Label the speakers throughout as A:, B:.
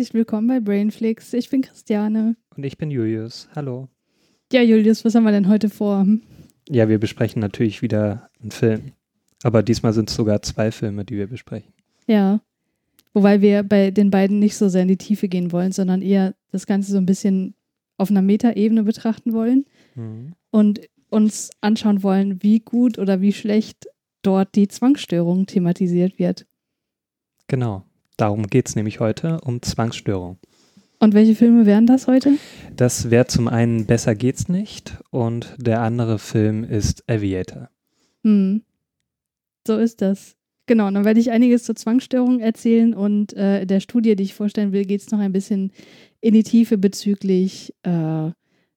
A: Herzlich willkommen bei Brainflix. Ich bin Christiane.
B: Und ich bin Julius. Hallo.
A: Ja, Julius, was haben wir denn heute vor?
B: Ja, wir besprechen natürlich wieder einen Film. Aber diesmal sind es sogar zwei Filme, die wir besprechen.
A: Ja. Wobei wir bei den beiden nicht so sehr in die Tiefe gehen wollen, sondern eher das Ganze so ein bisschen auf einer Metaebene betrachten wollen
B: Mhm.
A: und uns anschauen wollen, wie gut oder wie schlecht dort die Zwangsstörung thematisiert wird.
B: Genau. Darum geht es nämlich heute, um Zwangsstörung.
A: Und welche Filme wären das heute?
B: Das wäre zum einen Besser geht's nicht und der andere Film ist Aviator.
A: Hm. So ist das. Genau, dann werde ich einiges zur Zwangsstörung erzählen und äh, in der Studie, die ich vorstellen will, geht es noch ein bisschen in die Tiefe bezüglich äh,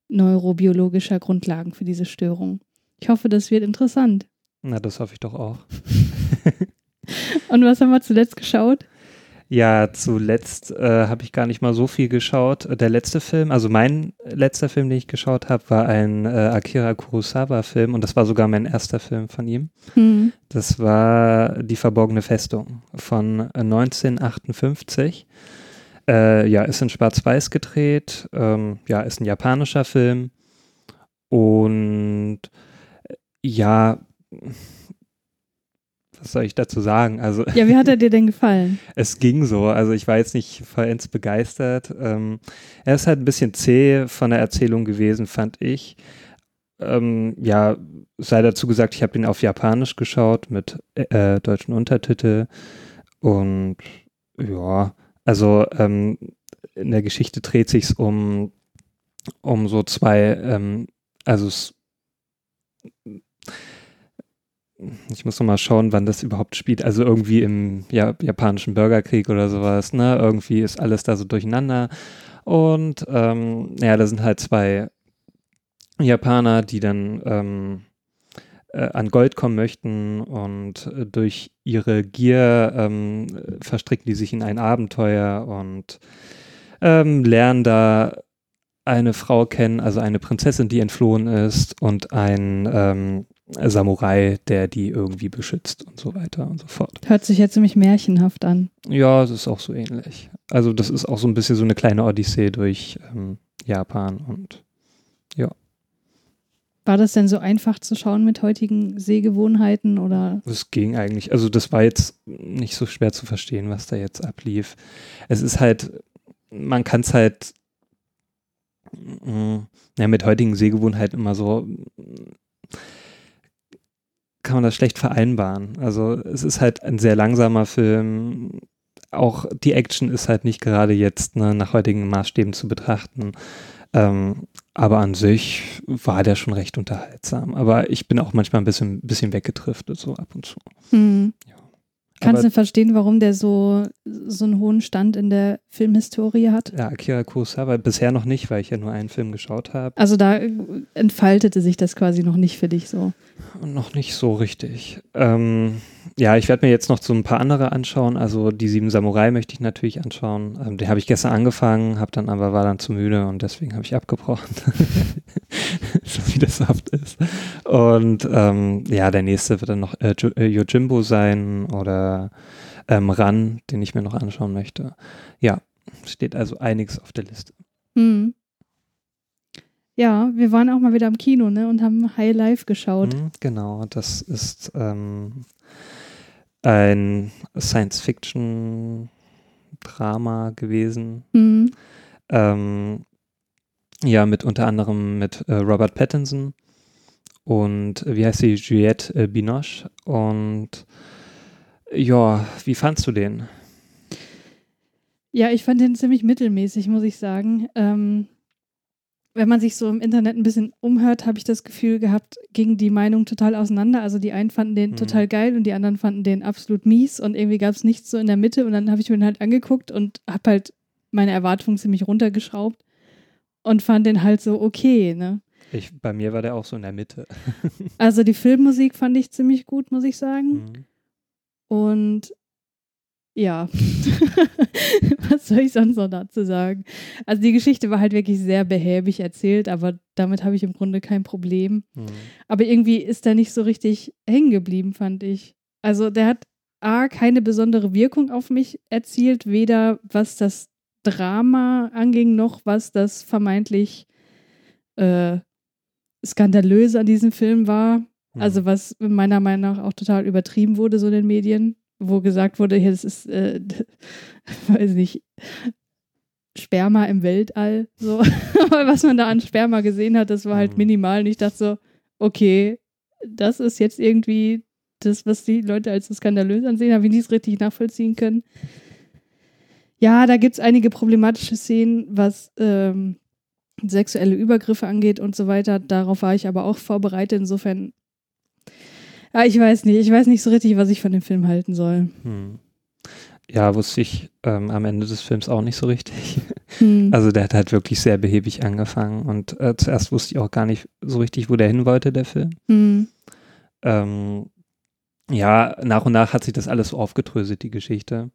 A: neurobiologischer Grundlagen für diese Störung. Ich hoffe, das wird interessant.
B: Na, das hoffe ich doch auch.
A: Und was haben wir zuletzt geschaut?
B: Ja, zuletzt äh, habe ich gar nicht mal so viel geschaut. Der letzte Film, also mein letzter Film, den ich geschaut habe, war ein äh, Akira Kurosawa-Film und das war sogar mein erster Film von ihm.
A: Hm.
B: Das war Die verborgene Festung von äh, 1958. Äh, ja, ist in Schwarz-Weiß gedreht. Ähm, ja, ist ein japanischer Film. Und äh, ja, was soll ich dazu sagen? Also,
A: Ja, wie hat er dir denn gefallen?
B: es ging so. Also, ich war jetzt nicht vollends begeistert. Ähm, er ist halt ein bisschen zäh von der Erzählung gewesen, fand ich. Ähm, ja, sei dazu gesagt, ich habe den auf Japanisch geschaut mit äh, deutschen Untertitel. Und ja, also ähm, in der Geschichte dreht sich um, um so zwei, ähm, also es, ich muss noch mal schauen, wann das überhaupt spielt. Also irgendwie im ja, japanischen Bürgerkrieg oder sowas, ne? Irgendwie ist alles da so durcheinander. Und ähm, ja, da sind halt zwei Japaner, die dann ähm, äh, an Gold kommen möchten und äh, durch ihre Gier ähm, verstricken die sich in ein Abenteuer und ähm, lernen da eine Frau kennen, also eine Prinzessin, die entflohen ist und ein ähm, Samurai, der die irgendwie beschützt und so weiter und so fort.
A: Hört sich jetzt ziemlich märchenhaft an.
B: Ja, es ist auch so ähnlich. Also das ist auch so ein bisschen so eine kleine Odyssee durch ähm, Japan und
A: War das denn so einfach zu schauen mit heutigen Sehgewohnheiten oder?
B: es ging eigentlich. Also das war jetzt nicht so schwer zu verstehen, was da jetzt ablief. Es ist halt, man kann es halt mm, ja, mit heutigen Sehgewohnheiten immer so mm, kann man das schlecht vereinbaren. Also es ist halt ein sehr langsamer Film. Auch die Action ist halt nicht gerade jetzt ne, nach heutigen Maßstäben zu betrachten. Ähm, aber an sich war der schon recht unterhaltsam. Aber ich bin auch manchmal ein bisschen, bisschen weggedriftet, so ab und zu.
A: Hm.
B: Ja.
A: Kannst
B: Aber-
A: du verstehen, warum der so, so einen hohen Stand in der Filmhistorie hat?
B: Ja, Akira Kurosawa bisher noch nicht, weil ich ja nur einen Film geschaut habe
A: Also da entfaltete sich das quasi noch nicht für dich so.
B: Noch nicht so richtig. Ähm, ja, ich werde mir jetzt noch so ein paar andere anschauen. Also die Sieben Samurai möchte ich natürlich anschauen. Ähm, den habe ich gestern angefangen, habe dann aber war dann zu müde und deswegen habe ich abgebrochen. so wie das oft ist. Und ähm, ja, der nächste wird dann noch äh, äh, Yojimbo sein oder ähm, Ran, den ich mir noch anschauen möchte. Ja, steht also einiges auf der Liste.
A: Hm. Ja, wir waren auch mal wieder im Kino ne, und haben High Life geschaut.
B: Mhm, Genau, das ist ähm, ein Science-Fiction-Drama gewesen.
A: Hm.
B: Ähm, ja, mit unter anderem mit äh, Robert Pattinson und äh, wie heißt sie? Juliette äh, Binoche. Und ja, wie fandst du den?
A: Ja, ich fand den ziemlich mittelmäßig, muss ich sagen. Ähm, wenn man sich so im Internet ein bisschen umhört, habe ich das Gefühl gehabt, ging die Meinung total auseinander. Also die einen fanden den
B: Mhm.
A: total geil und die anderen fanden den absolut mies und irgendwie gab es nichts so in der Mitte und dann habe ich mir den halt angeguckt und habe halt meine Erwartungen ziemlich runtergeschraubt und fand den halt so okay, ne?
B: Ich, bei mir war der auch so in der Mitte.
A: Also die Filmmusik fand ich ziemlich gut, muss ich sagen.
B: Mhm.
A: Und ja, was soll ich sonst noch dazu sagen? Also die Geschichte war halt wirklich sehr behäbig erzählt, aber damit habe ich im Grunde kein Problem.
B: Mhm.
A: Aber irgendwie ist er nicht so richtig hängen geblieben, fand ich. Also der hat A, keine besondere Wirkung auf mich erzielt, weder was das Drama anging, noch was das vermeintlich äh, Skandalöse an diesem Film war.
B: Mhm.
A: Also was meiner Meinung nach auch total übertrieben wurde, so in den Medien, wo gesagt wurde, hier, das ist, äh, weiß nicht, Sperma im Weltall. So. Aber was man da an Sperma gesehen hat, das war halt
B: Mhm.
A: minimal. Und ich dachte so, okay, das ist jetzt irgendwie das, was die Leute als so skandalös ansehen, habe ich nicht richtig nachvollziehen können. Ja, da gibt es einige problematische Szenen, was ähm, sexuelle Übergriffe angeht und so weiter. Darauf war ich aber auch vorbereitet. Insofern, ja, ich weiß nicht. Ich weiß nicht so richtig, was ich von dem Film halten soll.
B: Hm. Ja, wusste ich ähm, am Ende des Films auch nicht so richtig.
A: Hm.
B: Also der hat halt wirklich sehr behäbig angefangen und äh, zuerst wusste ich auch gar nicht so richtig, wo der hin wollte, der Film.
A: Hm.
B: Ähm, ja, nach und nach hat sich das alles so aufgedröselt, die Geschichte.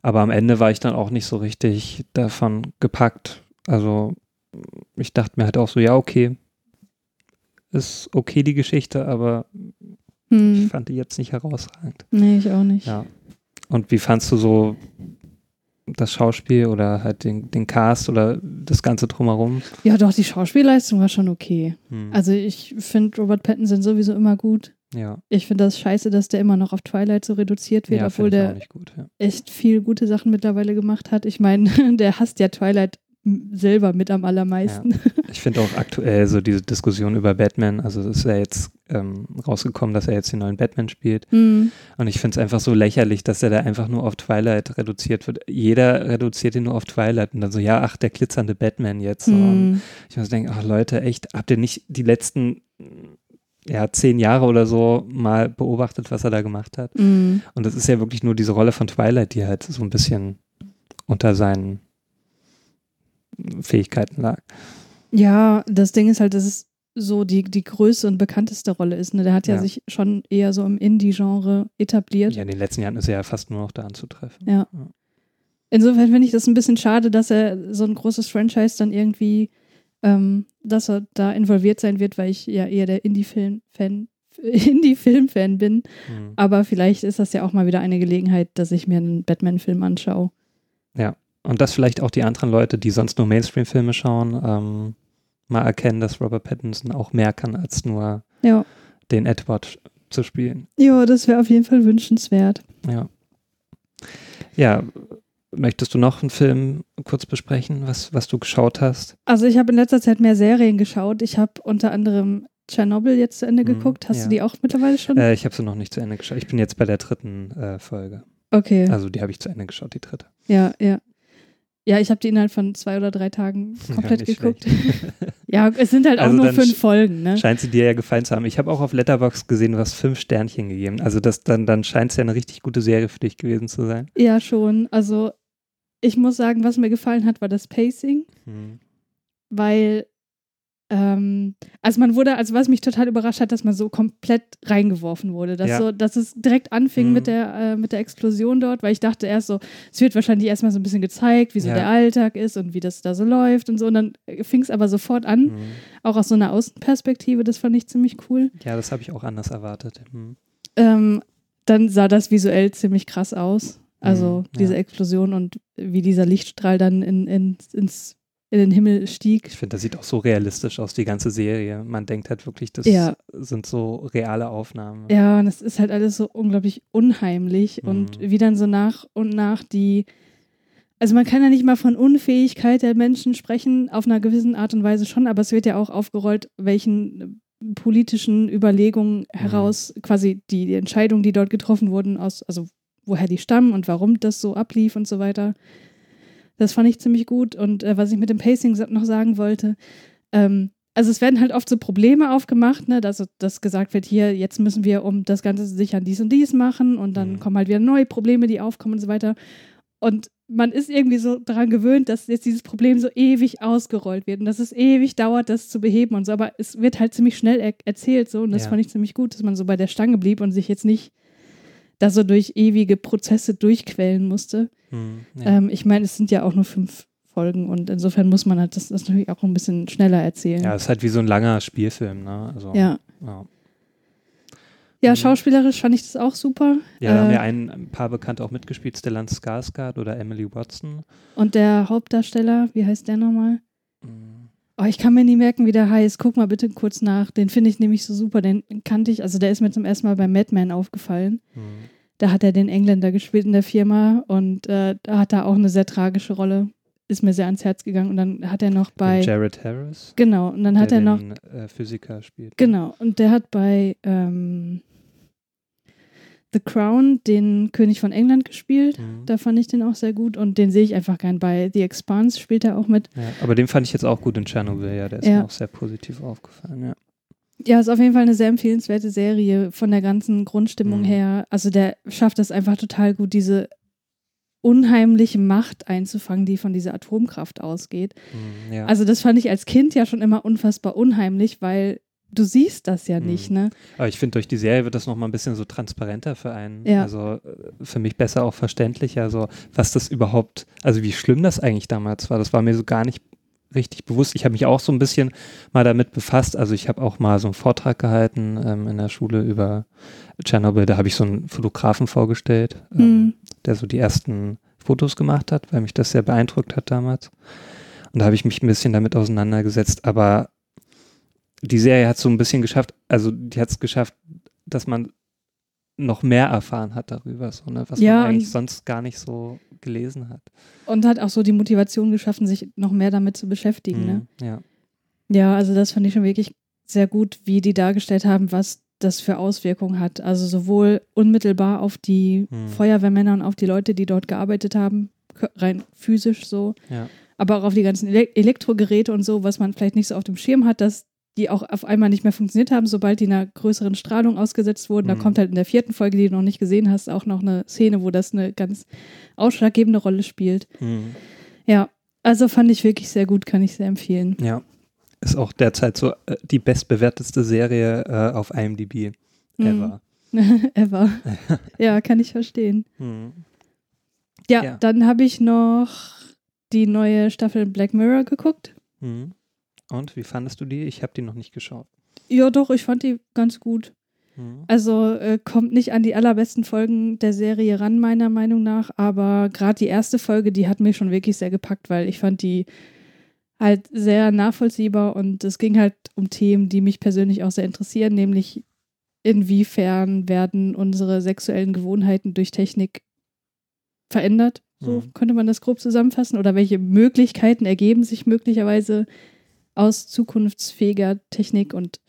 B: Aber am Ende war ich dann auch nicht so richtig davon gepackt. Also ich dachte mir halt auch so, ja, okay, ist okay die Geschichte, aber ich
A: Hm.
B: fand die jetzt nicht herausragend.
A: Nee, ich auch nicht.
B: Ja. Und wie fandst du so das Schauspiel oder halt den, den Cast oder das Ganze drumherum?
A: Ja, doch, die Schauspielleistung war schon okay.
B: Hm.
A: Also ich finde Robert Pattinson sowieso immer gut.
B: ja,
A: Ich finde das scheiße, dass der immer noch auf Twilight so reduziert wird,
B: ja
A: obwohl
B: ich
A: der
B: gut. Ja.
A: echt viel gute Sachen mittlerweile gemacht hat. Ich meine, der hasst ja Twilight selber mit am allermeisten.
B: Ich finde auch aktuell so diese Diskussion über Batman, also es ist ja jetzt ähm, rausgekommen, dass er jetzt den neuen Batman spielt.
A: Hm.
B: Und ich finde es einfach so lächerlich, dass er da einfach nur auf Twilight reduziert wird. Jeder reduziert ihn nur auf Twilight und dann so, ja, ach, der glitzernde Batman jetzt. So. Und
A: Hm.
B: ich muss denken, ach Leute, echt, habt ihr nicht die letzten ja, zehn Jahre oder so mal beobachtet, was er da gemacht hat?
A: Hm.
B: Und das ist ja wirklich nur diese Rolle von Twilight, die halt so ein bisschen unter seinen Fähigkeiten lag.
A: Ja, das Ding ist halt, dass es so die, die größte und bekannteste Rolle ist. Ne? Der hat ja,
B: Ja.
A: sich schon eher so im Indie-Genre etabliert.
B: Ja, in den letzten Jahren ist er ja fast nur noch da anzutreffen.
A: Ja. Insofern finde ich das ein bisschen schade, dass er so ein großes Franchise dann irgendwie, ähm, dass er da involviert sein wird, weil ich ja eher der Indie-Film-Fan Indie-Film-Fan bin.
B: Mhm.
A: Aber vielleicht ist das ja auch mal wieder eine Gelegenheit, dass ich mir einen Batman-Film anschaue.
B: Und dass vielleicht auch die anderen Leute, die sonst nur Mainstream-Filme schauen, ähm, mal erkennen, dass Robert Pattinson auch mehr kann, als nur
A: Ja.
B: den Edward zu spielen.
A: Ja, das wäre auf jeden Fall wünschenswert.
B: Ja. Ja, möchtest du noch einen Film kurz besprechen, was, was du geschaut hast?
A: Also ich habe in letzter Zeit mehr Serien geschaut. Ich habe unter anderem Tschernobyl jetzt zu Ende
B: Mhm,
A: geguckt. Hast
B: ja.
A: du die auch mittlerweile schon?
B: Äh, ich habe sie noch nicht zu Ende geschaut. Ich bin jetzt bei der dritten äh, Folge.
A: okay.
B: Also die habe ich zu Ende geschaut, die dritte.
A: Ja, ja. Ja, ich habe die innerhalb von zwei oder drei Tagen komplett
B: nicht
A: geguckt. Ja, es sind halt auch
B: Also
A: nur
B: dann
A: fünf Folgen, ne?
B: Scheint sie dir ja gefallen zu haben. Ich habe auch auf Letterbox gesehen, du hast fünf Sternchen gegeben. Also das, dann, dann scheint es ja eine richtig gute Serie für dich gewesen zu sein.
A: Ja, schon. Also ich muss sagen, was mir gefallen hat, war das Pacing,
B: Hm.
A: weil ähm, also man wurde, also was mich total überrascht hat, dass man so komplett reingeworfen wurde, dass
B: Ja.
A: so, dass es direkt anfing
B: Mhm.
A: mit der äh, mit der Explosion dort, weil ich dachte erst so, es wird wahrscheinlich erstmal so ein bisschen gezeigt, wie so
B: Ja.
A: der Alltag ist und wie das da so läuft und so und dann fing es aber sofort an,
B: Hm.
A: auch aus so einer Außenperspektive, das fand ich ziemlich cool.
B: Ja, das habe ich auch anders erwartet. Hm.
A: Ähm, dann sah das visuell ziemlich krass aus. Also
B: Mhm, ja.
A: diese Explosion und wie dieser Lichtstrahl dann in, in, ins, in den Himmel stieg.
B: Ich finde, das sieht auch so realistisch aus, die ganze Serie. Man denkt halt wirklich, das
A: Ja.
B: sind so reale Aufnahmen.
A: Ja, und es ist halt alles so unglaublich unheimlich und
B: Mhm.
A: wie dann so nach und nach die. Also man kann ja nicht mal von Unfähigkeit der Menschen sprechen, auf einer gewissen Art und Weise schon, aber es wird ja auch aufgerollt, welchen politischen Überlegungen heraus quasi die, die Entscheidungen, die dort getroffen wurden, aus, also woher die stammen und warum das so ablief und so weiter. Das fand ich ziemlich gut. Und äh, was ich mit dem Pacing noch sagen wollte, ähm, also es werden halt oft so Probleme aufgemacht, ne, dass, dass gesagt wird, hier, jetzt müssen wir um das Ganze sichern dies und dies machen und dann
B: Mhm.
A: kommen halt wieder neue Probleme, die aufkommen und so weiter. Und man ist irgendwie so daran gewöhnt, dass jetzt dieses Problem so ewig ausgerollt wird und dass es ewig dauert, das zu beheben und so. Aber es wird halt ziemlich schnell er erzählt so und das
B: Ja.
A: fand ich ziemlich gut, dass man so bei der Stange blieb und sich jetzt nicht da so durch ewige Prozesse durchquellen musste.
B: Hm, ja.
A: Ähm, ich meine, es sind ja auch nur fünf Folgen und insofern muss man halt das, das natürlich auch ein bisschen schneller erzählen.
B: ja, ist halt wie so ein langer Spielfilm, ne? Also,
A: ja.
B: ja.
A: Ja,
B: Mhm.
A: schauspielerisch fand ich das auch super.
B: Ja, da haben
A: Äh,
B: ja ein, ein paar Bekannte auch mitgespielt, Stellan Skarsgård oder Emily Watson.
A: Und der Hauptdarsteller, wie heißt der nochmal?
B: Hm,
A: Oh, ich kann mir nie merken, wie der heißt. Guck mal bitte kurz nach. Den finde ich nämlich so super. Den kannte ich, also der ist mir zum ersten Mal bei Madman aufgefallen.
B: hm.
A: Da hat er den Engländer gespielt in der Firma und äh, da hat er auch eine sehr tragische Rolle. Ist mir sehr ans Herz gegangen. Und dann hat er noch bei.
B: Den Jared Harris,
A: Genau, und dann hat er noch.
B: den äh, Physiker spielt.
A: Genau, und der hat bei ähm, The Crown den König von England gespielt.
B: Mhm.
A: Da fand ich den auch sehr gut und den sehe ich einfach gern bei The Expanse spielt er auch mit.
B: Ja, aber den fand ich jetzt auch gut in Tschernobyl, ja, der ist
A: Ja.
B: mir auch sehr positiv aufgefallen, ja.
A: Ja, ist auf jeden Fall eine sehr empfehlenswerte Serie von der ganzen Grundstimmung
B: Mhm.
A: her. Also der schafft es einfach total gut, diese unheimliche Macht einzufangen, die von dieser Atomkraft ausgeht.
B: Hm, ja.
A: Also das fand ich als Kind ja schon immer unfassbar unheimlich, weil du siehst das ja
B: Mhm.
A: nicht, ne?
B: Aber ich finde, durch die Serie wird das nochmal ein bisschen so transparenter für einen.
A: Ja.
B: Also äh, für mich besser auch verständlicher, so was das überhaupt, also wie schlimm das eigentlich damals war. Das war mir so gar nicht richtig bewusst. Ich habe mich auch so ein bisschen mal damit befasst. Also ich habe auch mal so einen Vortrag gehalten ähm, in der Schule über Tschernobyl. Da habe ich so einen Fotografen vorgestellt, ähm,
A: Mhm.
B: der so die ersten Fotos gemacht hat, weil mich das sehr beeindruckt hat damals. Und da habe ich mich ein bisschen damit auseinandergesetzt. Aber die Serie hat so ein bisschen geschafft, also die hat es geschafft, dass man noch mehr erfahren hat darüber, so, ne, was
A: Ja,
B: man eigentlich sonst gar nicht so gelesen hat.
A: Und hat auch so die Motivation geschaffen, sich noch mehr damit zu beschäftigen, ne?
B: Mhm, Ja.
A: Ja, also das fand ich schon wirklich sehr gut, wie die dargestellt haben, was das für Auswirkungen hat. Also sowohl unmittelbar auf die
B: Hm.
A: Feuerwehrmänner und auf die Leute, die dort gearbeitet haben, rein physisch so,
B: Ja.
A: aber auch auf die ganzen Ele Elektrogeräte und so, was man vielleicht nicht so auf dem Schirm hat, dass die auch auf einmal nicht mehr funktioniert haben, sobald die einer größeren Strahlung ausgesetzt wurden. Da
B: Hm.
A: kommt halt in der vierten Folge, die du noch nicht gesehen hast, auch noch eine Szene, wo das eine ganz ausschlaggebende Rolle spielt.
B: Mhm.
A: Ja, also fand ich wirklich sehr gut, kann ich sehr empfehlen.
B: ja. Ist auch derzeit so äh, die bestbewertetste Serie äh, auf IMDb
A: Mhm.
B: ever.
A: Ever. ja, kann ich verstehen.
B: Mhm.
A: Ja,
B: Ja.
A: dann habe ich noch die neue Staffel Black Mirror geguckt.
B: Mhm. Und wie fandest du die? Ich habe die noch nicht geschaut.
A: Ja, doch, ich fand die ganz gut.
B: Mhm.
A: Also äh, kommt nicht an die allerbesten Folgen der Serie ran, meiner Meinung nach. Aber gerade die erste Folge, die hat mich schon wirklich sehr gepackt, weil ich fand die halt sehr nachvollziehbar und es ging halt um Themen, die mich persönlich auch sehr interessieren, nämlich inwiefern werden unsere sexuellen Gewohnheiten durch Technik verändert. So
B: Mhm.
A: könnte man das grob zusammenfassen. Oder welche Möglichkeiten ergeben sich möglicherweise aus zukunftsfähiger Technik und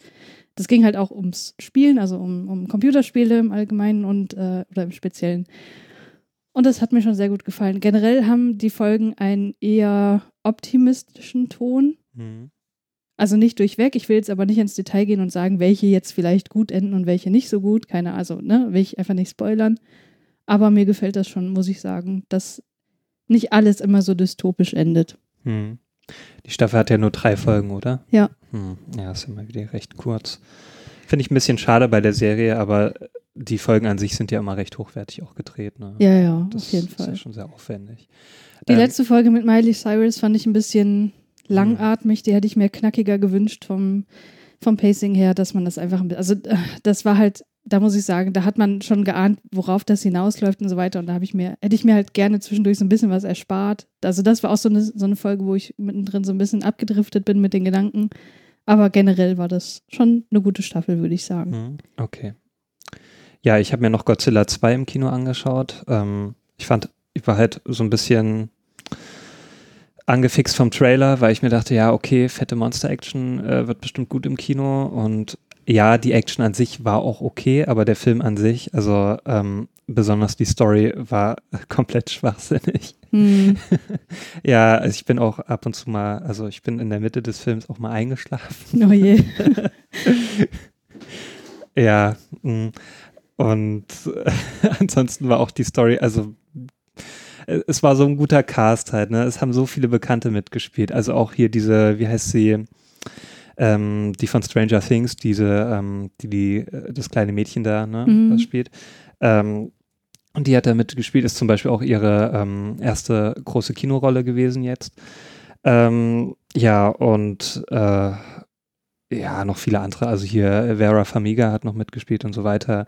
A: das ging halt auch ums Spielen, also um, um Computerspiele im Allgemeinen und äh, oder im Speziellen. Und das hat mir schon sehr gut gefallen. Generell haben die Folgen einen eher optimistischen Ton.
B: Mhm.
A: Also nicht durchweg. Ich will jetzt aber nicht ins Detail gehen und sagen, welche jetzt vielleicht gut enden und welche nicht so gut. Keine, also, ne, will ich einfach nicht spoilern. Aber mir gefällt das schon, muss ich sagen, dass nicht alles immer so dystopisch endet.
B: Mhm. Die Staffel hat ja nur drei Folgen, oder?
A: Ja.
B: Hm. Ja, ist immer wieder recht kurz. Finde ich ein bisschen schade bei der Serie, aber die Folgen an sich sind ja immer recht hochwertig auch gedreht. Ne?
A: Ja, ja,
B: das
A: auf jeden
B: ist ja
A: Fall.
B: schon sehr aufwendig.
A: Die
B: Ähm,
A: letzte Folge mit Miley Cyrus fand ich ein bisschen langatmig. Die hätte ich mir knackiger gewünscht vom, vom Pacing her, dass man das einfach ein bisschen. Also, äh, das war halt, da muss ich sagen, da hat man schon geahnt, worauf das hinausläuft und so weiter. Und da habe ich mir, hätte ich mir halt gerne zwischendurch so ein bisschen was erspart. Also, das war auch so eine, so eine Folge, wo ich mittendrin so ein bisschen abgedriftet bin mit den Gedanken. Aber generell war das schon eine gute Staffel, würde ich sagen.
B: Mhm, Okay. Ja, ich habe mir noch Godzilla 2 im Kino angeschaut. Ähm, ich fand, ich war halt so ein bisschen angefixt vom Trailer, weil ich mir dachte, ja, okay, fette Monster-Action äh, wird bestimmt gut im Kino. Und ja, die Action an sich war auch okay, aber der Film an sich, also ähm, besonders die Story war komplett schwachsinnig.
A: Hm.
B: ja, also ich bin auch ab und zu mal, also ich bin in der Mitte des Films auch mal eingeschlafen.
A: Oh je.
B: ja, mm. und ansonsten war auch die Story, also äh, es war so ein guter Cast halt, ne? Es haben so viele Bekannte mitgespielt. Also auch hier diese, wie heißt sie, ähm, die von Stranger Things, diese, ähm, die, die, äh, das kleine Mädchen da, ne,
A: Mhm.
B: das spielt. Ähm, und die hat da mitgespielt, ist zum Beispiel auch ihre ähm, erste große Kinorolle gewesen jetzt. Ähm, ja, und äh, ja, noch viele andere. Also hier Vera Famiga hat noch mitgespielt und so weiter.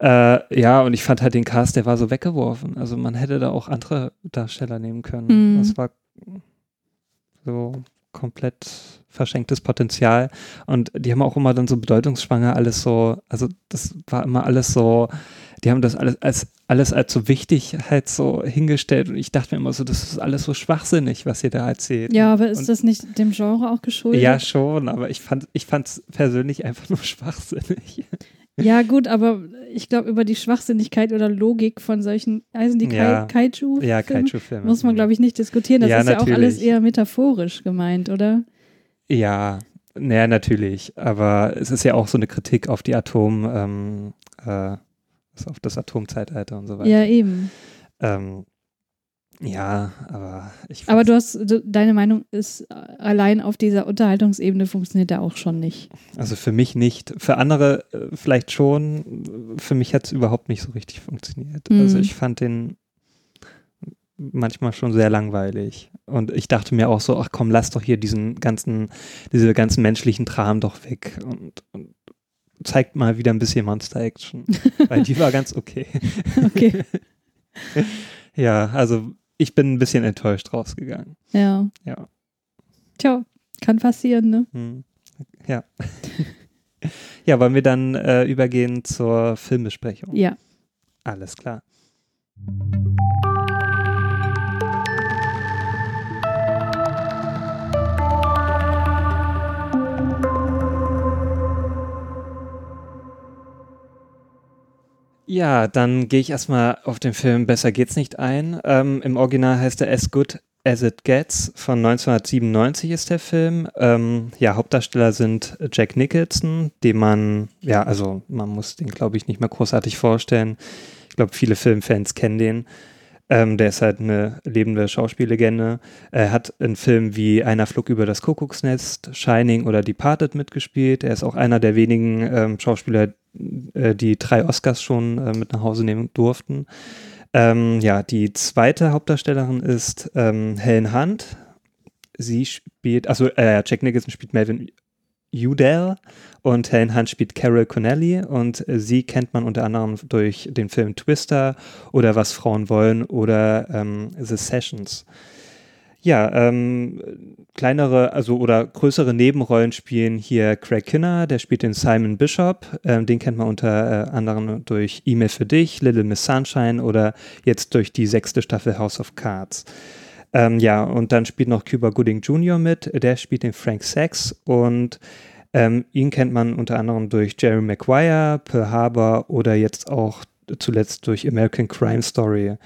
B: Äh, ja, und ich fand halt den Cast, der war so weggeworfen. Also man hätte da auch andere Darsteller nehmen können.
A: Mhm.
B: Das war so komplett verschenktes Potenzial. Und die haben auch immer dann so bedeutungsschwanger alles so, also das war immer alles so, die haben das alles als alles als so wichtig halt so hingestellt und ich dachte mir immer so, das ist alles so schwachsinnig, was ihr da erzählt.
A: Ja, aber ist
B: Und-
A: das nicht dem Genre auch geschuldet?
B: Ja, schon, aber ich fand ich fand's persönlich einfach nur schwachsinnig.
A: Ja, gut, aber ich glaube, über die Schwachsinnigkeit oder Logik von solchen, heißen die Kai
B: Ja.
A: Kaiju?
B: Ja,
A: Filme?
B: Kaiju-Filme.
A: Muss man, glaube ich, nicht diskutieren. Das
B: Ja,
A: ist ja auch alles
B: natürlich.
A: eher metaphorisch gemeint, oder?
B: Ja, naja, natürlich. Aber es ist ja auch so eine Kritik auf die Atom, ähm, äh, also auf das Atomzeitalter und so weiter.
A: Ja, eben.
B: Ähm, ja, aber ich
A: Aber du hast, du, deine Meinung ist, äh, allein auf dieser Unterhaltungsebene funktioniert er auch schon nicht.
B: Also für mich nicht. Für andere äh, vielleicht schon. Für mich hat es überhaupt nicht so richtig funktioniert.
A: Mhm.
B: Also ich fand den manchmal schon sehr langweilig. Und ich dachte mir auch so, ach komm, lass doch hier diesen ganzen, diese ganzen menschlichen Dramen doch weg und, und zeigt mal wieder ein bisschen Monster-Action. Weil die war ganz okay.
A: Okay.
B: Ja, also ich bin ein bisschen enttäuscht rausgegangen.
A: ja.
B: Ja.
A: Tja, kann passieren, ne?
B: Hm. Ja. ja, wollen wir dann äh, übergehen zur Filmbesprechung?
A: Ja.
B: Alles klar. Ja, dann gehe ich erstmal auf den Film Besser geht's nicht ein. Ähm, Im Original heißt er As Good As It Gets von 1997 ist der Film. Ähm, ja, Hauptdarsteller sind Jack Nicholson, den man, ja, also man muss den, glaube ich, nicht mehr großartig vorstellen. Ich glaube, viele Filmfans kennen den. Ähm, der ist halt eine lebende Schauspiellegende. Er hat in Filmen wie Einer flog über das Kuckucksnest, Shining oder Departed mitgespielt. Er ist auch einer der wenigen ähm, Schauspieler, äh, die drei Oscars schon äh, mit nach Hause nehmen durften. Ähm, ja, die zweite Hauptdarstellerin ist ähm, Helen Hunt. Sie spielt, also äh, Jack Nicholson spielt Melvin Udall und Helen Hunt spielt Carol Connelly und sie kennt man unter anderem durch den Film Twister oder Was Frauen wollen oder ähm, The Sessions. Ja, ähm, kleinere, also oder größere Nebenrollen spielen hier Craig Kinner, der spielt den Simon Bishop, ähm, den kennt man unter äh, anderem durch E-Mail für dich, Little Miss Sunshine oder jetzt durch die sechste Staffel House of Cards. Ähm, ja, und dann spielt noch Cuba Gooding Jr. mit, der spielt den Frank Sachs und ähm, ihn kennt man unter anderem durch Jerry Maguire, Pearl Harbor oder jetzt auch zuletzt durch American Crime Story.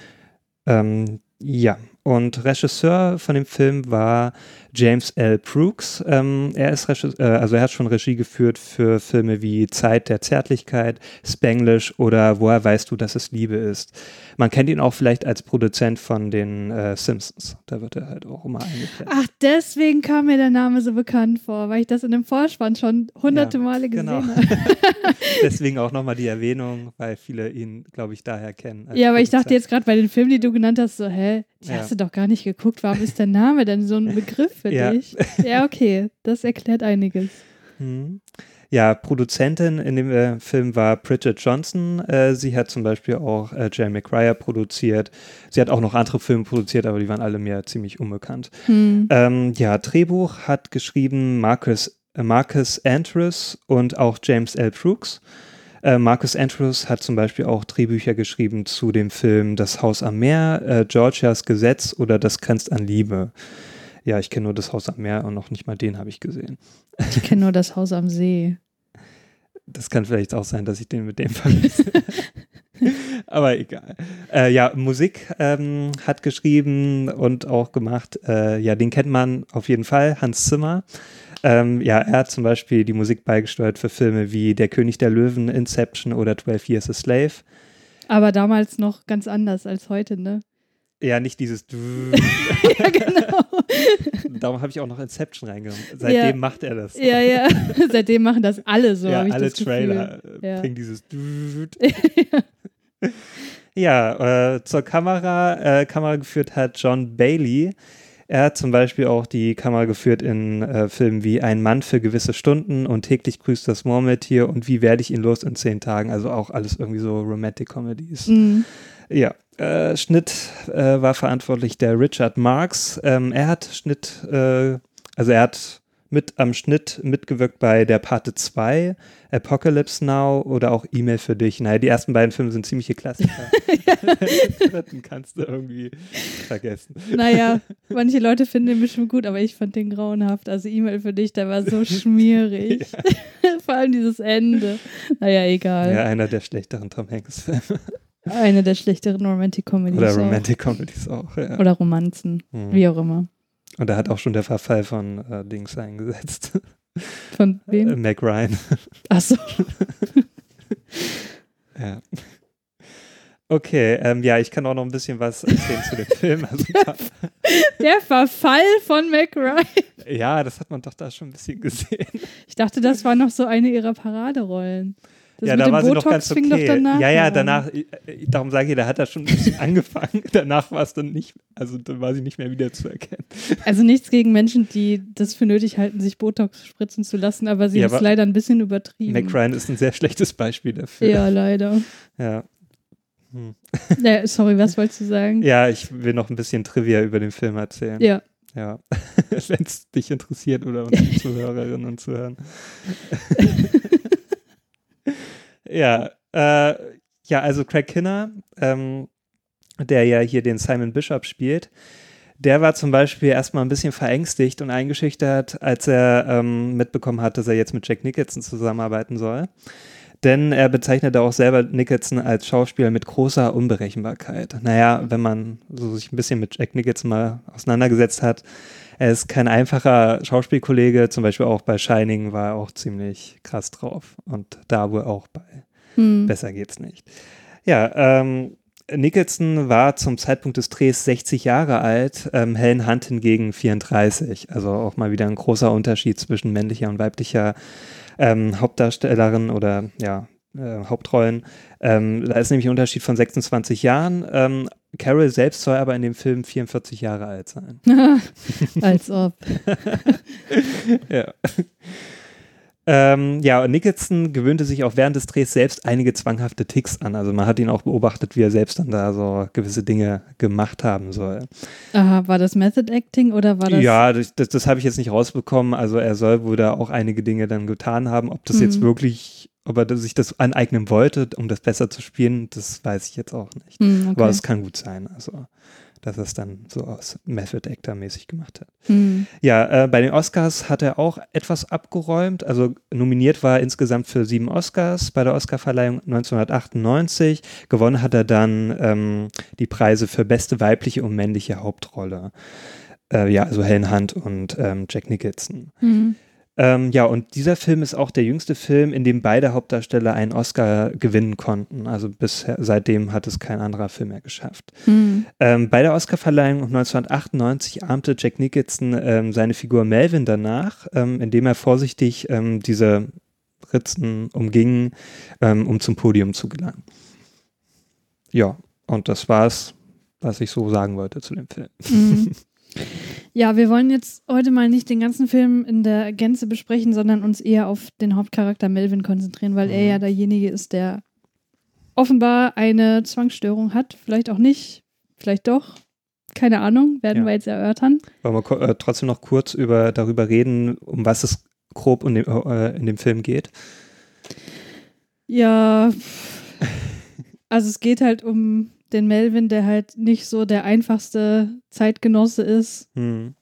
B: Ähm, ja, und Regisseur von dem Film war James L. Brooks. Ähm, er ist Regisseur, äh, also er hat schon Regie geführt für Filme wie Zeit der Zärtlichkeit, Spanglish oder Woher weißt du, dass es Liebe ist. Man kennt ihn auch vielleicht als Produzent von den äh, Simpsons. Da wird er halt auch immer eingeblendet.
A: Ach, deswegen kam mir der Name so bekannt vor, weil ich das in dem Vorspann schon hunderte
B: Ja,
A: Male gesehen
B: genau.
A: habe.
B: Deswegen auch nochmal die Erwähnung, weil viele ihn, glaube ich, daher kennen.
A: Ja, aber ich dachte
B: Produzent.
A: jetzt gerade bei den Filmen, die du genannt hast, so, hä, die
B: Ja.
A: hast du doch gar nicht geguckt. Warum ist der Name denn so ein Begriff für
B: Ja.
A: dich? Ja, okay, das erklärt einiges.
B: Mhm. Ja, Produzentin in dem äh, Film war Bridget Johnson. Äh, sie hat zum Beispiel auch äh, Jerry Maguire produziert. Sie hat auch noch andere Filme produziert, aber die waren alle mir ziemlich unbekannt.
A: Hm.
B: Ähm, ja, Drehbuch hat geschrieben Marcus, äh, Marcus Andrews und auch James L. Brooks. Äh, Marcus Andrews hat zum Beispiel auch Drehbücher geschrieben zu dem Film Das Haus am Meer, äh, Georgias Gesetz oder Das grenzt an Liebe. Ja, ich kenne nur das Haus am Meer und noch nicht mal den habe ich gesehen.
A: Ich kenne nur das Haus am See.
B: Das kann vielleicht auch sein, dass ich den mit dem vermisse. Aber egal. Äh, ja, Musik ähm, hat geschrieben und auch gemacht. Äh, ja, den kennt man auf jeden Fall, Hans Zimmer. Ähm, ja, er hat zum Beispiel die Musik beigesteuert für Filme wie Der König der Löwen, Inception oder 12 Years a Slave.
A: Aber damals noch ganz anders als heute, ne?
B: Ja, nicht dieses.
A: ja, genau.
B: Darum habe ich auch noch Inception reingenommen. Seitdem
A: Ja.
B: macht er das.
A: Ja, ja. Seitdem machen das alle so,
B: ja, alle Trailer äh,
A: Ja.
B: bringen dieses. ja, äh, zur Kamera. Äh, Kamera geführt hat John Bailey. Er hat zum Beispiel auch die Kamera geführt in äh, Filmen wie Ein Mann für gewisse Stunden und täglich grüßt das Murmeltier und Wie werde ich ihn los in zehn Tagen? Also auch alles irgendwie so Romantic Comedies.
A: Mhm.
B: Ja, äh, Schnitt äh, war verantwortlich der Richard Marks. Ähm, er hat Schnitt, äh, also er hat mit am Schnitt mitgewirkt bei Der Pate 2, Apocalypse Now oder auch E-Mail für dich. Naja, die ersten beiden Filme sind ziemliche Klassiker. Den dritten kannst du irgendwie vergessen.
A: Naja, manche Leute finden den bestimmt gut, aber ich fand den grauenhaft. Also E-Mail für dich, der war so schmierig. Vor allem dieses Ende. Naja, egal.
B: Ja, einer der schlechteren Tom Hanks-Filme.
A: Eine der schlechteren Romantic Comedies.
B: Oder
A: auch.
B: Romantic Comedies auch. Ja.
A: Oder Romanzen,
B: Mhm.
A: wie auch immer.
B: Und da hat auch schon der Verfall von äh, Dings eingesetzt.
A: Von
B: Äh,
A: wem?
B: Mac Ryan.
A: Achso.
B: Ja. Okay, ähm, ja, ich kann auch noch ein bisschen was erzählen zu dem Film. Also,
A: Der Verfall von Mac Ryan.
B: ja, das hat man doch da schon ein bisschen gesehen.
A: Ich dachte, das war noch so eine ihrer Paraderollen. Das
B: ja, da war sie
A: Botox
B: noch ganz okay.
A: doch danach.
B: ja, ja,
A: an.
B: danach, äh, äh, darum sage ich, da hat er schon ein bisschen angefangen. Danach war es dann nicht, also dann war sie nicht mehr wieder zu erkennen.
A: Also nichts gegen Menschen, die das für nötig halten, sich Botox spritzen zu lassen, aber sie
B: Ja,
A: haben es leider ein bisschen übertrieben.
B: Mac Ryan ist ein sehr schlechtes Beispiel dafür.
A: Ja, leider.
B: Ja. Hm.
A: Ja, sorry, was wolltest du sagen?
B: ja, ich will noch ein bisschen Trivia über den Film erzählen.
A: Ja.
B: Ja, wenn es dich interessiert oder unsere Zuhörerinnen und Zuhören. Ja, äh, ja, also Craig Kinner, ähm, der ja hier den Simon Bishop spielt, der war zum Beispiel erstmal ein bisschen verängstigt und eingeschüchtert, als er ähm, mitbekommen hat, dass er jetzt mit Jack Nicholson zusammenarbeiten soll. Denn er bezeichnete auch selber Nicholson als Schauspieler mit großer Unberechenbarkeit. Naja, wenn man so sich ein bisschen mit Jack Nicholson mal auseinandergesetzt hat, er ist kein einfacher Schauspielkollege, zum Beispiel auch bei Shining war er auch ziemlich krass drauf. Und da wohl auch bei
A: Hm.
B: Besser geht's nicht. Ja, ähm, Nicholson war zum Zeitpunkt des Drehs 60 Jahre alt, ähm, Helen Hunt hingegen 34. Also auch mal wieder ein großer Unterschied zwischen männlicher und weiblicher ähm, Hauptdarstellerin oder ja, äh, Hauptrollen. Ähm, da ist nämlich ein Unterschied von 26 Jahren. Ähm, Carol selbst soll aber in dem Film 44 Jahre alt sein.
A: Als ob.
B: ja. Ähm, ja, Nicholson gewöhnte sich auch während des Drehs selbst einige zwanghafte Ticks an. Also man hat ihn auch beobachtet, wie er selbst dann da so gewisse Dinge gemacht haben soll.
A: Aha, war das Method Acting oder war das.
B: Ja, das, das, das habe ich jetzt nicht rausbekommen. Also er soll wohl da auch einige Dinge dann getan haben. Ob das jetzt
A: Mhm.
B: wirklich, ob er sich das aneignen wollte, um das besser zu spielen, das weiß ich jetzt auch nicht.
A: Hm, okay.
B: Aber es kann gut sein. Also, dass er es dann so aus Method Actor mäßig gemacht hat.
A: Hm.
B: Ja, äh, bei den Oscars hat er auch etwas abgeräumt. Also nominiert war er insgesamt für sieben Oscars bei der Oscarverleihung 1998. Gewonnen hat er dann ähm, die Preise für beste weibliche und männliche Hauptrolle. Äh, ja, also Helen Hunt und ähm, Jack Nicholson.
A: Hm.
B: Ähm, ja, und dieser Film ist auch der jüngste Film, in dem beide Hauptdarsteller einen Oscar gewinnen konnten. Also bisher, seitdem hat es kein anderer Film mehr geschafft.
A: Hm.
B: Ähm, bei der Oscarverleihung 1998 ahmte Jack Nicholson ähm, seine Figur Melvin danach, ähm, indem er vorsichtig ähm, diese Ritzen umging, ähm, um zum Podium zu gelangen. Ja, und das war's, was ich so sagen wollte zu dem Film.
A: Mhm. Ja, wir wollen jetzt heute mal nicht den ganzen Film in der Gänze besprechen, sondern uns eher auf den Hauptcharakter Melvin konzentrieren, weil er
B: Mhm.
A: ja derjenige ist, der offenbar eine Zwangsstörung hat. Vielleicht auch nicht, vielleicht doch. Keine Ahnung, werden
B: Ja.
A: wir jetzt erörtern.
B: Wollen wir äh, trotzdem noch kurz über, darüber reden, um was es grob in dem, äh, in dem Film geht?
A: Ja, also es geht halt um den Melvin, der halt nicht so der einfachste Zeitgenosse ist,
B: Hm.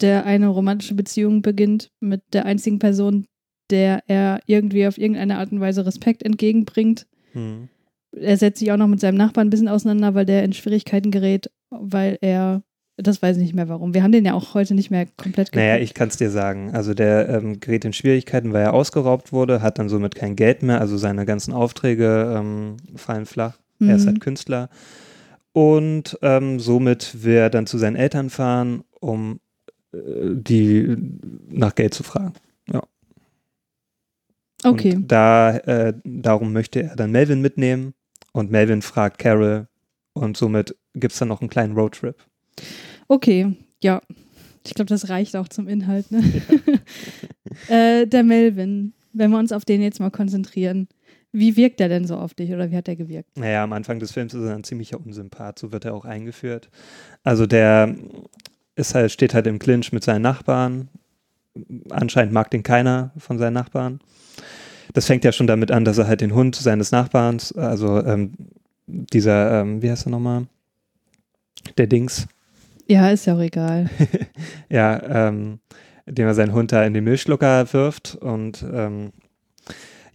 A: der eine romantische Beziehung beginnt mit der einzigen Person, der er irgendwie auf irgendeine Art und Weise Respekt entgegenbringt.
B: Hm.
A: er setzt sich auch noch mit seinem Nachbarn ein bisschen auseinander, weil der in Schwierigkeiten gerät, weil er, das weiß ich nicht mehr warum. Wir haben den ja auch heute nicht mehr komplett
B: geguckt. Naja, ich kann es dir sagen. Also der ähm, gerät in Schwierigkeiten, weil er ausgeraubt wurde, hat dann somit kein Geld mehr, also seine ganzen Aufträge ähm, fallen flach. Mhm. Er ist halt Künstler. Und ähm, somit will er dann zu seinen Eltern fahren, um äh, die nach Geld zu fragen. Ja.
A: Okay.
B: Und da, äh, darum möchte er dann Melvin mitnehmen und Melvin fragt Carol und somit gibt es dann noch einen kleinen Roadtrip.
A: Okay, ja. Ich glaube, das reicht auch zum Inhalt. Ne? Ja. äh, der Melvin, wenn wir uns auf den jetzt mal konzentrieren. Wie wirkt er denn so auf dich oder wie hat er gewirkt?
B: Naja, am Anfang des Films ist er ein ziemlicher Unsympath, so wird er auch eingeführt. Also der ist halt, steht halt im Clinch mit seinen Nachbarn. Anscheinend mag den keiner von seinen Nachbarn. Das fängt ja schon damit an, dass er halt den Hund seines Nachbarns, also ähm, dieser, ähm, wie heißt er nochmal? Der Dings.
A: Ja, ist ja auch egal.
B: ja, ähm, indem er seinen Hund da in den Milchschlucker wirft und ähm,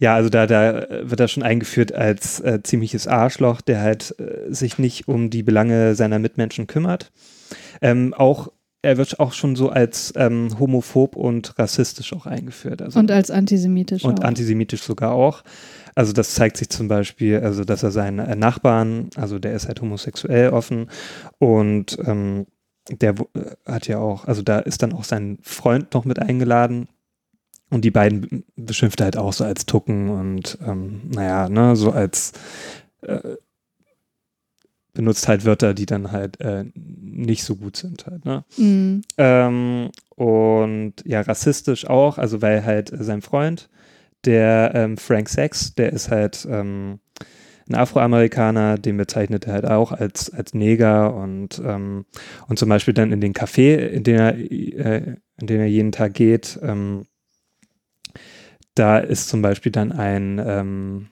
B: ja, also da, da wird er schon eingeführt als äh, ziemliches Arschloch, der halt äh, sich nicht um die Belange seiner Mitmenschen kümmert. Ähm, auch er wird auch schon so als ähm, homophob und rassistisch auch eingeführt. Also,
A: und als antisemitisch.
B: Und auch. antisemitisch sogar auch. Also das zeigt sich zum Beispiel, also dass er seinen äh, Nachbarn, also der ist halt homosexuell offen und ähm, der äh, hat ja auch, also da ist dann auch sein Freund noch mit eingeladen. Und die beiden beschimpft er halt auch so als Tucken und ähm, naja, ne, so als äh, benutzt halt Wörter, die dann halt äh, nicht so gut sind halt, ne? Mhm. Ähm, und ja, rassistisch auch, also weil halt sein Freund, der ähm, Frank Sachs, der ist halt ähm, ein Afroamerikaner, den bezeichnet er halt auch als, als Neger und, ähm, und zum Beispiel dann in den Café, in den er, äh, in den er jeden Tag geht, ähm, da ist zum Beispiel dann ein, ähm,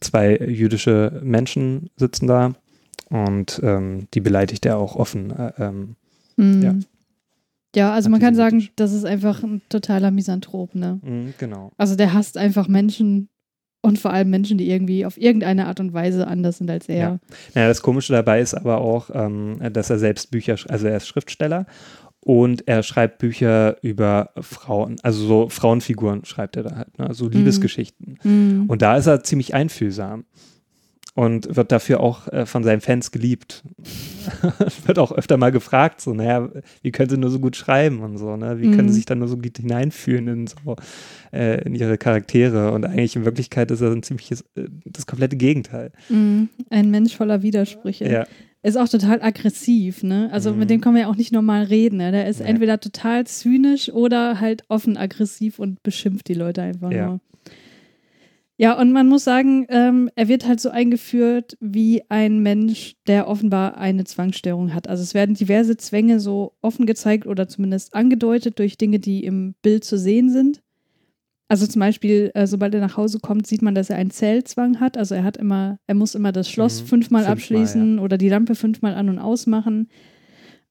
B: zwei jüdische Menschen sitzen da und ähm, die beleidigt er auch offen. Äh, ähm,
A: mhm. Ja. Ja, also man kann sagen, das ist einfach ein totaler Misanthrop, ne?
B: Mhm, genau.
A: Also der hasst einfach Menschen und vor allem Menschen, die irgendwie auf irgendeine Art und Weise anders sind als er.
B: Ja, ja das Komische dabei ist aber auch, ähm, dass er selbst Bücher, also er ist Schriftsteller und er schreibt Bücher über Frauen, also so Frauenfiguren schreibt er da halt, ne? so mhm. Liebesgeschichten. Mhm. Und da ist er ziemlich einfühlsam und wird dafür auch äh, von seinen Fans geliebt. wird auch öfter mal gefragt, so, naja, wie können sie nur so gut schreiben und so, ne? Wie mhm. können sie sich dann nur so gut hineinfühlen in so, äh, in ihre Charaktere? Und eigentlich in Wirklichkeit ist er ein ziemliches, äh, das komplette Gegenteil.
A: Mhm. Ein Mensch voller Widersprüche.
B: Ja.
A: Ist auch total aggressiv, ne? Also mhm. mit dem kann man ja auch nicht normal reden, ne? Der ist ja. entweder total zynisch oder halt offen aggressiv und beschimpft die Leute einfach ja. nur. Ja, und man muss sagen, ähm, er wird halt so eingeführt wie ein Mensch, der offenbar eine Zwangsstörung hat. Also es werden diverse Zwänge so offen gezeigt oder zumindest angedeutet durch Dinge, die im Bild zu sehen sind. Also zum Beispiel, äh, sobald er nach Hause kommt, sieht man, dass er einen Zellzwang hat. Also er hat immer, er muss immer das Schloss mhm. fünfmal, fünfmal abschließen ja. oder die Lampe fünfmal an und ausmachen.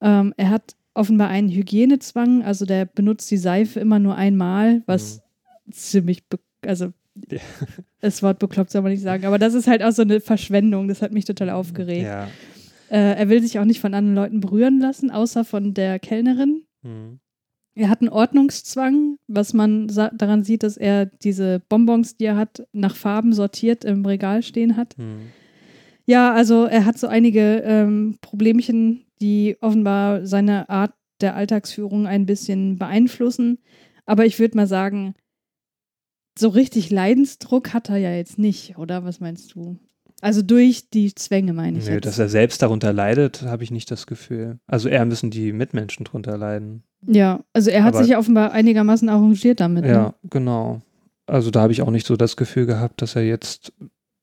A: Ähm, er hat offenbar einen Hygienezwang, also der benutzt die Seife immer nur einmal, was mhm. ziemlich, also ja. Das Wort bekloppt soll man nicht sagen, aber das ist halt auch so eine Verschwendung. Das hat mich total aufgeregt.
B: Ja.
A: Äh, er will sich auch nicht von anderen Leuten berühren lassen, außer von der Kellnerin. Mhm. Er hat einen Ordnungszwang, was man daran sieht, dass er diese Bonbons, die er hat, nach Farben sortiert im Regal stehen hat. Mhm. Ja, also er hat so einige ähm, Problemchen, die offenbar seine Art der Alltagsführung ein bisschen beeinflussen. Aber ich würde mal sagen, so richtig Leidensdruck hat er ja jetzt nicht, oder? Was meinst du? Also durch die Zwänge meine ich.
B: Nö,
A: jetzt.
B: dass er selbst darunter leidet, habe ich nicht das Gefühl. Also eher müssen die Mitmenschen drunter leiden.
A: Ja, also er hat Aber, sich offenbar einigermaßen arrangiert damit.
B: Ja, ne? genau. Also da habe ich auch nicht so das Gefühl gehabt, dass er jetzt,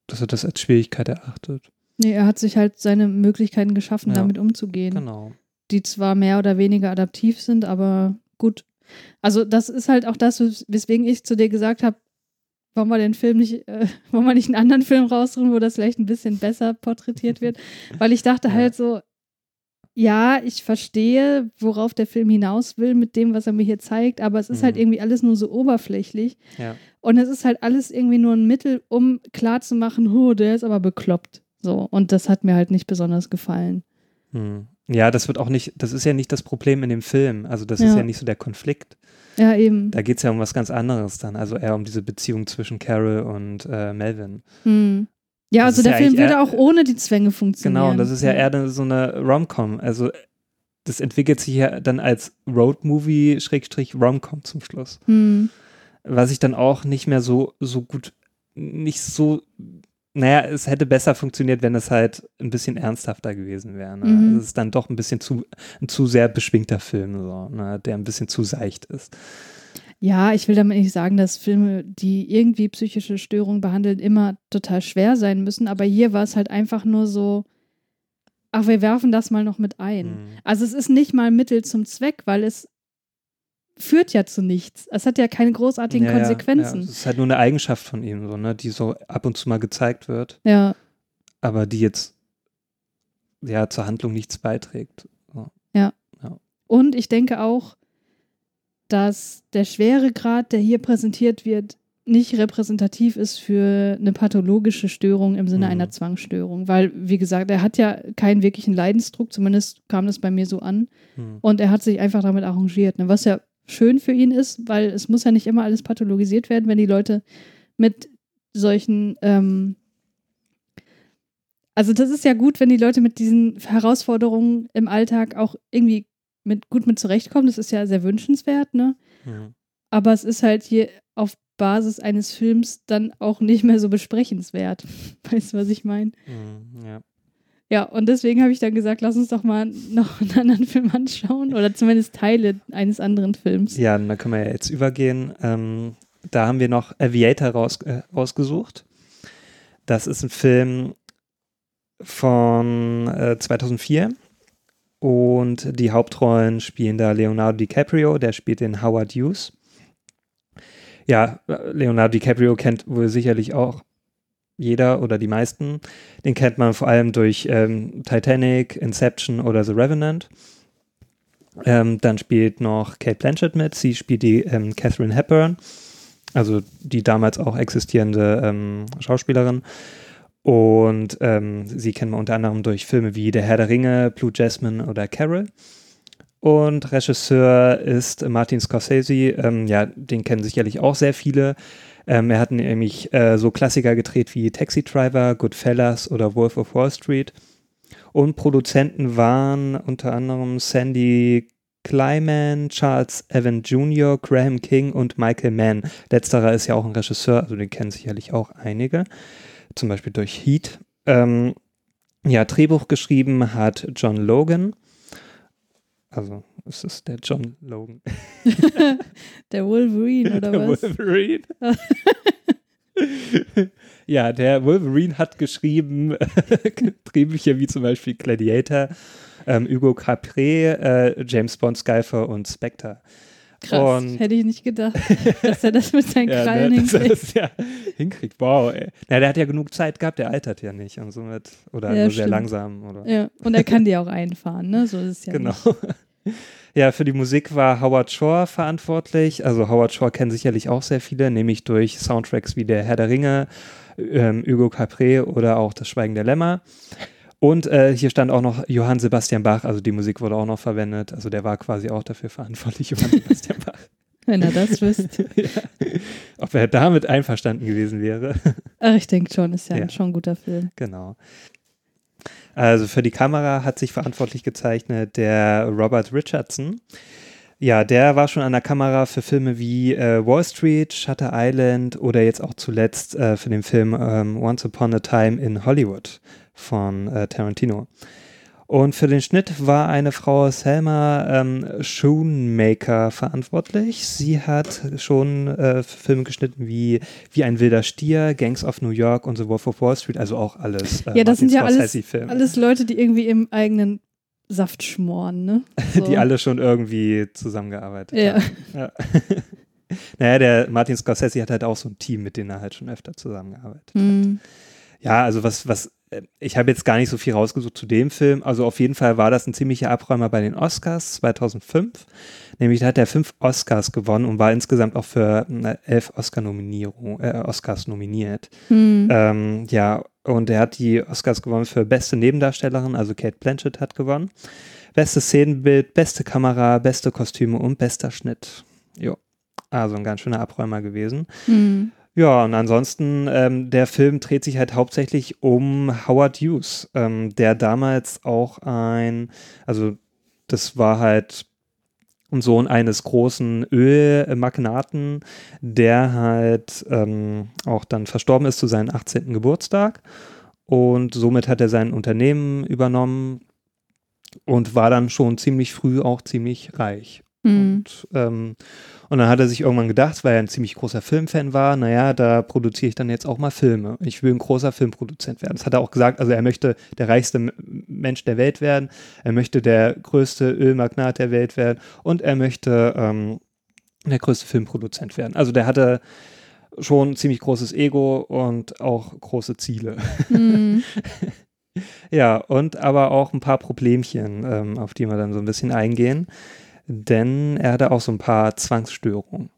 B: dass er das als Schwierigkeit erachtet.
A: Nee, er hat sich halt seine Möglichkeiten geschaffen, ja, damit umzugehen.
B: Genau.
A: Die zwar mehr oder weniger adaptiv sind, aber gut. Also das ist halt auch das, weswegen ich zu dir gesagt habe, wollen wir den Film nicht, äh, wollen wir nicht einen anderen Film raussuchen, wo das vielleicht ein bisschen besser porträtiert wird? Weil ich dachte ja. halt so, ja, ich verstehe, worauf der Film hinaus will mit dem, was er mir hier zeigt, aber es ist halt
B: Mhm.
A: irgendwie alles nur so oberflächlich.
B: Ja.
A: Und es ist halt alles irgendwie nur ein Mittel, um klarzumachen, oh, der ist aber bekloppt. So. Und das hat mir halt nicht besonders gefallen.
B: Hm. Ja, das wird auch nicht, das ist ja nicht das Problem in dem Film. Also das ist
A: Ja.
B: ja nicht so der Konflikt.
A: Ja, eben.
B: Da geht es ja um was ganz anderes dann. Also eher um diese Beziehung zwischen Carol und äh, Melvin.
A: Hm. Ja,
B: Das
A: also der
B: ja
A: Film würde
B: eher-
A: auch ohne die Zwänge funktionieren.
B: Genau, und das ist ja eher so eine Rom-Com. Also das entwickelt sich ja dann als Road-Movie, Schrägstrich Rom-Com zum Schluss.
A: Hm.
B: Was ich dann auch nicht mehr so, so gut, nicht so, naja, es hätte besser funktioniert, wenn es halt ein bisschen ernsthafter gewesen wäre. Ne?
A: Mhm.
B: Es ist dann doch ein bisschen zu, ein zu sehr beschwingter Film, so, ne? der ein bisschen zu seicht ist.
A: Ja, ich will damit nicht sagen, dass Filme, die irgendwie psychische Störungen behandeln, immer total schwer sein müssen. Aber hier war es halt einfach nur so, ach, wir werfen das mal noch mit ein.
B: Mhm.
A: Also es ist nicht mal Mittel zum Zweck, weil es führt ja zu nichts. Es hat ja keine großartigen
B: Ja, ja, Ja,
A: Konsequenzen.
B: es ist halt nur eine Eigenschaft von ihm, so, ne? die so ab und zu mal gezeigt wird,
A: Ja,
B: aber die jetzt ja zur Handlung nichts beiträgt. So.
A: Und ich denke auch, dass der Schweregrad, der hier präsentiert wird, nicht repräsentativ ist für eine pathologische Störung im Sinne
B: Mhm.
A: einer Zwangsstörung. Weil, wie gesagt, er hat ja keinen wirklichen Leidensdruck, zumindest kam das bei mir so an.
B: Hm.
A: Und er hat sich einfach damit arrangiert, ne? was ja schön für ihn ist, weil es muss ja nicht immer alles pathologisiert werden, wenn die Leute mit solchen, ähm also das ist ja gut, wenn die Leute mit diesen Herausforderungen im Alltag auch irgendwie mit, gut mit zurechtkommen. Das ist ja sehr wünschenswert, ne?
B: Hm.
A: Aber es ist halt hier auf Basis eines Films dann auch nicht mehr so besprechenswert. Weißt du, was ich meine?
B: Hm. Ja.
A: Ja, und deswegen habe ich dann gesagt, lass uns doch mal noch einen anderen Film anschauen oder zumindest Teile eines anderen Films.
B: Ja, dann können wir ja jetzt übergehen. Ähm, da haben wir noch Aviator raus, äh, rausgesucht. Das ist ein Film von äh, 2004 und die Hauptrollen spielen da Leonardo DiCaprio, der spielt den Howard Hughes. Ja, äh, Leonardo DiCaprio kennt wohl sicherlich auch jeder oder die meisten. Den kennt man vor allem durch ähm, Titanic, Inception oder The Revenant. Ähm, dann spielt noch Kate Blanchett mit. Sie spielt die ähm, Catherine Hepburn, also die damals auch existierende ähm, Schauspielerin. Und ähm, sie kennen wir unter anderem durch Filme wie Der Herr der Ringe, Blue Jasmine oder Carol. Und Regisseur ist Martin Scorsese. Ähm, ja, den kennen sicherlich auch sehr viele. Ähm, er hat nämlich äh, so Klassiker gedreht wie Taxi Driver, Goodfellas oder Wolf of Wall Street. Und Produzenten waren unter anderem Sandy Kleiman, Charles Evan Jr., Graham King und Michael Mann. Letzterer ist ja auch ein Regisseur, also den kennen sicherlich auch einige. Zum Beispiel durch Heat. Ähm, ja, Drehbuch geschrieben hat John Logan. Also, es ist der John Logan.
A: Der Wolverine oder
B: Der
A: was?
B: Wolverine. ja, der Wolverine hat geschrieben Drehbücher wie zum Beispiel Gladiator, ähm, Hugo Capré, äh, James Bond, Skyfer und Spectre.
A: Krass,
B: Und-
A: hätte ich nicht gedacht, dass er das mit seinen
B: Ja,
A: Krallen
B: ne, dass er
A: hinkriegt.
B: das ja hinkriegt. Wow, ey. Na, der hat ja genug Zeit gehabt, der altert ja nicht und somit, oder
A: Ja,
B: nur sehr
A: stimmt.
B: langsam. Oder.
A: Ja, und er kann die auch einfahren, ne? So ist es ja
B: Genau.
A: nicht.
B: Ja, für die Musik war Howard Shore verantwortlich. Also Howard Shore kennen sicherlich auch sehr viele, nämlich durch Soundtracks wie der Herr der Ringe, ähm, Hugo Capré oder auch Das Schweigen der Lämmer. Und äh, hier stand auch noch Johann Sebastian Bach, also die Musik wurde auch noch verwendet. Also der war quasi auch dafür verantwortlich, Johann Sebastian Bach.
A: Wenn er das wüsste.
B: ja. Ob er damit einverstanden gewesen wäre.
A: Ach, ich denke schon, ist ja,
B: Ja.
A: ein schon ein guter Film.
B: Genau. Also für die Kamera hat sich verantwortlich gezeichnet der Robert Richardson. Ja, der war schon an der Kamera für Filme wie äh, Wall Street, Shutter Island oder jetzt auch zuletzt äh, für den Film ähm, Once Upon a Time in Hollywood von äh, Tarantino. Und für den Schnitt war eine Frau Selma ähm, Schoonmaker verantwortlich. Sie hat schon äh, Filme geschnitten wie Wie ein wilder Stier, Gangs of New York und The Wolf of Wall Street, also auch alles. Äh,
A: Ja, das sind ja alles, alles Leute, die irgendwie im eigenen Saft schmoren, ne? So.
B: die alle schon irgendwie zusammengearbeitet
A: Ja.
B: haben. Ja. naja, der Martin Scorsese hat halt auch so ein Team, mit dem er halt schon öfter zusammengearbeitet hat.
A: Hm.
B: Ja, also was, was ich habe jetzt gar nicht so viel rausgesucht zu dem Film. Also auf jeden Fall war das ein ziemlicher Abräumer bei den Oscars 2005. Nämlich da hat er fünf Oscars gewonnen und war insgesamt auch für äh, elf Oscar-Nominierung, äh, Oscars nominiert.
A: Hm.
B: Ähm, ja, und er hat die Oscars gewonnen für beste Nebendarstellerin, also Kate Blanchett hat gewonnen. Bestes Szenenbild, beste Kamera, beste Kostüme und bester Schnitt. Jo. Also ein ganz schöner Abräumer gewesen.
A: Hm.
B: Ja, und ansonsten, ähm, der Film dreht sich halt hauptsächlich um Howard Hughes, ähm, der damals auch ein, also das war halt ein Sohn eines großen Ölmagnaten, der halt ähm, auch dann verstorben ist zu seinem 18. Geburtstag. Und somit hat er sein Unternehmen übernommen und war dann schon ziemlich früh auch ziemlich reich.
A: Hm.
B: Und, ähm, und dann hat er sich irgendwann gedacht, weil er ein ziemlich großer Filmfan war, naja, da produziere ich dann jetzt auch mal Filme. Ich will ein großer Filmproduzent werden. Das hat er auch gesagt, also er möchte der reichste Mensch der Welt werden, er möchte der größte Ölmagnat der Welt werden und er möchte ähm, der größte Filmproduzent werden. Also der hatte schon ein ziemlich großes Ego und auch große Ziele.
A: Hm.
B: Ja, und aber auch ein paar Problemchen, ähm, auf die wir dann so ein bisschen eingehen. Denn er hatte auch so ein paar Zwangsstörungen.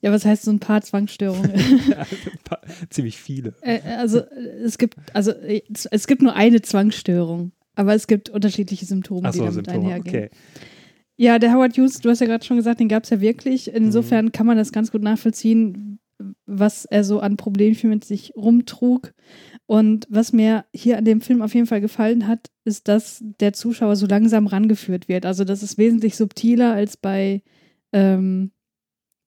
A: Ja, was heißt so ein paar Zwangsstörungen?
B: Also ein paar, ziemlich viele.
A: Äh, also äh, es gibt, also äh, es- gibt nur eine Zwangsstörung, aber es gibt unterschiedliche Symptome, die
B: Achso,
A: damit
B: Symptome,
A: einhergehen.
B: okay.
A: Ja, der Howard Hughes, du hast ja gerade schon gesagt, den gab es ja wirklich.
B: Mhm.
A: Insofern kann man das ganz gut nachvollziehen, was er so an Problemchen mit sich rumtrug. Und was mir hier an dem Film auf jeden Fall gefallen hat, ist, dass der Zuschauer so langsam rangeführt wird. Also das ist wesentlich subtiler als bei ähm,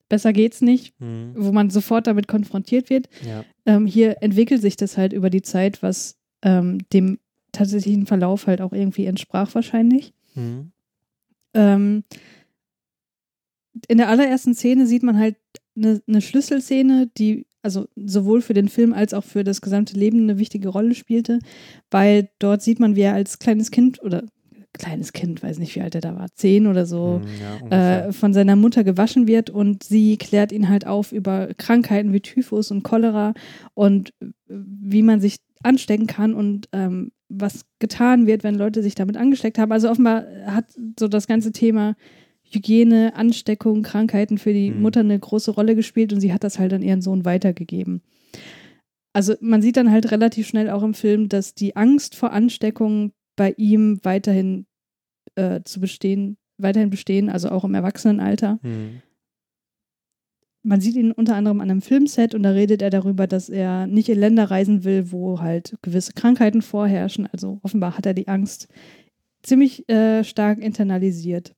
A: Besser geht's nicht,
B: Hm,
A: wo man sofort damit konfrontiert wird.
B: ja.
A: Ähm, hier entwickelt sich das halt über die Zeit, was ähm, dem tatsächlichen Verlauf halt auch irgendwie entsprach wahrscheinlich.
B: Hm,
A: Ähm, in der allerersten Szene sieht man halt eine, eine Schlüsselszene, die also sowohl für den Film als auch für das gesamte Leben eine wichtige Rolle spielte, weil dort sieht man, wie er als kleines Kind oder kleines Kind, weiß nicht, wie alt er da war, zehn oder so,
B: hm, ja,
A: äh, von seiner Mutter gewaschen wird und sie klärt ihn halt auf über Krankheiten wie Typhus und Cholera und wie man sich anstecken kann und ähm, was getan wird, wenn Leute sich damit angesteckt haben. Also offenbar hat so das ganze Thema Hygiene, Ansteckung, Krankheiten für die
B: Mhm.
A: Mutter eine große Rolle gespielt und sie hat das halt an ihren Sohn weitergegeben. Also man sieht dann halt relativ schnell auch im Film, dass die Angst vor Ansteckung bei ihm weiterhin äh, zu bestehen, weiterhin bestehen, also auch im Erwachsenenalter.
B: Hm,
A: Man sieht ihn unter anderem an einem Filmset und da redet er darüber, dass er nicht in Länder reisen will, wo halt gewisse Krankheiten vorherrschen. Also offenbar hat er die Angst ziemlich äh, stark internalisiert.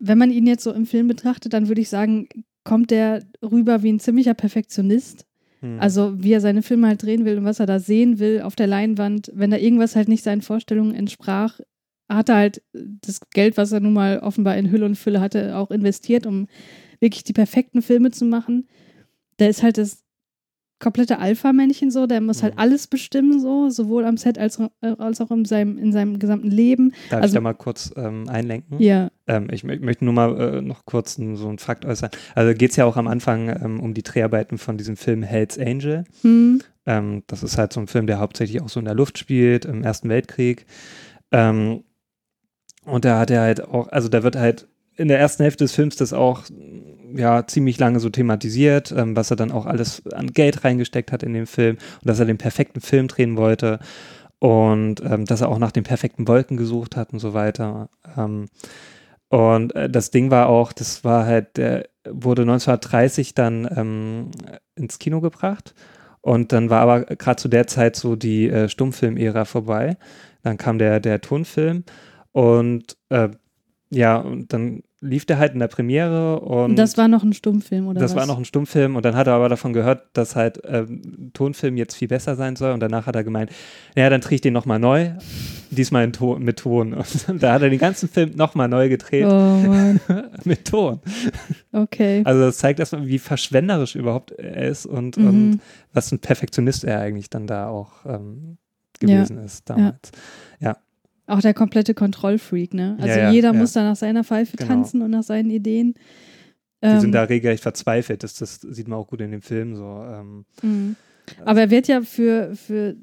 A: Wenn man ihn jetzt so im Film betrachtet, dann würde ich sagen, kommt er rüber wie ein ziemlicher Perfektionist.
B: hm.
A: Also wie er seine Filme halt drehen will und was er da sehen will auf der Leinwand. Wenn da irgendwas halt nicht seinen Vorstellungen entsprach, hat er halt das Geld, was er nun mal offenbar in Hülle und Fülle hatte, auch investiert, um wirklich die perfekten Filme zu machen. Der ist halt das komplette Alpha-Männchen so, der muss halt
B: Mhm.
A: alles bestimmen so, sowohl am Set als, äh, als auch in seinem, in seinem gesamten Leben.
B: Darf ich
A: also-
B: da mal kurz ähm, einlenken?
A: Ja,
B: Ähm, ich mö- möchte nur mal äh, noch kurz n- so einen Fakt äußern. Also geht es ja auch am Anfang ähm, um die Dreharbeiten von diesem Film Hell's Angel.
A: hm.
B: Ähm, das ist halt so ein Film, der hauptsächlich auch so in der Luft spielt, im Ersten Weltkrieg. Ähm, und da hat er halt auch, also da wird halt in der ersten Hälfte des Films das auch ja ziemlich lange so thematisiert, ähm, was er dann auch alles an Geld reingesteckt hat in den Film und dass er den perfekten Film drehen wollte und ähm, dass er auch nach den perfekten Wolken gesucht hat und so weiter. Ähm, und äh, das Ding war auch, das war halt, der wurde 1930 dann ähm, ins Kino gebracht und dann war aber gerade zu der Zeit so die äh, Stummfilm-Ära vorbei. Dann kam der, der Tonfilm und äh, ja, und dann lief der halt in der Premiere und
A: das war noch ein Stummfilm, oder
B: das
A: was?
B: war noch ein Stummfilm und dann hat er aber davon gehört, dass halt ähm, Tonfilm jetzt viel besser sein soll und danach hat er gemeint, ja, dann drehe ich den nochmal neu, diesmal in Ton, mit Ton. Und da hat er den ganzen Film nochmal neu gedreht
A: Oh
B: mit Ton.
A: okay.
B: Also das zeigt erstmal, wie verschwenderisch überhaupt er ist und,
A: Mhm.
B: und was ein Perfektionist er eigentlich dann da auch ähm, gewesen ist damals.
A: Auch der komplette Kontrollfreak, ne? Also
B: Ja, ja,
A: jeder
B: ja.
A: muss da nach seiner Pfeife
B: Genau.
A: tanzen und nach seinen Ideen.
B: Die
A: Ähm,
B: sind da regelrecht verzweifelt, das, das sieht man auch gut in dem Film so. Ähm,
A: mh. Aber er wird ja für, für,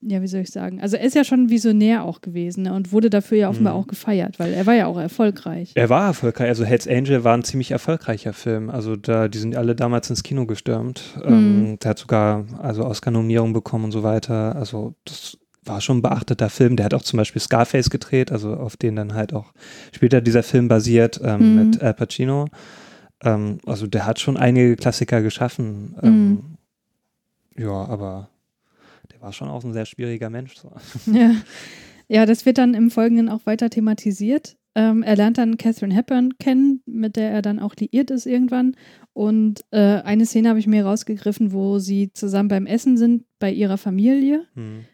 A: ja, wie soll ich sagen? Also er ist ja schon Visionär auch gewesen ne? und wurde dafür ja offenbar
B: Mhm.
A: auch gefeiert, weil er war ja auch erfolgreich.
B: Er war erfolgreich, also Hells Angel war ein ziemlich erfolgreicher Film. Also da, die sind alle damals ins Kino gestürmt.
A: Mhm.
B: Ähm, der hat sogar also Oscar-Nominierung bekommen und so weiter. Also das war schon ein beachteter Film. Der hat auch zum Beispiel Scarface gedreht, also auf den dann halt auch später dieser Film basiert ähm,
A: Mhm.
B: mit Al Pacino. Ähm, also der hat schon einige Klassiker geschaffen. Ähm,
A: Mhm.
B: Ja, aber der war schon auch ein sehr schwieriger Mensch. So.
A: Ja. ja, das wird dann im Folgenden auch weiter thematisiert. Ähm, er lernt dann Catherine Hepburn kennen, mit der er dann auch liiert ist irgendwann. Und äh, eine Szene habe ich mir rausgegriffen, wo sie zusammen beim Essen sind bei ihrer Familie
B: Hm.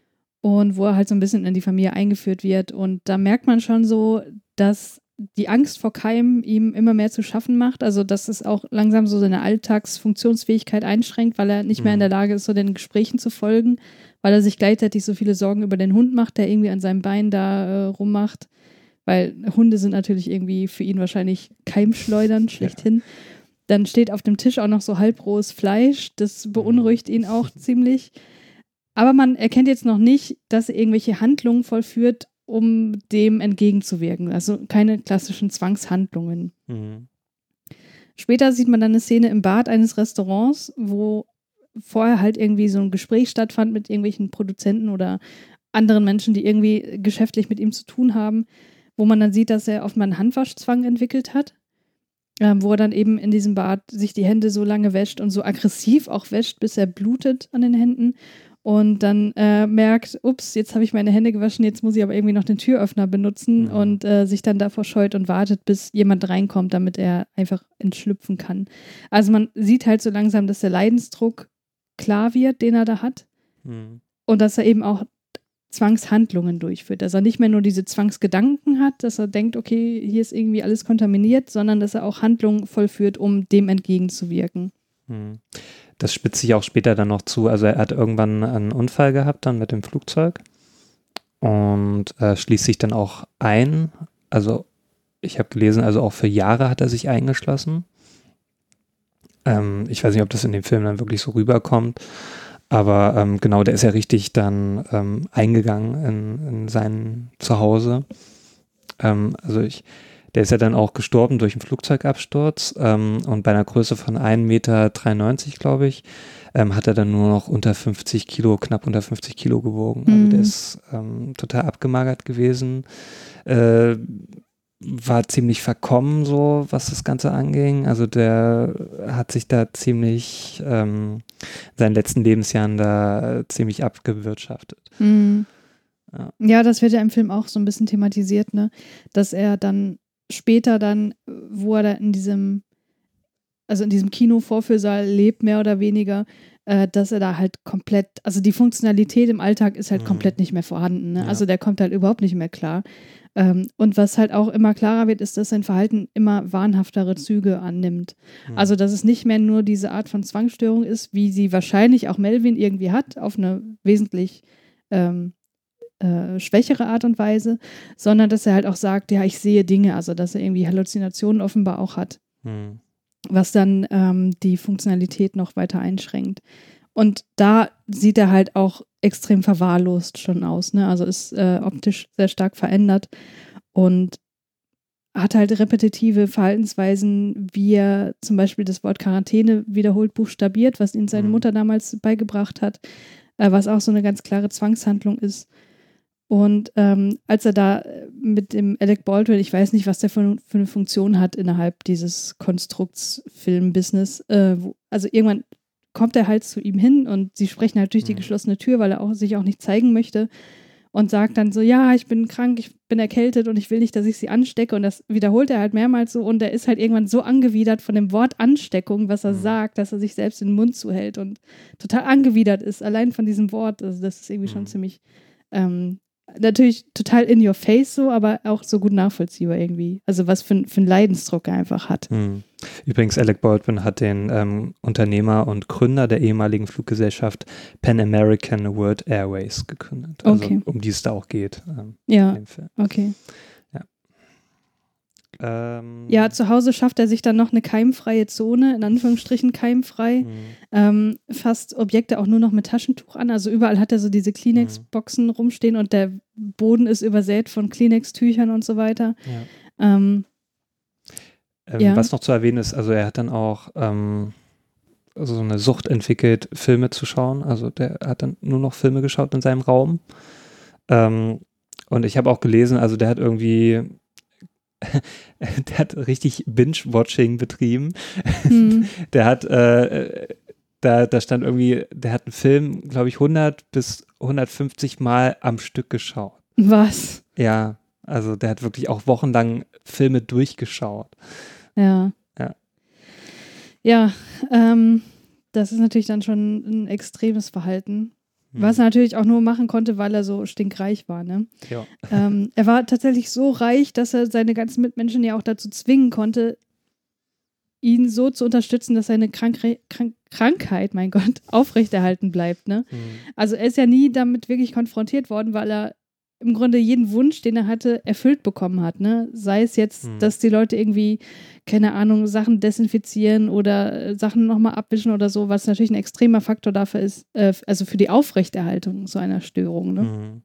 A: Und wo er halt so ein bisschen in die Familie eingeführt wird. Und da merkt man schon so, dass die Angst vor Keim ihm immer mehr zu schaffen macht. Also, dass es auch langsam so seine Alltagsfunktionsfähigkeit einschränkt, weil er nicht mehr in
B: Mhm.
A: der Lage ist, so den Gesprächen zu folgen, weil er sich gleichzeitig so viele Sorgen über den Hund macht, der irgendwie an seinem Bein da äh, rummacht. Weil Hunde sind natürlich irgendwie für ihn wahrscheinlich Keimschleudern schlechthin. Dann steht auf dem Tisch auch noch so halbrohes Fleisch. Das beunruhigt ihn auch ziemlich. Aber man erkennt jetzt noch nicht, dass er irgendwelche Handlungen vollführt, um dem entgegenzuwirken. Also keine klassischen Zwangshandlungen.
B: Mhm.
A: Später sieht man dann eine Szene im Bad eines Restaurants, wo vorher halt irgendwie so ein Gespräch stattfand mit irgendwelchen Produzenten oder anderen Menschen, die irgendwie geschäftlich mit ihm zu tun haben, wo man dann sieht, dass er offenbar einen Handwaschzwang entwickelt hat, ähm, wo er dann eben in diesem Bad sich die Hände so lange wäscht und so aggressiv auch wäscht, bis er blutet an den Händen und dann äh, merkt, ups, jetzt habe ich meine Hände gewaschen, jetzt muss ich aber irgendwie noch den Türöffner benutzen
B: Mhm.
A: und äh, sich dann davor scheut und wartet, bis jemand reinkommt, damit er einfach entschlüpfen kann. Also man sieht halt so langsam, dass der Leidensdruck klar wird, den er da hat
B: Mhm.
A: und dass er eben auch Zwangshandlungen durchführt, dass er nicht mehr nur diese Zwangsgedanken hat, dass er denkt, okay, hier ist irgendwie alles kontaminiert, sondern dass er auch Handlungen vollführt, um dem entgegenzuwirken.
B: Hm. Das spitzt sich auch später dann noch zu. Also er hat irgendwann einen Unfall gehabt dann mit dem Flugzeug und äh, schließt sich dann auch ein. Also ich habe gelesen, also auch für Jahre hat er sich eingeschlossen. Ähm, ich weiß nicht, ob das in dem Film dann wirklich so rüberkommt. Aber ähm, genau, der ist ja richtig dann ähm, eingegangen in, in sein Zuhause. Ähm, also ich, der ist ja dann auch gestorben durch einen Flugzeugabsturz ähm, und bei einer Größe von 1,93 Meter, glaube ich, ähm, hat er dann nur noch unter 50 Kilo, knapp unter 50 Kilo gewogen. Also
A: Mhm.
B: der ist ähm, total abgemagert gewesen. Äh, war ziemlich verkommen, so was das Ganze anging. Also der hat sich da ziemlich ähm, in seinen letzten Lebensjahren da äh, ziemlich abgewirtschaftet.
A: Mhm.
B: Ja.
A: Ja, das wird ja im Film auch so ein bisschen thematisiert, ne? Dass er dann später dann, wo er da in diesem, also in diesem Kino-Vorführsaal lebt, mehr oder weniger, äh, dass er da halt komplett, also die Funktionalität im Alltag ist halt
B: Mhm.
A: komplett nicht mehr vorhanden. Ne?
B: Ja.
A: Also der kommt halt überhaupt nicht mehr klar. Ähm, und was halt auch immer klarer wird, ist, dass sein Verhalten immer wahnhaftere Züge annimmt.
B: Hm.
A: Also, dass es nicht mehr nur diese Art von Zwangsstörung ist, wie sie wahrscheinlich auch Melvin irgendwie hat, auf eine wesentlich ähm, äh, schwächere Art und Weise, sondern dass er halt auch sagt, ja, ich sehe Dinge, also dass er irgendwie Halluzinationen offenbar auch hat,
B: Hm.
A: was dann ähm, die Funktionalität noch weiter einschränkt. Und da sieht er halt auch extrem verwahrlost schon aus, ne? Also ist äh, optisch sehr stark verändert und hat halt repetitive Verhaltensweisen, wie er zum Beispiel das Wort Quarantäne wiederholt buchstabiert, was ihm seine
B: Mhm.
A: Mutter damals beigebracht hat, äh, was auch so eine ganz klare Zwangshandlung ist. Und ähm, als er da äh, mit dem Alec Baldwin, ich weiß nicht, was der für, für eine Funktion hat innerhalb dieses Konstruktsfilm-Business, äh, wo, also irgendwann kommt er halt zu ihm hin und sie sprechen halt durch die
B: Mhm.
A: geschlossene Tür, weil er auch, sich auch nicht zeigen möchte und sagt dann so, ja, ich bin krank, ich bin erkältet und ich will nicht, dass ich sie anstecke. Und das wiederholt er halt mehrmals so und er ist halt irgendwann so angewidert von dem Wort Ansteckung, was er
B: Mhm.
A: sagt, dass er sich selbst in den Mund zuhält und total angewidert ist, allein von diesem Wort. Also das ist irgendwie schon
B: Mhm.
A: ziemlich, ähm, natürlich total in your face so, aber auch so gut nachvollziehbar irgendwie. Also was für, ein- für einen Leidensdruck er einfach hat.
B: Hm. Übrigens, Alec Baldwin hat den ähm, Unternehmer und Gründer der ehemaligen Fluggesellschaft Pan American World Airways gegründet. Also
A: Okay.
B: um die es da auch geht ähm,
A: Ja, okay.
B: Ähm,
A: Ja, zu Hause schafft er sich dann noch eine keimfreie Zone, in Anführungsstrichen keimfrei.
B: hm,
A: Ähm, fasst Objekte auch nur noch mit Taschentuch an. Also überall hat er so diese Kleenex-Boxen rumstehen und der Boden ist übersät von Kleenex-Tüchern und so weiter.
B: ja.
A: Ähm,
B: Ähm,
A: Ja.
B: Was noch zu erwähnen ist, also er hat dann auch ähm, so eine Sucht entwickelt, Filme zu schauen. Also der hat dann nur noch Filme geschaut in seinem Raum. Ähm, und ich habe auch gelesen, also der hat irgendwie, der hat richtig Binge-Watching betrieben.
A: hm,
B: Der hat, äh, da, da stand irgendwie, der hat einen Film, glaube ich, 100 bis 150 Mal am Stück geschaut.
A: was?
B: Ja, also der hat wirklich auch wochenlang Filme durchgeschaut.
A: Ja.
B: Ja.
A: Ja, ähm, das ist natürlich dann schon ein extremes Verhalten. Was er natürlich auch nur machen konnte, weil er so stinkreich war. Ne?
B: Ja.
A: ähm, er war tatsächlich so reich, dass er seine ganzen Mitmenschen ja auch dazu zwingen konnte, ihn so zu unterstützen, dass seine Krankre Krank Krankheit, mein Gott, aufrechterhalten bleibt. Ne?
B: Hm.
A: Also er ist ja nie damit wirklich konfrontiert worden, weil er im Grunde jeden Wunsch, den er hatte, erfüllt bekommen hat. Ne? Sei es jetzt,
B: Hm.
A: dass die Leute irgendwie, keine Ahnung, Sachen desinfizieren oder äh, Sachen nochmal abwischen oder so, was natürlich ein extremer Faktor dafür ist, äh, also für die Aufrechterhaltung so einer Störung. Ne?
B: Hm.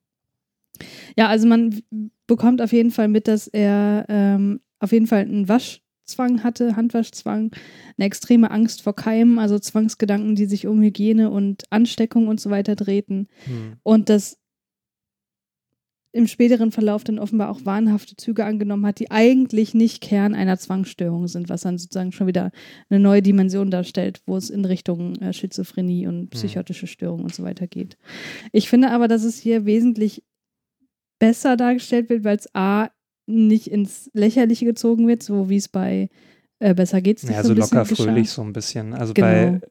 A: Ja, also man bekommt auf jeden Fall mit, dass er ähm, auf jeden Fall einen Waschzwang hatte, Handwaschzwang, eine extreme Angst vor Keimen, also Zwangsgedanken, die sich um Hygiene und Ansteckung und so weiter drehten.
B: Hm.
A: Und das im späteren Verlauf dann offenbar auch wahnhafte Züge angenommen hat, die eigentlich nicht Kern einer Zwangsstörung sind, was dann sozusagen schon wieder eine neue Dimension darstellt, wo es in Richtung äh, Schizophrenie und psychotische Störungen und so weiter geht. Ich finde aber, dass es hier wesentlich besser dargestellt wird, weil es A nicht ins Lächerliche gezogen wird, so wie es bei äh, Besser geht's nicht
B: Ja,
A: so
B: so locker
A: geschah.
B: fröhlich so ein bisschen. Also
A: Genau.
B: bei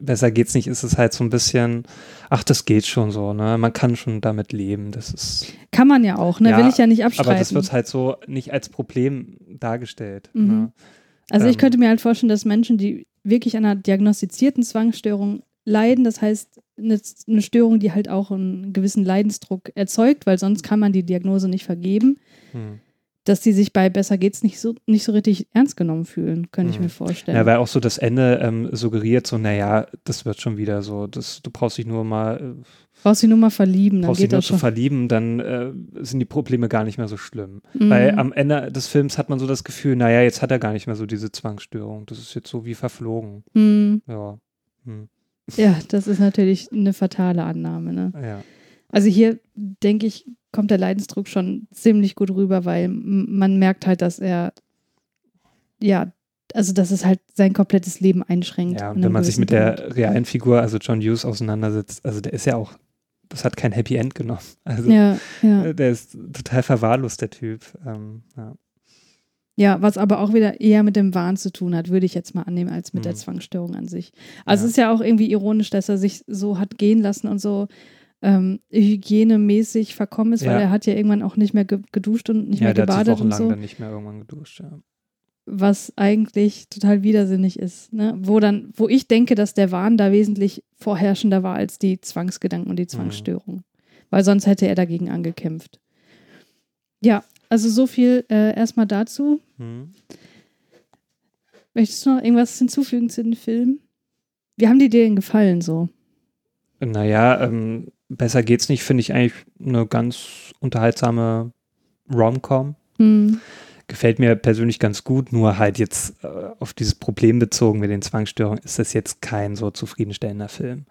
B: Besser geht's nicht, ist es halt so ein bisschen, ach, das geht schon so, ne? Man kann schon damit leben. Das ist,
A: Kann man ja auch, ne?
B: Ja,
A: Will ich ja nicht abstreiten.
B: aber das wird halt so nicht als Problem dargestellt.
A: Mhm.
B: Ne?
A: Also ich
B: Ähm,
A: könnte mir halt vorstellen, dass Menschen, die wirklich an einer diagnostizierten Zwangsstörung leiden, das heißt eine, eine Störung, die halt auch einen gewissen Leidensdruck erzeugt, weil sonst kann man die Diagnose nicht vergeben,
B: Hm.
A: Dass die sich bei Besser geht's nicht so, nicht so richtig ernst genommen fühlen, könnte ich
B: Mhm.
A: mir vorstellen.
B: Ja, weil auch so das Ende ähm, suggeriert so, naja, das wird schon wieder so. Das, du brauchst dich nur mal, äh,
A: Brauchst dich nur mal verlieben, dann
B: brauchst dich nur zu verlieben, dann äh, sind die Probleme gar nicht mehr so schlimm.
A: Mhm.
B: Weil am Ende des Films hat man so das Gefühl, naja, jetzt hat er gar nicht mehr so diese Zwangsstörung. Das ist jetzt so wie verflogen.
A: Mhm.
B: Ja. Hm.
A: Ja, das ist natürlich eine fatale Annahme. Ne?
B: Ja.
A: Also hier, denke ich, kommt der Leidensdruck schon ziemlich gut rüber, weil man merkt halt, dass er, ja, also dass es halt sein komplettes Leben einschränkt.
B: Ja, und wenn man sich mit der
A: Punkt.
B: realen Figur, also John Hughes, auseinandersetzt, also der ist ja auch, das hat kein Happy End genommen. Also
A: Ja, ja.
B: äh, der ist total verwahrlost, der Typ. Ähm, ja.
A: ja, was aber auch wieder eher mit dem Wahn zu tun hat, würde ich jetzt mal annehmen, als mit der
B: Mhm.
A: Zwangsstörung an sich. Also
B: Ja.
A: es ist ja auch irgendwie ironisch, dass er sich so hat gehen lassen und so ähm, hygienemäßig verkommen ist, weil
B: Ja.
A: er hat ja irgendwann auch nicht mehr ge geduscht und nicht
B: ja,
A: mehr
B: der hat sich
A: gebadet und
B: wochenlang
A: so.
B: dann nicht mehr irgendwann geduscht. Ja.
A: was eigentlich total widersinnig ist, ne? Wo dann, wo ich denke, dass der Wahn da wesentlich vorherrschender war als die Zwangsgedanken und die Zwangsstörung. Weil sonst hätte er dagegen angekämpft. Ja, also so viel äh, erstmal dazu.
B: Hm.
A: Möchtest du noch irgendwas hinzufügen zu den Filmen? Wie haben die dir denn gefallen so?
B: Naja, ähm, besser geht's nicht, finde ich eigentlich eine ganz unterhaltsame Rom-Com.
A: Hm.
B: Gefällt mir persönlich ganz gut, nur halt jetzt äh, auf dieses Problem bezogen mit den Zwangsstörungen ist das jetzt kein so zufriedenstellender Film.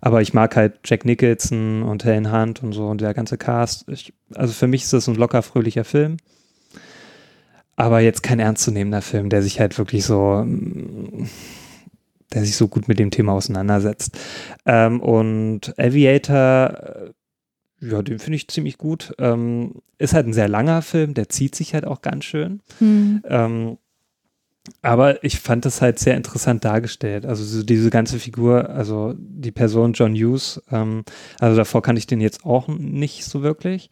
B: Aber ich mag halt Jack Nicholson und Helen Hunt und so und der ganze Cast. Ich, also für mich ist das ein locker fröhlicher Film. Aber jetzt kein ernstzunehmender Film, der sich halt wirklich so, mm, der sich so gut mit dem Thema auseinandersetzt. Ähm, und Aviator, äh, ja, den finde ich ziemlich gut. Ähm, ist halt ein sehr langer Film, der zieht sich halt auch ganz schön.
A: Hm.
B: Ähm, aber ich fand das halt sehr interessant dargestellt. Also so diese ganze Figur, also die Person John Hughes, ähm, also davor kann ich den jetzt auch nicht so wirklich.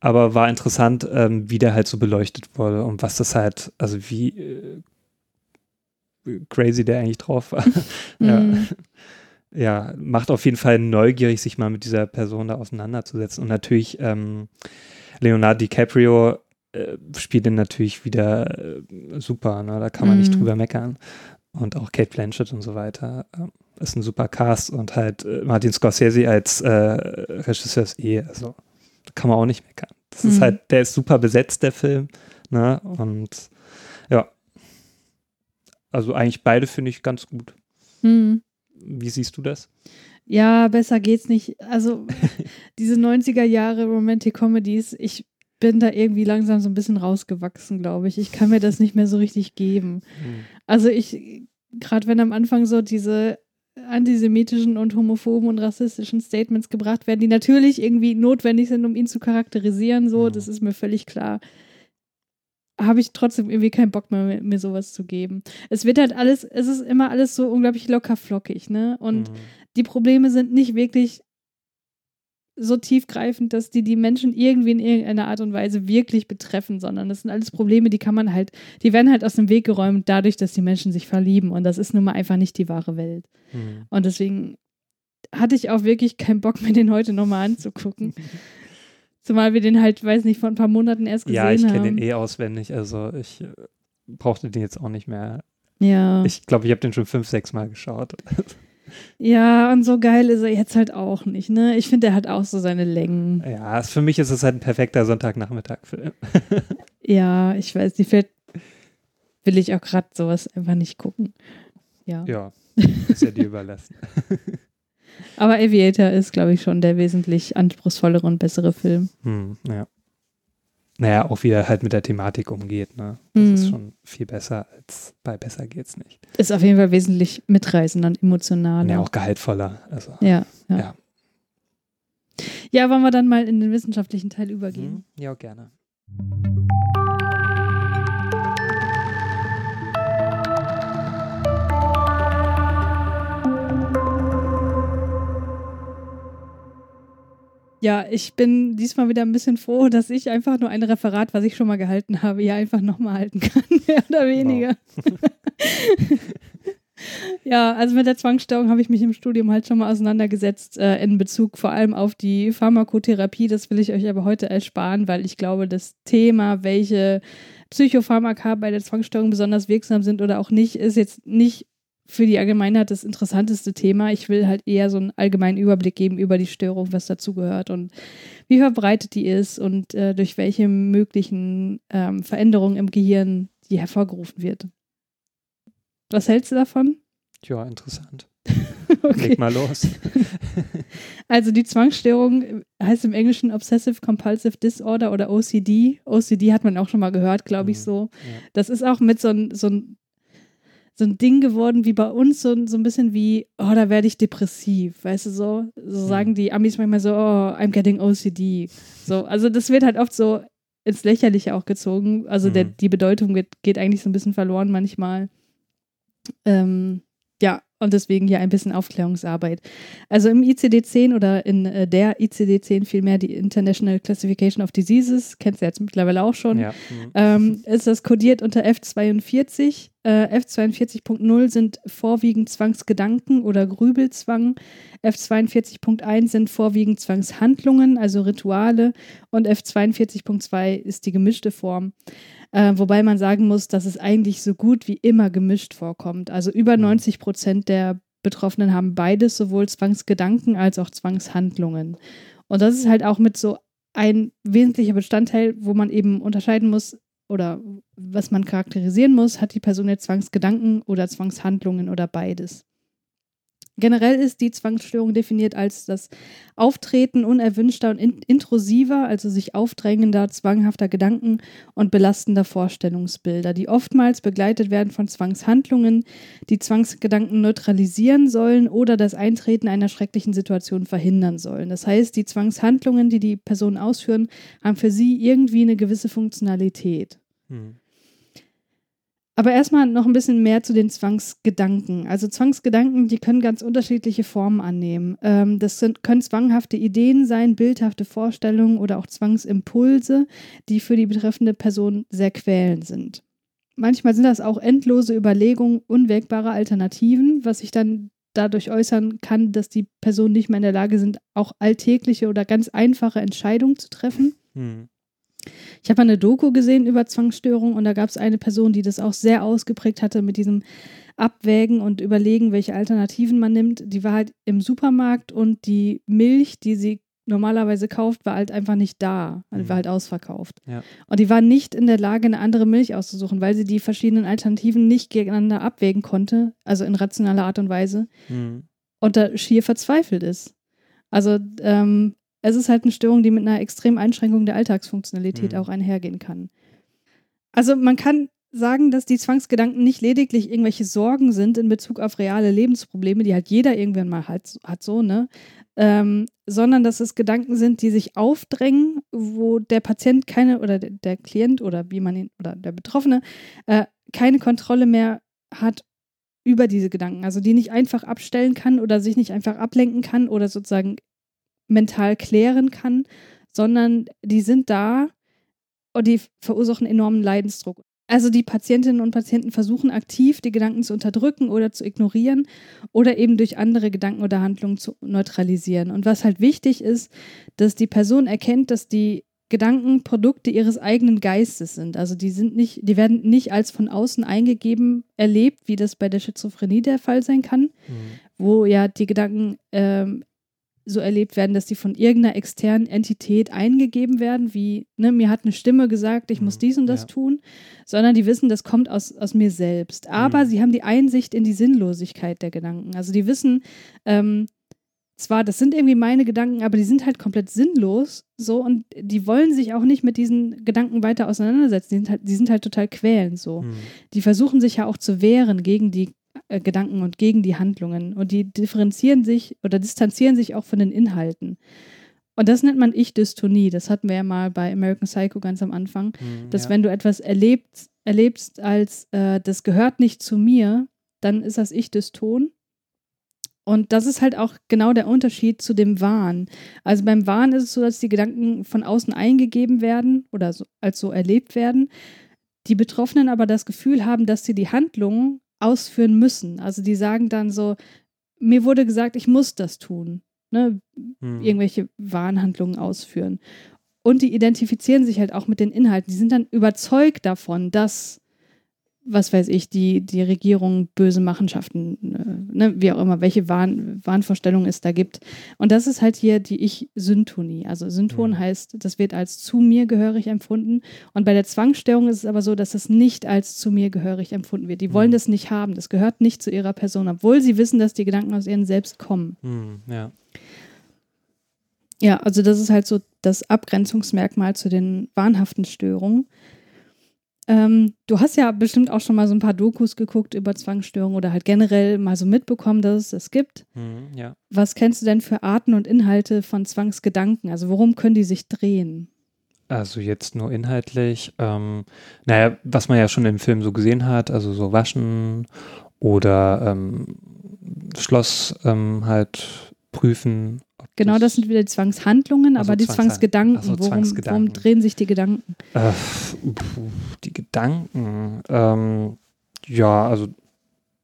B: Aber war interessant, ähm, wie der halt so beleuchtet wurde und was das halt, also wie äh, crazy der eigentlich drauf war. ja.
A: Hm.
B: ja, macht auf jeden Fall neugierig, sich mal mit dieser Person da auseinanderzusetzen. Und natürlich ähm, Leonardo DiCaprio äh, spielt ihn natürlich wieder äh, super, ne? da kann man mm. nicht mhm. drüber meckern. Und auch Kate Blanchett und so weiter. Äh, ist ein super Cast und halt äh, Martin Scorsese als äh, Regisseur ist eh, also kann man auch nicht meckern. Das mm. ist mhm. halt, der ist super besetzt, der Film. Ne? Und. Also eigentlich beide finde ich ganz gut. Mm. Wie siehst du das?
A: Ja, besser geht's nicht. Also diese 90er Jahre Romantic Comedies, ich bin da irgendwie langsam so ein bisschen rausgewachsen, glaube ich. Ich kann mir das nicht mehr so richtig geben. Mhm. Also ich, gerade wenn am Anfang so diese antisemitischen und homophoben und rassistischen Statements gebracht werden, die natürlich irgendwie notwendig sind, um ihn zu charakterisieren, so, mhm. das ist mir völlig klar habe ich trotzdem irgendwie keinen Bock mehr, mir sowas zu geben. Es wird halt alles, es ist immer alles so unglaublich locker flockig, ne? Und mhm. die Probleme sind nicht wirklich so tiefgreifend, dass die die Menschen irgendwie in irgendeiner Art und Weise wirklich betreffen, sondern das sind alles Probleme, die kann man halt, die werden halt aus dem Weg geräumt dadurch, dass die Menschen sich verlieben und das ist nun mal einfach nicht die wahre Welt. Mhm. Und deswegen hatte ich auch wirklich keinen Bock, mir den heute nochmal anzugucken. Zumal wir den halt, weiß nicht, vor ein paar Monaten erst gesehen haben.
B: Ja, ich
A: kenne
B: den eh auswendig, also ich äh, brauchte den jetzt auch nicht mehr.
A: Ja.
B: Ich glaube, ich habe den schon fünf, sechs Mal geschaut.
A: Ja, und so geil ist er jetzt halt auch nicht, ne? Ich finde, er hat auch so seine Längen.
B: Ja, für mich ist es halt ein perfekter Sonntagnachmittag-Film.
A: ja, ich weiß, die fällt, will ich auch gerade sowas einfach nicht gucken. Ja.
B: Ja, ist ja dir überlassen.
A: Aber Aviator ist, glaube ich, schon der wesentlich anspruchsvollere und bessere Film.
B: Hm, ja. Naja, auch wie er halt mit der Thematik umgeht, ne? Das mhm. ist schon viel besser als bei Besser geht's nicht.
A: Ist auf jeden Fall wesentlich mitreißender und emotionaler.
B: Ja, auch gehaltvoller. Also,
A: ja, ja, ja. Ja, wollen wir dann mal in den wissenschaftlichen Teil übergehen?
B: Mhm. Ja, gerne.
A: Ja, ich bin diesmal wieder ein bisschen froh, dass ich einfach nur ein Referat, was ich schon mal gehalten habe, hier einfach nochmal halten kann, mehr oder weniger. Wow. ja, also mit der Zwangsstörung habe ich mich im Studium halt schon mal auseinandergesetzt, äh, in Bezug vor allem auf die Pharmakotherapie. Das will ich euch aber heute ersparen, weil ich glaube, das Thema, welche Psychopharmaka bei der Zwangsstörung besonders wirksam sind oder auch nicht, ist jetzt nicht für die Allgemeinheit das interessanteste Thema. Ich will halt eher so einen allgemeinen Überblick geben über die Störung, was dazugehört und wie verbreitet die ist und äh, durch welche möglichen ähm, Veränderungen im Gehirn die hervorgerufen wird. Was hältst du davon?
B: Ja, interessant. okay. Leg mal los.
A: also die Zwangsstörung heißt im Englischen Obsessive Compulsive Disorder oder OCD. OCD hat man auch schon mal gehört, glaube ich mhm. so. Ja. Das ist auch mit so ein, so ein so ein Ding geworden wie bei uns, so, so ein bisschen wie, oh, da werde ich depressiv, weißt du so? So hm. sagen die Amis manchmal so, oh, I'm getting OCD. So, also das wird halt oft so ins Lächerliche auch gezogen. Also der, mhm. die Bedeutung wird, geht eigentlich so ein bisschen verloren manchmal. Ähm, ja, und deswegen hier ein bisschen Aufklärungsarbeit. Also im ICD-10 oder in äh, der ICD-10 vielmehr die International Classification of Diseases, kennst du jetzt mittlerweile auch schon, ja. ähm, ist das kodiert unter F42. Äh, F42.0 sind vorwiegend Zwangsgedanken oder Grübelzwang. F42.1 sind vorwiegend Zwangshandlungen, also Rituale. Und F42.2 ist die gemischte Form. Äh, wobei man sagen muss, dass es eigentlich so gut wie immer gemischt vorkommt. Also über 90 mhm. Prozent der Betroffenen haben beides, sowohl Zwangsgedanken als auch Zwangshandlungen. Und das ist halt auch mit so ein wesentlicher Bestandteil, wo man eben unterscheiden muss oder was man charakterisieren muss, hat die Person jetzt Zwangsgedanken oder Zwangshandlungen oder beides. Generell ist die Zwangsstörung definiert als das Auftreten unerwünschter und intrusiver, also sich aufdrängender, zwanghafter Gedanken und belastender Vorstellungsbilder, die oftmals begleitet werden von Zwangshandlungen, die Zwangsgedanken neutralisieren sollen oder das Eintreten einer schrecklichen Situation verhindern sollen. Das heißt, die Zwangshandlungen, die die Personen ausführen, haben für sie irgendwie eine gewisse Funktionalität. Hm. Aber erstmal noch ein bisschen mehr zu den Zwangsgedanken. Also Zwangsgedanken, die können ganz unterschiedliche Formen annehmen. Ähm, das sind, können zwanghafte Ideen sein, bildhafte Vorstellungen oder auch Zwangsimpulse, die für die betreffende Person sehr quälend sind. Manchmal sind das auch endlose Überlegungen unwägbare Alternativen, was sich dann dadurch äußern kann, dass die Personen nicht mehr in der Lage sind, auch alltägliche oder ganz einfache Entscheidungen zu treffen. Hm. Ich habe eine Doku gesehen über Zwangsstörungen und da gab es eine Person, die das auch sehr ausgeprägt hatte mit diesem Abwägen und Überlegen, welche Alternativen man nimmt. Die war halt im Supermarkt und die Milch, die sie normalerweise kauft, war halt einfach nicht da. Also
B: Mhm.
A: war halt ausverkauft.
B: Ja.
A: Und die war nicht in der Lage, eine andere Milch auszusuchen, weil sie die verschiedenen Alternativen nicht gegeneinander abwägen konnte, also in rationaler Art und Weise,
B: Mhm.
A: und da schier verzweifelt ist. Also ähm, es ist halt eine Störung, die mit einer extremen Einschränkung der Alltagsfunktionalität
B: Mhm.
A: auch einhergehen kann. Also man kann sagen, dass die Zwangsgedanken nicht lediglich irgendwelche Sorgen sind in Bezug auf reale Lebensprobleme, die halt jeder irgendwann mal hat, hat so, ne? Ähm, sondern dass es Gedanken sind, die sich aufdrängen, wo der Patient keine oder der, der Klient oder wie man ihn oder der Betroffene äh, keine Kontrolle mehr hat über diese Gedanken. Also die nicht einfach abstellen kann oder sich nicht einfach ablenken kann oder sozusagen mental klären kann, sondern die sind da und die verursachen enormen Leidensdruck. Also die Patientinnen und Patienten versuchen aktiv, die Gedanken zu unterdrücken oder zu ignorieren oder eben durch andere Gedanken oder Handlungen zu neutralisieren. Und was halt wichtig ist, dass die Person erkennt, dass die Gedanken Produkte ihres eigenen Geistes sind. Also die sind nicht, die werden nicht als von außen eingegeben erlebt, wie das bei der Schizophrenie der Fall sein kann,
B: Mhm.
A: wo ja die Gedanken ähm, so erlebt werden, dass die von irgendeiner externen Entität eingegeben werden, wie, ne, mir hat eine Stimme gesagt, ich muss
B: Mhm,
A: dies und das
B: ja.
A: tun, sondern die wissen, das kommt aus, aus mir selbst. Aber
B: Mhm.
A: sie haben die Einsicht in die Sinnlosigkeit der Gedanken. Also die wissen, ähm, zwar, das sind irgendwie meine Gedanken, aber die sind halt komplett sinnlos, so, und die wollen sich auch nicht mit diesen Gedanken weiter auseinandersetzen. Die sind halt, die sind halt total quälend, so
B: Mhm.
A: die versuchen sich ja auch zu wehren gegen die äh, Gedanken und gegen die Handlungen. Und die differenzieren sich oder distanzieren sich auch von den Inhalten. Und das nennt man Ich-Dystonie. Das hatten wir ja mal bei American Psycho ganz am Anfang.
B: Mhm.
A: Dass
B: ja.
A: wenn du etwas erlebst, erlebst als äh, das gehört nicht zu mir, dann ist das Ich-Dyston. Und das ist halt auch genau der Unterschied zu dem Wahn. Also beim Wahn ist es so, dass die Gedanken von außen eingegeben werden oder so, als so erlebt werden. Die Betroffenen aber das Gefühl haben, dass sie die Handlungen ausführen müssen. Also die sagen dann so, mir wurde gesagt, ich muss das tun. Ne?
B: Mhm.
A: Irgendwelche Wahnhandlungen ausführen. Und die identifizieren sich halt auch mit den Inhalten. Die sind dann überzeugt davon, dass, was weiß ich, die, die Regierung böse Machenschaften, äh, ne, wie auch immer, welche Wahn, Wahnvorstellungen es da gibt. Und das ist halt hier die Ich-Syntonie. Also Synton
B: Mhm.
A: heißt, das wird als zu mir gehörig empfunden. Und bei der Zwangsstörung ist es aber so, dass es nicht als zu mir gehörig empfunden wird. Die wollen
B: Mhm.
A: das nicht haben. Das gehört nicht zu ihrer Person, obwohl sie wissen, dass die Gedanken aus ihren Selbst kommen.
B: Mhm. Ja.
A: Ja, also das ist halt so das Abgrenzungsmerkmal zu den wahnhaften Störungen. Ähm, du hast ja bestimmt auch schon mal so ein paar Dokus geguckt über Zwangsstörungen oder halt generell mal so mitbekommen, dass es das gibt.
B: Mhm. ja.
A: Was kennst du denn für Arten und Inhalte von Zwangsgedanken? Also worum können die sich drehen?
B: Also jetzt nur inhaltlich. Ähm, naja, was man ja schon im Film so gesehen hat, also so Waschen oder ähm, Schloss ähm, halt prüfen. ob
A: Genau, das sind wieder die Zwangshandlungen,
B: Also
A: aber die Zwangsgedanken,
B: ach so,
A: worum,
B: Zwangsgedanken.
A: worum drehen sich die Gedanken?
B: Äh, die Gedanken. Ähm, ja, also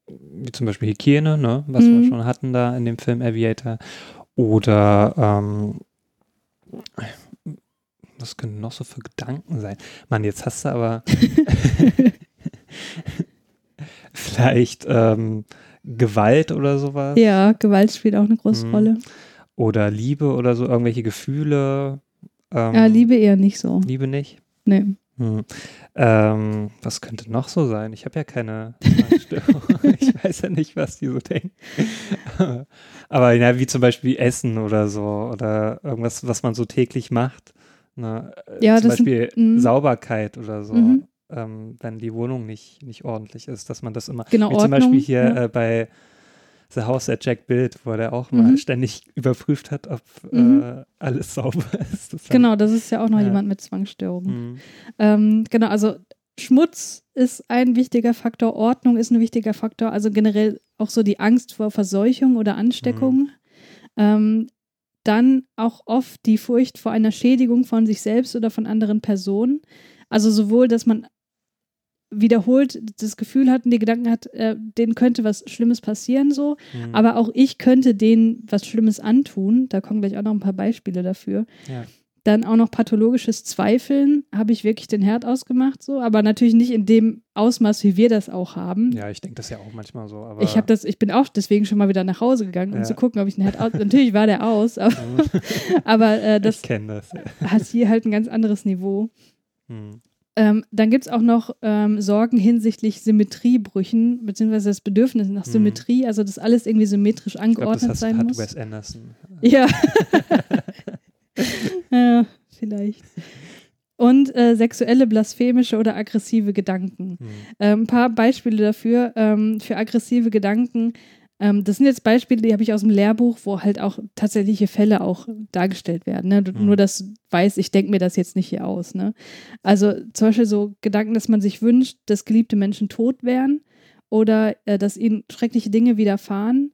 B: wie zum Beispiel Hygiene, ne, was wir
A: Mhm.
B: schon hatten da in dem Film Aviator. Oder ähm, was können noch so für Gedanken sein? Mann, jetzt hast du aber vielleicht ähm, Gewalt oder sowas.
A: ja, Gewalt spielt auch eine große
B: Mhm.
A: Rolle.
B: Oder Liebe oder so, irgendwelche Gefühle. Ähm,
A: Ja, Liebe eher nicht so.
B: Liebe nicht.
A: Nee.
B: Hm. Ähm, was könnte noch so sein? Ich habe ja keine Zwangsstörung. ich weiß ja nicht, was die so denken. Aber ja, wie zum Beispiel Essen oder so oder irgendwas, was man so täglich macht. Ne? Äh,
A: Ja,
B: zum
A: das sind-
B: Beispiel
A: mhm.
B: Sauberkeit oder so.
A: Mhm.
B: Ähm, wenn die Wohnung nicht, nicht ordentlich ist, dass man das immer.
A: Genau,
B: wie zum
A: Ordnung,
B: Beispiel hier
A: ja.
B: äh, bei The House at Jack Bild, wo der auch mal
A: Mhm.
B: ständig überprüft hat, ob
A: Mhm.
B: äh, alles sauber ist. Das
A: Genau, das ist ja auch noch
B: Ja.
A: jemand mit Zwangsstörungen.
B: Mhm.
A: Ähm, genau, also Schmutz ist ein wichtiger Faktor, Ordnung ist ein wichtiger Faktor, also generell auch so die Angst vor Verseuchung oder Ansteckung. Ähm, dann auch oft die Furcht vor einer Schädigung von sich selbst oder von anderen Personen. Also sowohl, dass man wiederholt das Gefühl hat und die Gedanken hat, äh, denen könnte was Schlimmes passieren so,
B: Mhm.
A: aber auch ich könnte denen was Schlimmes antun. Da kommen gleich auch noch ein paar Beispiele dafür.
B: Ja.
A: Dann auch noch pathologisches Zweifeln, habe ich wirklich den Herd ausgemacht, so, aber natürlich nicht in dem Ausmaß, wie wir das auch haben.
B: Ja, ich denke das ja auch manchmal so. Aber
A: ich habe das, ich bin auch deswegen schon mal wieder nach Hause gegangen, um
B: Ja.
A: zu gucken, ob ich den Herd aus. natürlich war der aus, aber, aber äh, das
B: ich das.
A: hat hier halt ein ganz anderes Niveau.
B: Hm.
A: Ähm, dann gibt es auch noch ähm, Sorgen hinsichtlich Symmetriebrüchen, beziehungsweise das Bedürfnis nach
B: Mhm.
A: Symmetrie, also dass alles irgendwie symmetrisch
B: Ich glaube, das
A: angeordnet sein
B: hat
A: muss.
B: Wes Anderson.
A: Ja. ja, vielleicht. Und äh, sexuelle, blasphemische oder aggressive Gedanken.
B: Hm.
A: Ähm, ein paar Beispiele dafür, ähm, für aggressive Gedanken. Ähm, das sind jetzt Beispiele, die habe ich aus dem Lehrbuch, wo halt auch tatsächliche Fälle auch dargestellt werden. Ne? Du-
B: Mhm.
A: Nur das weiß, ich denke mir das jetzt nicht hier aus. Ne? Also zum Beispiel so Gedanken, dass man sich wünscht, dass geliebte Menschen tot wären oder äh, dass ihnen schreckliche Dinge widerfahren.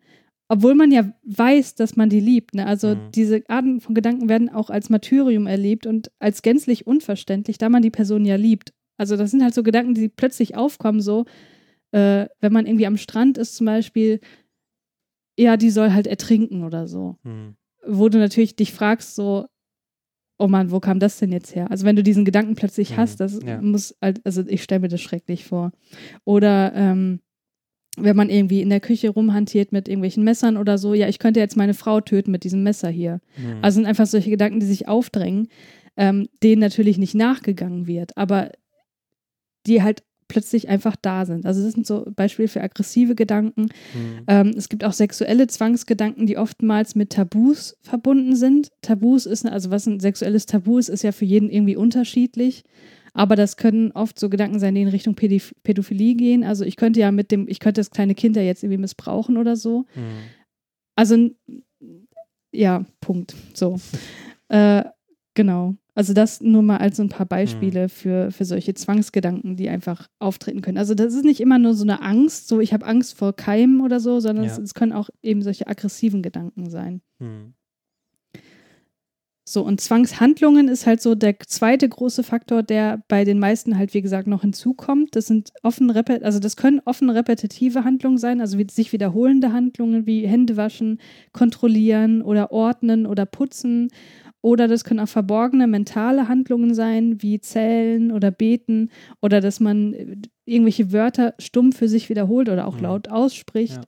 A: Obwohl man ja weiß, dass man die liebt. Ne? Also
B: Mhm.
A: diese Arten von Gedanken werden auch als Martyrium erlebt und als gänzlich unverständlich, da man die Person ja liebt. Also das sind halt so Gedanken, die plötzlich aufkommen, so äh, wenn man irgendwie am Strand ist zum Beispiel, ja, die soll halt ertrinken oder so.
B: Hm.
A: Wo du natürlich dich fragst, so, oh Mann, wo kam das denn jetzt her? Also wenn du diesen Gedanken plötzlich
B: Mhm,
A: hast, das
B: ja.
A: muss halt, also ich stelle mir das schrecklich vor. Oder ähm, wenn man irgendwie in der Küche rumhantiert mit irgendwelchen Messern oder so, ja, ich könnte jetzt meine Frau töten mit diesem Messer hier.
B: Hm.
A: Also sind einfach solche Gedanken, die sich aufdrängen, ähm, denen natürlich nicht nachgegangen wird, aber die halt plötzlich einfach da sind. Also das sind so Beispiele für aggressive Gedanken.
B: Hm.
A: Ähm, es gibt auch sexuelle Zwangsgedanken, die oftmals mit Tabus verbunden sind. Tabus ist, also was ein sexuelles Tabu ist, ist ja für jeden irgendwie unterschiedlich. Aber das können oft so Gedanken sein, die in Richtung Pädif- Pädophilie gehen. Also ich könnte ja mit dem, ich könnte das kleine Kind ja jetzt irgendwie missbrauchen oder so.
B: Hm.
A: Also, ja, Punkt. So. äh, genau. Also, das nur mal als so ein paar Beispiele für, für solche Zwangsgedanken, die einfach auftreten können. Also, das ist nicht immer nur so eine Angst, so ich habe Angst vor Keimen oder so, sondern
B: Ja.
A: es, es können auch eben solche aggressiven Gedanken sein.
B: Hm.
A: So, und Zwangshandlungen ist halt so der zweite große Faktor, der bei den meisten halt, wie gesagt, noch hinzukommt. Das sind offen, also das können offen repetitive Handlungen sein, also wie sich wiederholende Handlungen wie Hände waschen, kontrollieren oder ordnen oder putzen. Oder das können auch verborgene mentale Handlungen sein, wie zählen oder beten oder dass man äh, irgendwelche Wörter stumm für sich wiederholt oder auch
B: Mhm.
A: laut ausspricht.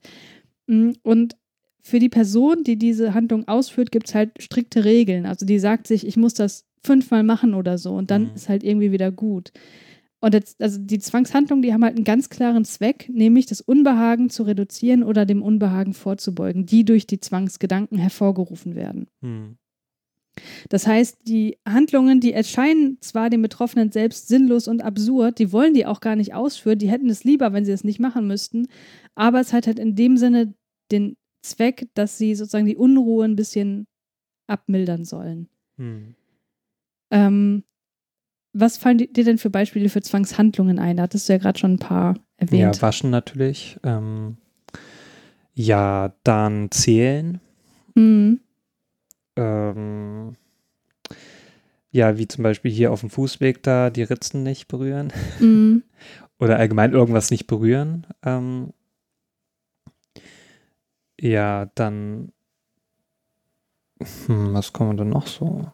A: Mm, Und für die Person, die diese Handlung ausführt, gibt es halt strikte Regeln. Also die sagt sich, ich muss das fünfmal machen oder so und dann
B: Mhm.
A: ist halt irgendwie wieder gut. Und jetzt, also die Zwangshandlungen, die haben halt einen ganz klaren Zweck, nämlich das Unbehagen zu reduzieren oder dem Unbehagen vorzubeugen, die durch die Zwangsgedanken hervorgerufen werden.
B: Hm.
A: Das heißt, die Handlungen, die erscheinen zwar den Betroffenen selbst sinnlos und absurd, die wollen die auch gar nicht ausführen, die hätten es lieber, wenn sie es nicht machen müssten, aber es hat halt in dem Sinne den Zweck, dass sie sozusagen die Unruhe ein bisschen abmildern sollen.
B: Hm.
A: Ähm, was fallen dir denn für Beispiele für Zwangshandlungen ein? Da hattest du ja gerade schon ein paar erwähnt.
B: Ja, waschen natürlich. Ähm, ja, dann zählen.
A: Mhm.
B: Ähm, ja, wie zum Beispiel hier auf dem Fußweg da die Ritzen nicht berühren.
A: Mhm.
B: Oder allgemein irgendwas nicht berühren. Ähm, ja, dann. Hm, was kommen denn noch so?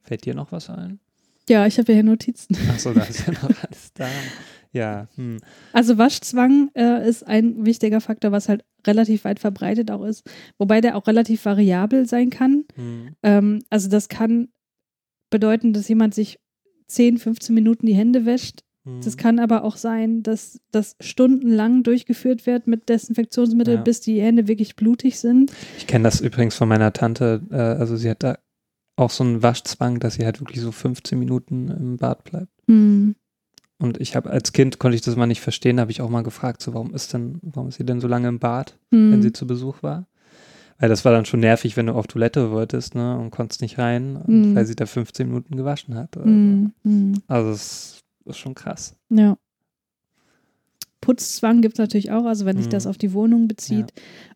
B: Fällt dir noch was ein?
A: Ja, ich habe ja hier Notizen.
B: Achso, da ist ja noch alles da. Ja, hm.
A: Also Waschzwang äh, ist ein wichtiger Faktor, was halt relativ weit verbreitet auch ist, wobei der auch relativ variabel sein kann.
B: Hm.
A: Ähm, also das kann bedeuten, dass jemand sich 10, 15 Minuten die Hände wäscht.
B: hm.
A: Das kann aber auch sein, dass das stundenlang durchgeführt wird mit Desinfektionsmittel,
B: Ja.
A: bis die Hände wirklich blutig sind.
B: Ich kenne das übrigens von meiner Tante. Äh, also sie hat da auch so einen Waschzwang, dass sie halt wirklich so 15 Minuten im Bad bleibt.
A: Hm.
B: Und ich habe als Kind konnte ich das mal nicht verstehen, habe ich auch mal gefragt, so warum ist denn, warum ist sie denn so lange im Bad,
A: Hm.
B: wenn sie zu Besuch war? Weil das war dann schon nervig, wenn du auf Toilette wolltest, ne, und konntest nicht rein, und
A: Mhm.
B: weil sie da 15 Minuten gewaschen hat.
A: Hm. Hm.
B: so. Also das ist schon krass.
A: Ja. Putzzwang gibt es natürlich auch, also wenn sich
B: Mhm.
A: das auf die Wohnung bezieht.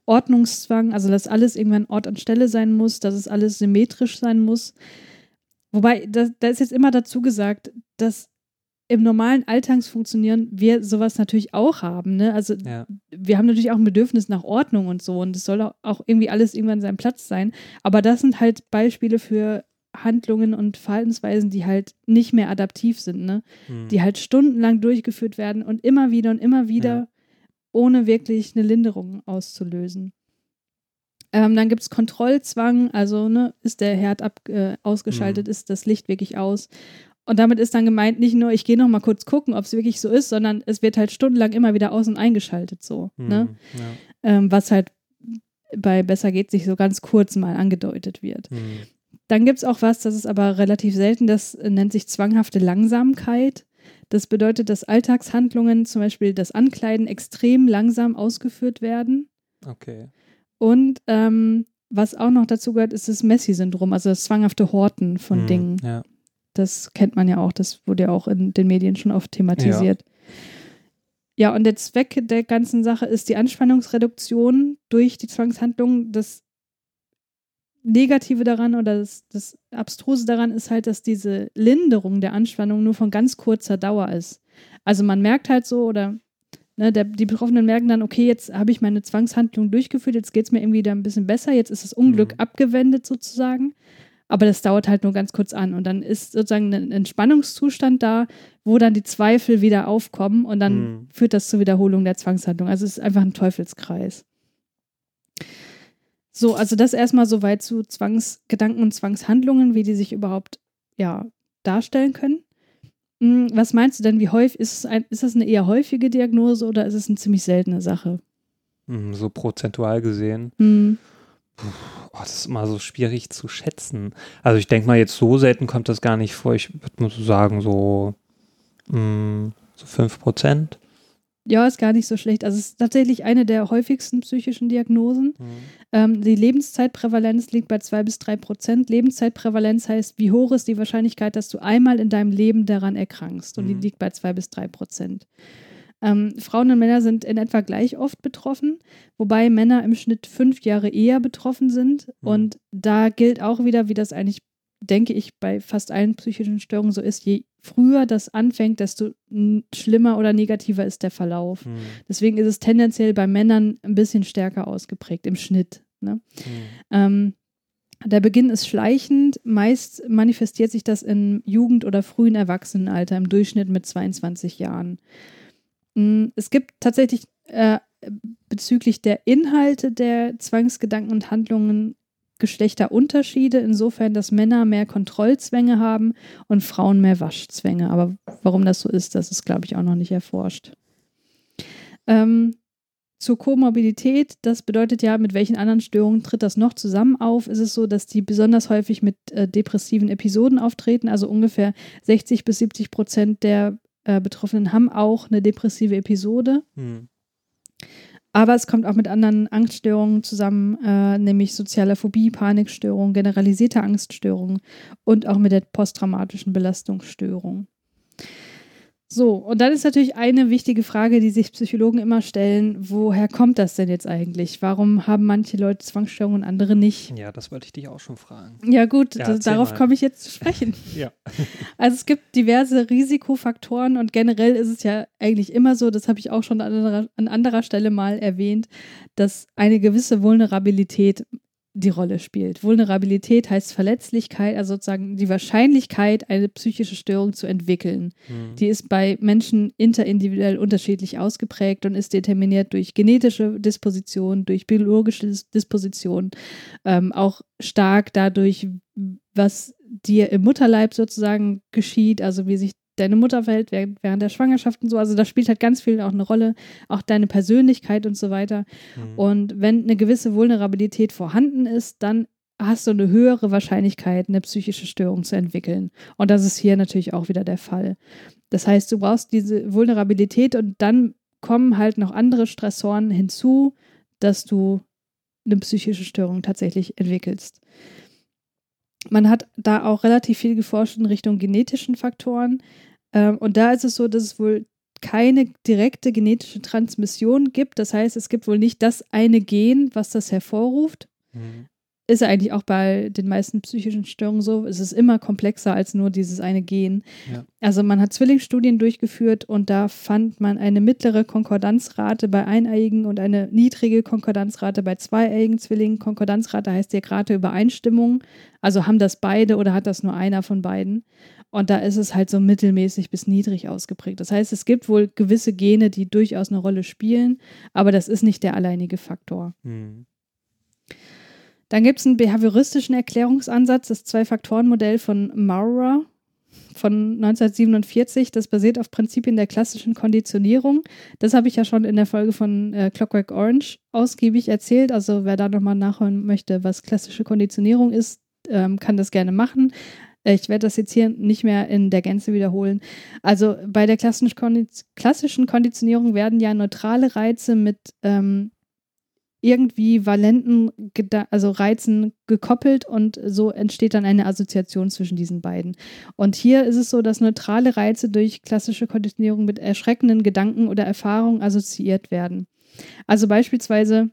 A: Ordnungszwang, also dass alles irgendwann Ort und Stelle sein muss, dass es alles symmetrisch sein muss. Wobei, da, da ist jetzt immer dazu gesagt, dass im normalen Alltagsfunktionieren wir sowas natürlich auch haben. Ne? Also
B: Ja.
A: wir haben natürlich auch ein Bedürfnis nach Ordnung und so und es soll auch- irgendwie alles irgendwann seinen Platz sein. Aber das sind halt Beispiele für Handlungen und Verhaltensweisen, die halt nicht mehr adaptiv sind, ne?
B: Hm.
A: Die halt stundenlang durchgeführt werden und immer wieder und immer wieder,
B: Ja.
A: ohne wirklich eine Linderung auszulösen. Ähm, dann gibt es Kontrollzwang, also ne, ist der Herd ab, äh, ausgeschaltet,
B: Mhm.
A: ist das Licht wirklich aus. Und damit ist dann gemeint, nicht nur, ich gehe noch mal kurz gucken, ob es wirklich so ist, sondern es wird halt stundenlang immer wieder aus- und eingeschaltet so.
B: Hm.
A: Ne?
B: Ja.
A: Ähm, was halt bei Besser geht sich so ganz kurz mal angedeutet wird.
B: Hm.
A: Dann gibt es auch was, das ist aber relativ selten, das nennt sich zwanghafte Langsamkeit. Das bedeutet, dass Alltagshandlungen, zum Beispiel das Ankleiden, extrem langsam ausgeführt werden.
B: Okay.
A: Und ähm, was auch noch dazu gehört, ist das Messi-Syndrom, also das zwanghafte Horten von
B: Hm.
A: Dingen.
B: Ja.
A: Das kennt man ja auch, das wurde ja auch in den Medien schon oft thematisiert. Ja, und der Zweck der ganzen Sache ist die Anspannungsreduktion durch die Zwangshandlung. Das Negative daran oder das, das Abstruse daran ist halt, dass diese Linderung der Anspannung nur von ganz kurzer Dauer ist. Also man merkt halt so oder ne, der, die Betroffenen merken dann, okay, jetzt habe ich meine Zwangshandlung durchgeführt, jetzt geht es mir irgendwie wieder ein bisschen besser, jetzt ist das Unglück
B: Mhm.
A: abgewendet sozusagen. Aber das dauert halt nur ganz kurz an und dann ist sozusagen ein Entspannungszustand da, wo dann die Zweifel wieder aufkommen und dann
B: Mhm.
A: führt das zur Wiederholung der Zwangshandlung. Also es ist einfach ein Teufelskreis. So, also das erstmal soweit zu Zwangsgedanken und Zwangshandlungen, wie die sich überhaupt ja, darstellen können. Hm, Was meinst du denn, wie häufig ist es ein, ist das eine eher häufige Diagnose oder ist es eine ziemlich seltene Sache?
B: Hm, So prozentual gesehen.
A: Hm,
B: Oh, das ist immer so schwierig zu schätzen. Also ich denke mal, jetzt so selten kommt das gar nicht vor. Ich würde so sagen, so, mh, so 5 Prozent.
A: Ja, ist gar nicht so schlecht. Also es ist tatsächlich eine der häufigsten psychischen Diagnosen. Ähm, die Lebenszeitprävalenz liegt bei 2 bis 3 Prozent. Lebenszeitprävalenz heißt, wie hoch ist die Wahrscheinlichkeit, dass du einmal in deinem Leben daran erkrankst? Und die
B: Mhm.
A: liegt bei 2 bis 3 Prozent. Ähm, Frauen und Männer sind in etwa gleich oft betroffen, wobei Männer im Schnitt fünf Jahre eher betroffen sind.
B: Mhm.
A: Und da gilt auch wieder, wie das eigentlich, denke ich, bei fast allen psychischen Störungen so ist, je früher das anfängt, desto schlimmer oder negativer ist der Verlauf.
B: Hm,
A: Deswegen ist es tendenziell bei Männern ein bisschen stärker ausgeprägt im Schnitt. Ne?
B: hm,
A: Ähm, der Beginn ist schleichend. Meist manifestiert sich das im Jugend- oder frühen Erwachsenenalter, im Durchschnitt mit 22 Jahren. Mm, Es gibt tatsächlich äh, bezüglich der Inhalte der Zwangsgedanken und Handlungen Geschlechterunterschiede, insofern, dass Männer mehr Kontrollzwänge haben und Frauen mehr Waschzwänge. Aber warum das so ist, das ist, glaube ich, auch noch nicht erforscht. Ähm, zur Komorbidität, das bedeutet ja, mit welchen anderen Störungen tritt das noch zusammen auf? Ist es so, dass die besonders häufig mit äh, depressiven Episoden auftreten? Also ungefähr 60 bis 70 Prozent der äh, Betroffenen haben auch eine depressive Episode.
B: hm,
A: Aber es kommt auch mit anderen Angststörungen zusammen, äh, nämlich sozialer Phobie, Panikstörung, generalisierte Angststörung und auch mit der posttraumatischen Belastungsstörung. So, und dann ist natürlich eine wichtige Frage, die sich Psychologen immer stellen, woher kommt das denn jetzt eigentlich? Warum haben manche Leute Zwangsstörungen und andere nicht?
B: Ja, das wollte ich dich auch schon fragen.
A: Ja gut,
B: Ja,
A: das, darauf komme ich jetzt zu sprechen.
B: Ja.
A: Also es gibt diverse Risikofaktoren und generell ist es ja eigentlich immer so, das habe ich auch schon an anderer, an anderer Stelle mal erwähnt, dass eine gewisse Vulnerabilität die Rolle spielt. Vulnerabilität heißt Verletzlichkeit, also sozusagen die Wahrscheinlichkeit, eine psychische Störung zu entwickeln.
B: Hm,
A: Die ist bei Menschen interindividuell unterschiedlich ausgeprägt und ist determiniert durch genetische Disposition, durch biologische Dis- Disposition, ähm, auch stark dadurch, was dir im Mutterleib sozusagen geschieht, also wie sich deine Mutter verhält während, während der Schwangerschaft und so. Also da spielt halt ganz viel auch eine Rolle, auch deine Persönlichkeit und so weiter.
B: hm,
A: Und wenn eine gewisse Vulnerabilität vorhanden ist, dann hast du eine höhere Wahrscheinlichkeit, eine psychische Störung zu entwickeln. Und das ist hier natürlich auch wieder der Fall. Das heißt, du brauchst diese Vulnerabilität und dann kommen halt noch andere Stressoren hinzu, dass du eine psychische Störung tatsächlich entwickelst. Man hat da auch relativ viel geforscht in Richtung genetischen Faktoren. Ähm, und da ist es so, dass es wohl keine direkte genetische Transmission gibt. Das heißt, es gibt wohl nicht das eine Gen, was das hervorruft.
B: hm,
A: ist ja eigentlich auch bei den meisten psychischen Störungen so. Es ist immer komplexer als nur dieses eine Gen.
B: Ja.
A: Also man hat Zwillingsstudien durchgeführt und da fand man eine mittlere Konkordanzrate bei eineiigen und eine niedrige Konkordanzrate bei zweieiigen Zwillingen. Konkordanzrate heißt ja gerade Übereinstimmung. Also haben das beide oder hat das nur einer von beiden? Und da ist es halt so mittelmäßig bis niedrig ausgeprägt. Das heißt, es gibt wohl gewisse Gene, die durchaus eine Rolle spielen, aber das ist nicht der alleinige Faktor.
B: Hm.
A: Dann gibt es einen behavioristischen Erklärungsansatz, das Zwei-Faktoren-Modell von Maurer von 1947. Das basiert auf Prinzipien der klassischen Konditionierung. Das habe ich ja schon in der Folge von äh, Clockwork Orange ausgiebig erzählt. Also wer da nochmal nachhören möchte, was klassische Konditionierung ist, ähm, kann das gerne machen. Äh, Ich werde das jetzt hier nicht mehr in der Gänze wiederholen. Also bei der klassischen, Konditionierung werden ja neutrale Reize mit ähm, irgendwie valenten also Reizen gekoppelt und so entsteht dann eine Assoziation zwischen diesen beiden. Und hier ist es so, dass neutrale Reize durch klassische Konditionierung mit erschreckenden Gedanken oder Erfahrungen assoziiert werden. Also beispielsweise,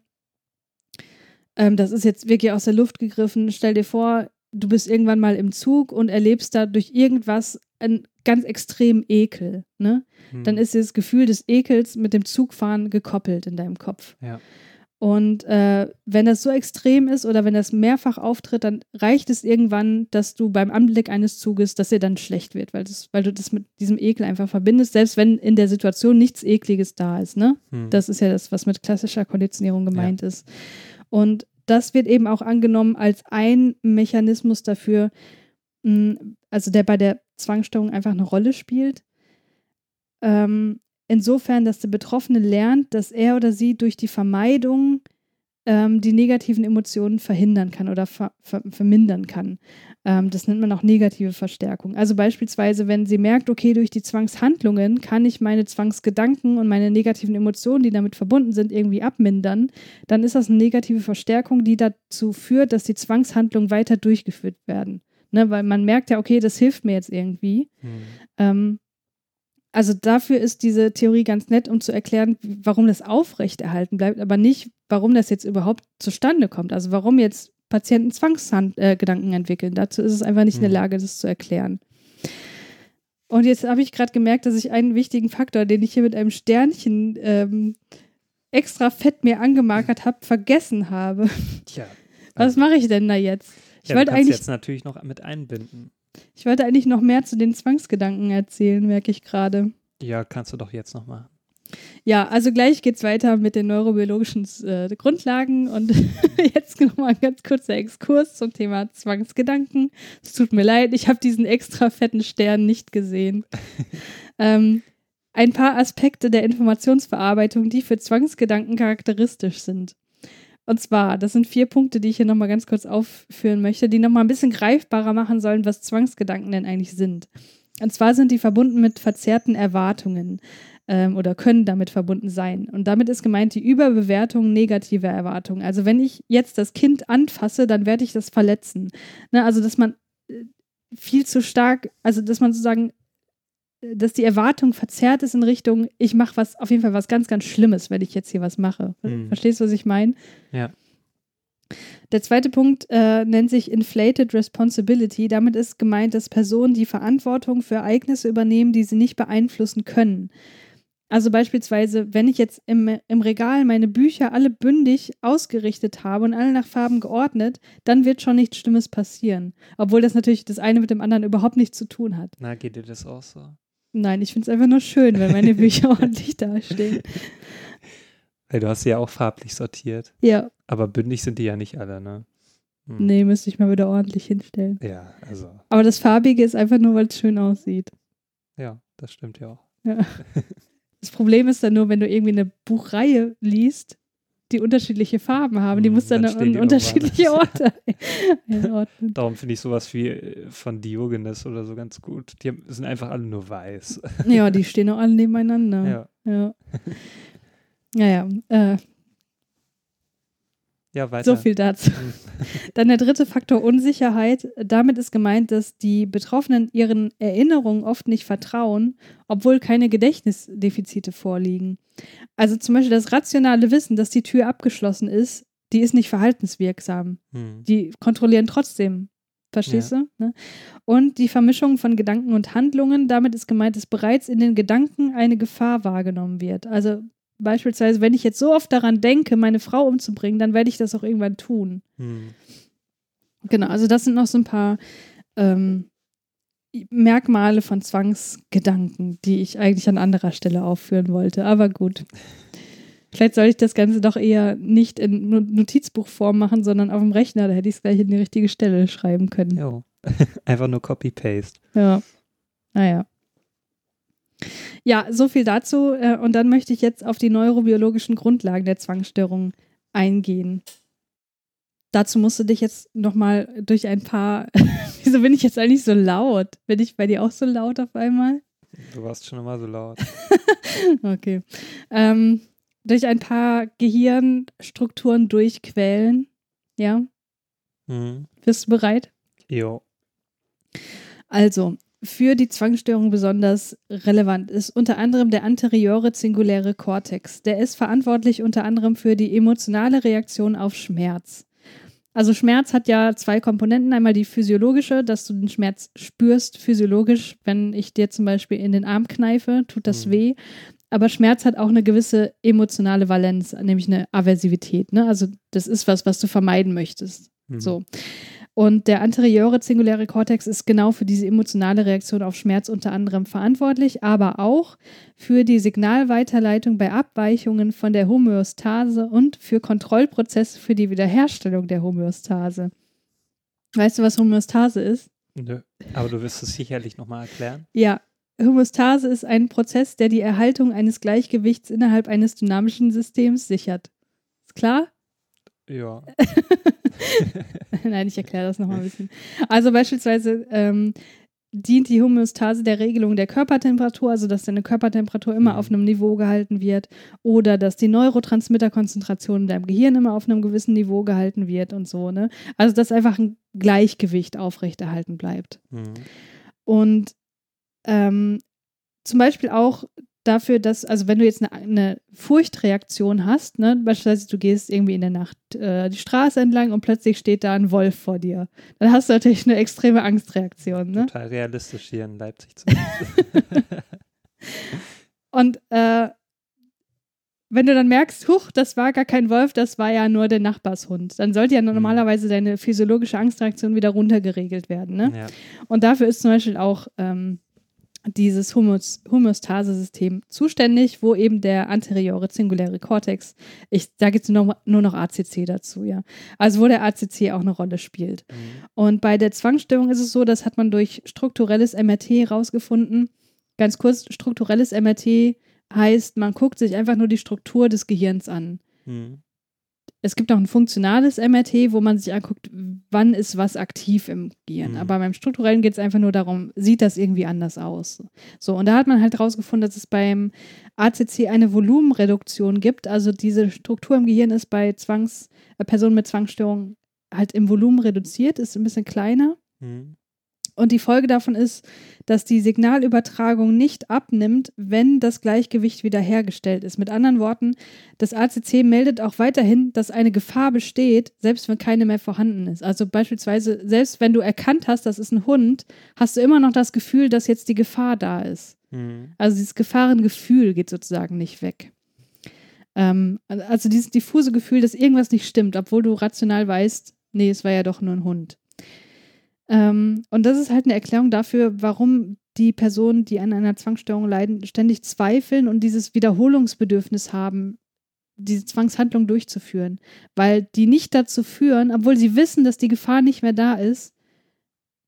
A: ähm, das ist jetzt wirklich aus der Luft gegriffen, stell dir vor, du bist irgendwann mal im Zug und erlebst da durch irgendwas einen ganz extremen Ekel. Ne?
B: Hm.
A: Dann ist dieses Gefühl des Ekels mit dem Zugfahren gekoppelt in deinem Kopf.
B: Ja.
A: Und äh, wenn das so extrem ist oder wenn das mehrfach auftritt, dann reicht es irgendwann, dass du beim Anblick eines Zuges, dass dir dann schlecht wird, weil, das, weil du das mit diesem Ekel einfach verbindest, selbst wenn in der Situation nichts Ekliges da ist. Ne?
B: Hm.
A: Das ist ja das, was mit klassischer Konditionierung gemeint ist. Und das wird eben auch angenommen als ein Mechanismus dafür, mh, also der bei der Zwangsstörung einfach eine Rolle spielt. Ähm, insofern, dass der Betroffene lernt, dass er oder sie durch die Vermeidung ähm, die negativen Emotionen verhindern kann oder ver ver vermindern kann. Ähm, das nennt man auch negative Verstärkung. Also beispielsweise, wenn sie merkt, okay, durch die Zwangshandlungen kann ich meine Zwangsgedanken und meine negativen Emotionen, die damit verbunden sind, irgendwie abmindern, dann ist das eine negative Verstärkung, die dazu führt, dass die Zwangshandlungen weiter durchgeführt werden. Ne, weil man merkt ja, okay, das hilft mir jetzt irgendwie.
B: Hm.
A: Ähm, also dafür ist diese Theorie ganz nett, um zu erklären, warum das aufrechterhalten bleibt, aber nicht, warum das jetzt überhaupt zustande kommt. Also warum jetzt Patienten Zwangsgedanken äh, entwickeln. Dazu ist es einfach nicht in der
B: Mhm.
A: Lage, das zu erklären. Und jetzt habe ich gerade gemerkt, dass ich einen wichtigen Faktor, den ich hier mit einem Sternchen ähm, extra fett mir angemarkert habe, vergessen habe.
B: Tja.
A: Was mache ich denn da jetzt? Ich
B: ja,
A: wollte eigentlich
B: jetzt natürlich noch mit einbinden.
A: Ich wollte eigentlich noch mehr zu den Zwangsgedanken erzählen, merke ich gerade.
B: Ja, kannst du doch jetzt noch mal.
A: Ja, also gleich geht's weiter mit den neurobiologischen äh, Grundlagen und jetzt nochmal ein ganz kurzer Exkurs zum Thema Zwangsgedanken. Es tut mir leid, ich habe diesen extra fetten Stern nicht gesehen. ähm, ein paar Aspekte der Informationsverarbeitung, die für Zwangsgedanken charakteristisch sind. Und zwar, das sind vier Punkte, die ich hier nochmal ganz kurz aufführen möchte, die nochmal ein bisschen greifbarer machen sollen, was Zwangsgedanken denn eigentlich sind. Und zwar sind die verbunden mit verzerrten Erwartungen ähm, oder können damit verbunden sein. Und damit ist gemeint die Überbewertung negativer Erwartungen. Also wenn ich jetzt das Kind anfasse, dann werde ich das verletzen. Ne? Also dass man äh, viel zu stark, also dass man sozusagen, äh, dass die Erwartung verzerrt ist in Richtung, ich mache was, auf jeden Fall was ganz, ganz Schlimmes, wenn ich jetzt hier was mache.
B: Mhm.
A: Verstehst du, was ich meine?
B: Ja.
A: Der zweite Punkt äh, nennt sich Inflated Responsibility. Damit ist gemeint, dass Personen die Verantwortung für Ereignisse übernehmen, die sie nicht beeinflussen können. Also beispielsweise, wenn ich jetzt im, im Regal meine Bücher alle bündig ausgerichtet habe und alle nach Farben geordnet, dann wird schon nichts Schlimmes passieren. Obwohl das natürlich das eine mit dem anderen überhaupt nichts zu tun hat.
B: Na, geht dir das auch so?
A: Nein, ich finde es einfach nur schön, wenn meine Bücher ordentlich dastehen.
B: Weil du hast sie ja auch farblich sortiert.
A: Ja,
B: Aber bündig sind die ja nicht alle, ne? Hm.
A: nee, müsste ich mal wieder ordentlich hinstellen.
B: Ja, also,
A: Aber das Farbige ist einfach nur, weil es schön aussieht.
B: ja, das stimmt ja auch.
A: Ja. Das Problem ist dann nur, wenn du irgendwie eine Buchreihe liest, die unterschiedliche Farben haben. Die
B: Hm,
A: musst du
B: dann
A: dann an unterschiedliche Orte einordnen.
B: Darum finde ich sowas wie äh, von Diogenes oder so ganz gut. Die haben- sind einfach alle nur weiß.
A: Ja, die stehen auch alle nebeneinander.
B: Ja,
A: Ja. Naja, äh,
B: ja weiter.
A: so viel dazu.
B: Hm.
A: Dann der dritte Faktor Unsicherheit. Damit ist gemeint, dass die Betroffenen ihren Erinnerungen oft nicht vertrauen, obwohl keine Gedächtnisdefizite vorliegen. Also zum Beispiel das rationale Wissen, dass die Tür abgeschlossen ist, die ist nicht verhaltenswirksam.
B: Hm.
A: Die kontrollieren trotzdem. Verstehst du? Ne? Und die Vermischung von Gedanken und Handlungen, damit ist gemeint, dass bereits in den Gedanken eine Gefahr wahrgenommen wird. Also beispielsweise, wenn ich jetzt so oft daran denke, meine Frau umzubringen, dann werde ich das auch irgendwann tun.
B: Hm.
A: Genau, also das sind noch so ein paar ähm, Merkmale von Zwangsgedanken, die ich eigentlich an anderer Stelle aufführen wollte. Aber gut. Vielleicht soll ich das Ganze doch eher nicht in Notizbuchform machen, sondern auf dem Rechner. Da hätte ich es gleich in die richtige Stelle schreiben können.
B: Jo. Einfach nur Copy-Paste.
A: Ja. Naja. Ja, so viel dazu. Äh, und dann möchte ich jetzt auf die neurobiologischen Grundlagen der Zwangsstörung eingehen. Dazu musst du dich jetzt nochmal durch ein paar. Wieso bin ich jetzt eigentlich so laut? Bin ich bei dir auch so laut auf einmal?
B: Du warst schon immer so laut.
A: okay. Ähm, durch ein paar Gehirnstrukturen durchquälen. Ja?
B: Mhm.
A: Bist du bereit?
B: Jo.
A: Also, für die Zwangsstörung besonders relevant ist unter anderem der anteriore zinguläre Kortex. Der ist verantwortlich unter anderem für die emotionale Reaktion auf Schmerz. Also Schmerz hat ja zwei Komponenten. Einmal die physiologische, dass du den Schmerz spürst physiologisch. Wenn ich dir zum Beispiel in den Arm kneife, tut das
B: Mhm.
A: weh. Aber Schmerz hat auch eine gewisse emotionale Valenz, nämlich eine Aversivität. Ne? Also das ist was, was du vermeiden möchtest.
B: Mhm.
A: So. Und der anteriore zinguläre Kortex ist genau für diese emotionale Reaktion auf Schmerz unter anderem verantwortlich, aber auch für die Signalweiterleitung bei Abweichungen von der Homöostase und für Kontrollprozesse für die Wiederherstellung der Homöostase. Weißt du, was Homöostase ist?
B: Nö. Aber du wirst es sicherlich nochmal erklären.
A: Ja, Homöostase ist ein Prozess, der die Erhaltung eines Gleichgewichts innerhalb eines dynamischen Systems sichert. Ist klar?
B: Ja.
A: Nein, ich erkläre das nochmal ein bisschen. Also beispielsweise ähm, dient die Homöostase der Regelung der Körpertemperatur, also dass deine Körpertemperatur immer
B: Mhm.
A: auf einem Niveau gehalten wird oder dass die Neurotransmitterkonzentration in deinem Gehirn immer auf einem gewissen Niveau gehalten wird und so, ne? Also dass einfach ein Gleichgewicht aufrechterhalten bleibt.
B: Mhm.
A: Und ähm, zum Beispiel auch dafür, dass, also wenn du jetzt eine, eine Furchtreaktion hast, ne, beispielsweise du gehst irgendwie in der Nacht äh, die Straße entlang und plötzlich steht da ein Wolf vor dir, dann hast du natürlich eine extreme Angstreaktion. Ne?
B: Total realistisch hier in Leipzig zumindest.
A: Und äh, wenn du dann merkst, huch, das war gar kein Wolf, das war ja nur der Nachbarshund, dann sollte ja normalerweise deine physiologische Angstreaktion wieder runtergeregelt werden. Ne?
B: ja.
A: Und dafür ist zum Beispiel auch ähm, dieses Homöos Homöostase-System zuständig, wo eben der anteriore zinguläre Kortex, ich sage jetzt nur noch, nur noch ACC dazu, ja. Also wo der ACC auch eine Rolle spielt.
B: Mhm.
A: Und bei der Zwangsstörung ist es so, das hat man durch strukturelles MRT herausgefunden. Ganz kurz, strukturelles MRT heißt, man guckt sich einfach nur die Struktur des Gehirns an.
B: Mhm.
A: Es gibt auch ein funktionales MRT, wo man sich anguckt, wann ist was aktiv im Gehirn.
B: Mhm.
A: Aber beim strukturellen geht es einfach nur darum, sieht das irgendwie anders aus. So, und da hat man halt herausgefunden, dass es beim ACC eine Volumenreduktion gibt. Also diese Struktur im Gehirn ist bei Zwangs, äh, Personen mit Zwangsstörung halt im Volumen reduziert, ist ein bisschen kleiner.
B: Mhm.
A: Und die Folge davon ist, dass die Signalübertragung nicht abnimmt, wenn das Gleichgewicht wiederhergestellt ist. Mit anderen Worten, das ACC meldet auch weiterhin, dass eine Gefahr besteht, selbst wenn keine mehr vorhanden ist. Also beispielsweise, selbst wenn du erkannt hast, das ist ein Hund, hast du immer noch das Gefühl, dass jetzt die Gefahr da ist.
B: Mhm.
A: Also dieses Gefahrengefühl geht sozusagen nicht weg. Ähm, also dieses diffuse Gefühl, dass irgendwas nicht stimmt, obwohl du rational weißt, nee, es war ja doch nur ein Hund. Ähm, und das ist halt eine Erklärung dafür, warum die Personen, die an einer Zwangsstörung leiden, ständig zweifeln und dieses Wiederholungsbedürfnis haben, diese Zwangshandlung durchzuführen. Weil die nicht dazu führen, obwohl sie wissen, dass die Gefahr nicht mehr da ist,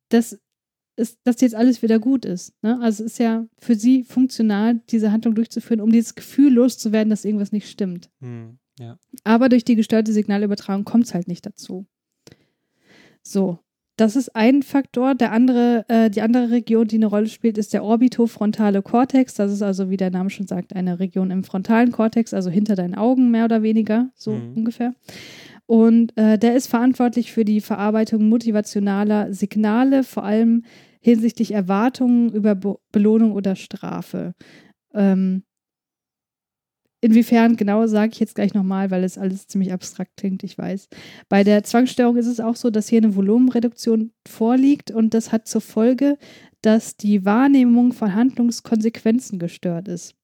A: dass, es, dass jetzt alles wieder gut ist. Ne? Also es ist ja für sie funktional, diese Handlung durchzuführen, um dieses Gefühl loszuwerden, dass irgendwas nicht stimmt.
B: Mhm. Ja.
A: Aber durch die gestörte Signalübertragung kommt es halt nicht dazu. So, das ist ein Faktor. Der andere, äh, die andere Region, die eine Rolle spielt, ist der orbitofrontale Kortex. Das ist also, wie der Name schon sagt, eine Region im frontalen Kortex, also hinter deinen Augen mehr oder weniger, so
B: Mhm.
A: ungefähr. Und äh, der ist verantwortlich für die Verarbeitung motivationaler Signale, vor allem hinsichtlich Erwartungen über Be Belohnung oder Strafe. Ähm, Inwiefern genau, sage ich jetzt gleich nochmal, weil es alles ziemlich abstrakt klingt, ich weiß. Bei der Zwangsstörung ist es auch so, dass hier eine Volumenreduktion vorliegt und das hat zur Folge, dass die Wahrnehmung von Handlungskonsequenzen gestört ist.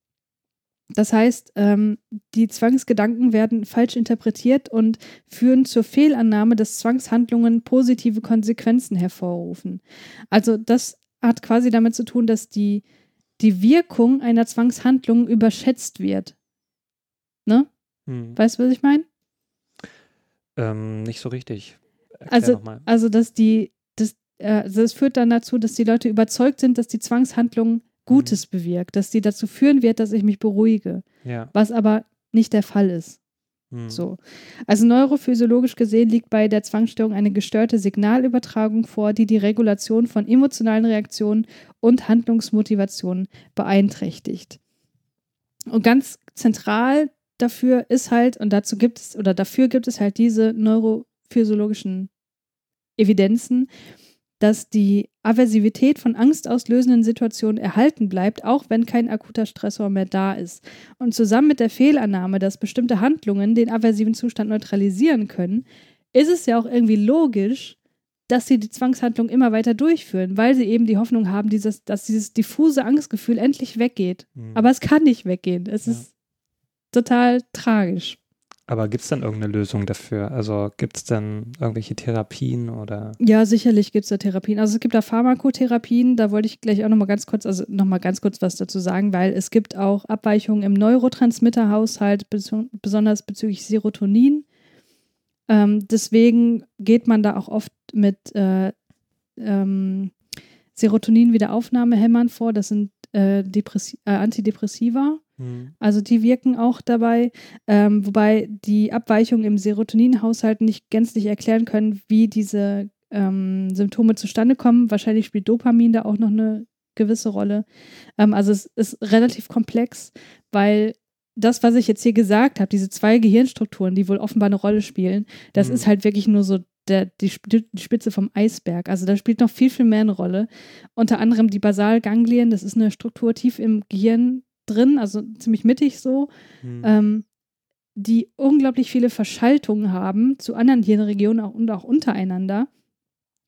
A: Das heißt, ähm, die Zwangsgedanken werden falsch interpretiert und führen zur Fehlannahme, dass Zwangshandlungen positive Konsequenzen hervorrufen. Also das hat quasi damit zu tun, dass die, die Wirkung einer Zwangshandlung überschätzt wird. Ne? Hm. Weißt du, was ich meine?
B: Ähm, nicht so richtig.
A: Erklär also, also, dass die, das, äh, also das führt dann dazu, dass die Leute überzeugt sind, dass die Zwangshandlung Gutes mhm. bewirkt, dass die dazu führen wird, dass ich mich beruhige.
B: Ja.
A: Was aber nicht der Fall ist. Mhm. So. Also neurophysiologisch gesehen liegt bei der Zwangsstörung eine gestörte Signalübertragung vor, die die Regulation von emotionalen Reaktionen und Handlungsmotivationen beeinträchtigt. Und ganz zentral dafür ist halt, und dazu gibt es, oder dafür gibt es halt diese neurophysiologischen Evidenzen, dass die Aversivität von angstauslösenden Situationen erhalten bleibt, auch wenn kein akuter Stressor mehr da ist. Und zusammen mit der Fehlannahme, dass bestimmte Handlungen den aversiven Zustand neutralisieren können, ist es ja auch irgendwie logisch, dass sie die Zwangshandlung immer weiter durchführen, weil sie eben die Hoffnung haben, dieses, dass dieses diffuse Angstgefühl endlich weggeht. Mhm. Aber es kann nicht weggehen. Es ja. ist total tragisch.
B: Aber gibt es dann irgendeine Lösung dafür? Also gibt es dann irgendwelche Therapien oder?
A: Ja, sicherlich gibt es da Therapien. Also es gibt da Pharmakotherapien, da wollte ich gleich auch nochmal ganz kurz, also nochmal ganz kurz was dazu sagen, weil es gibt auch Abweichungen im Neurotransmitterhaushalt, besonders bezüglich Serotonin. Ähm, deswegen geht man da auch oft mit äh, ähm, Serotonin-Wiederaufnahmehämmern vor. Das sind äh, äh, Antidepressiva. Mhm. Also die wirken auch dabei, ähm, wobei die Abweichungen im Serotoninhaushalt nicht gänzlich erklären können, wie diese ähm, Symptome zustande kommen. Wahrscheinlich spielt Dopamin da auch noch eine gewisse Rolle. Ähm, also es ist relativ komplex, weil das, was ich jetzt hier gesagt habe, diese zwei Gehirnstrukturen, die wohl offenbar eine Rolle spielen, das mhm. ist halt wirklich nur so der, die, die, Spitze vom Eisberg. Also da spielt noch viel, viel mehr eine Rolle. Unter anderem die Basalganglien, das ist eine Struktur tief im Gehirn drin, also ziemlich mittig so, mhm. ähm, die unglaublich viele Verschaltungen haben zu anderen Hirnregionen auch, und auch untereinander,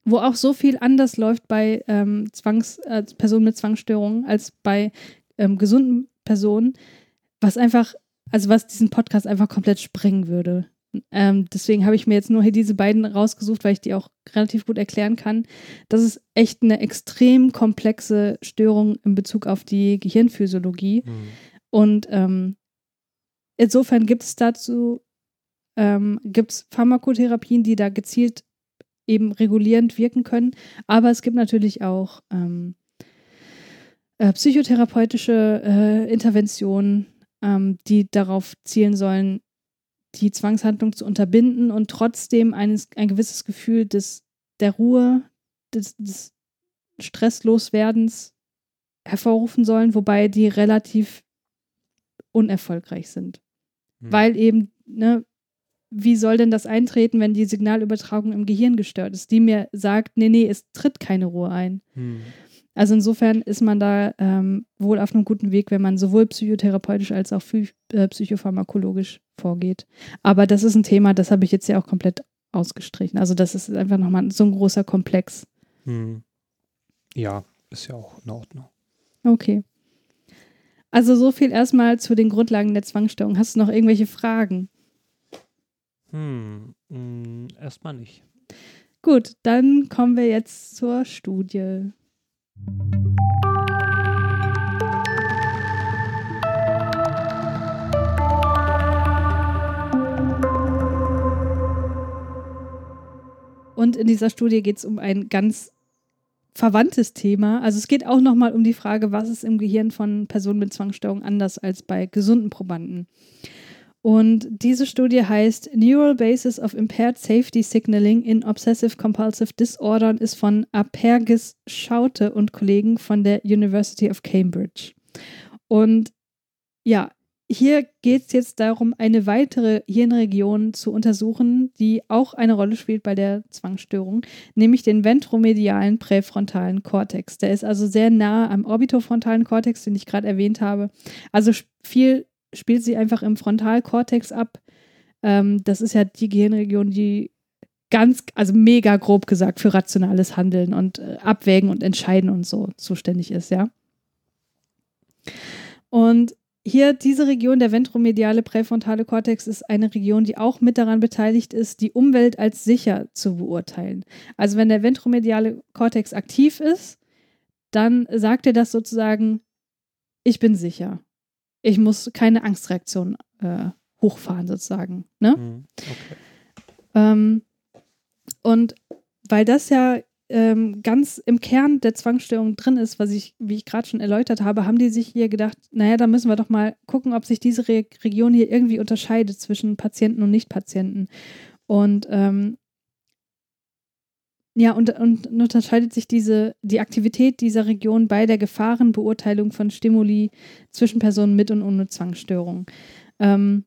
A: wo auch so viel anders läuft bei ähm, Zwangs, äh, Personen mit Zwangsstörungen als bei ähm, gesunden Personen, was einfach, also was diesen Podcast einfach komplett sprengen würde. Ähm, deswegen habe ich mir jetzt nur hier diese beiden rausgesucht, weil ich die auch relativ gut erklären kann. Das ist echt eine extrem komplexe Störung in Bezug auf die Gehirnphysiologie. Mhm. Und ähm, insofern gibt es dazu ähm, gibt's Pharmakotherapien, die da gezielt eben regulierend wirken können. Aber es gibt natürlich auch ähm, äh, psychotherapeutische äh, Interventionen, ähm, die darauf zielen sollen, die Zwangshandlung zu unterbinden und trotzdem ein, ein gewisses Gefühl des, der Ruhe, des, des Stressloswerdens hervorrufen sollen, wobei die relativ unerfolgreich sind. Hm. Weil eben, ne, wie soll denn das eintreten, wenn die Signalübertragung im Gehirn gestört ist, die mir sagt, nee, nee, es tritt keine Ruhe ein. Hm. Also insofern ist man da ähm, wohl auf einem guten Weg, wenn man sowohl psychotherapeutisch als auch äh, psychopharmakologisch vorgeht. Aber das ist ein Thema, das habe ich jetzt ja auch komplett ausgestrichen. Also das ist einfach nochmal so ein großer Komplex. Hm.
B: Ja, ist ja auch in Ordnung.
A: Okay. Also so viel erstmal zu den Grundlagen der Zwangsstörung. Hast du noch irgendwelche Fragen?
B: Hm, mh, hm, erstmal nicht.
A: Gut, dann kommen wir jetzt zur Studie. Und in dieser Studie geht es um ein ganz verwandtes Thema. Also es geht auch nochmal um die Frage, was ist im Gehirn von Personen mit Zwangsstörung anders als bei gesunden Probanden. Und diese Studie heißt Neural Basis of Impaired Safety Signaling in Obsessive Compulsive Disorder und ist von Apergis Schaute und Kollegen von der University of Cambridge. Und ja, hier geht es jetzt darum, eine weitere Hirnregion zu untersuchen, die auch eine Rolle spielt bei der Zwangsstörung, nämlich den ventromedialen präfrontalen Kortex. Der ist also sehr nah am orbitofrontalen Kortex, den ich gerade erwähnt habe. Also viel spielt sie einfach im Frontalkortex ab. Ähm, das ist ja die Gehirnregion, die ganz, also mega grob gesagt, für rationales Handeln und äh, Abwägen und Entscheiden und so zuständig ist, ja. Und hier diese Region, der ventromediale präfrontale Kortex, ist eine Region, die auch mit daran beteiligt ist, die Umwelt als sicher zu beurteilen. Also wenn der ventromediale Kortex aktiv ist, dann sagt er das sozusagen, ich bin sicher. Ich muss keine Angstreaktion äh, hochfahren, sozusagen. Ne? Mhm, okay. Ähm, und weil das ja ähm, ganz im Kern der Zwangsstörung drin ist, was ich, wie ich gerade schon erläutert habe, haben die sich hier gedacht, naja, da müssen wir doch mal gucken, ob sich diese Re Region hier irgendwie unterscheidet zwischen Patienten und Nichtpatienten. Und ähm, ja, und, und unterscheidet sich diese, die Aktivität dieser Region bei der Gefahrenbeurteilung von Stimuli zwischen Personen mit und ohne Zwangsstörung. Ähm,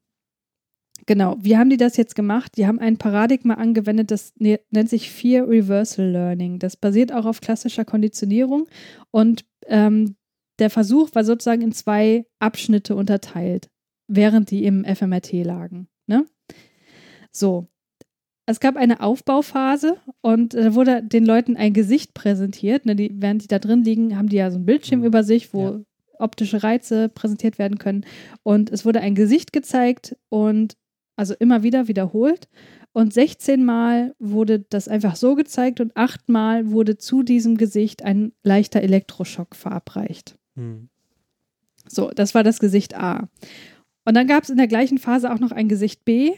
A: Genau, wie haben die das jetzt gemacht? Die haben ein Paradigma angewendet, das ne-, nennt sich Fear Reversal Learning. Das basiert auch auf klassischer Konditionierung und ähm, der Versuch war sozusagen in zwei Abschnitte unterteilt, während die im FMRT lagen. Ne? So, es gab eine Aufbauphase und da wurde den Leuten ein Gesicht präsentiert. Ne, die, während die da drin liegen, haben die ja so ein Bildschirm mhm. über sich, wo ja. optische Reize präsentiert werden können. Und es wurde ein Gesicht gezeigt und also immer wieder wiederholt. Und 16 Mal wurde das einfach so gezeigt und 8 Mal wurde zu diesem Gesicht ein leichter Elektroschock verabreicht. Hm. So, das war das Gesicht A. Und dann gab es in der gleichen Phase auch noch ein Gesicht B,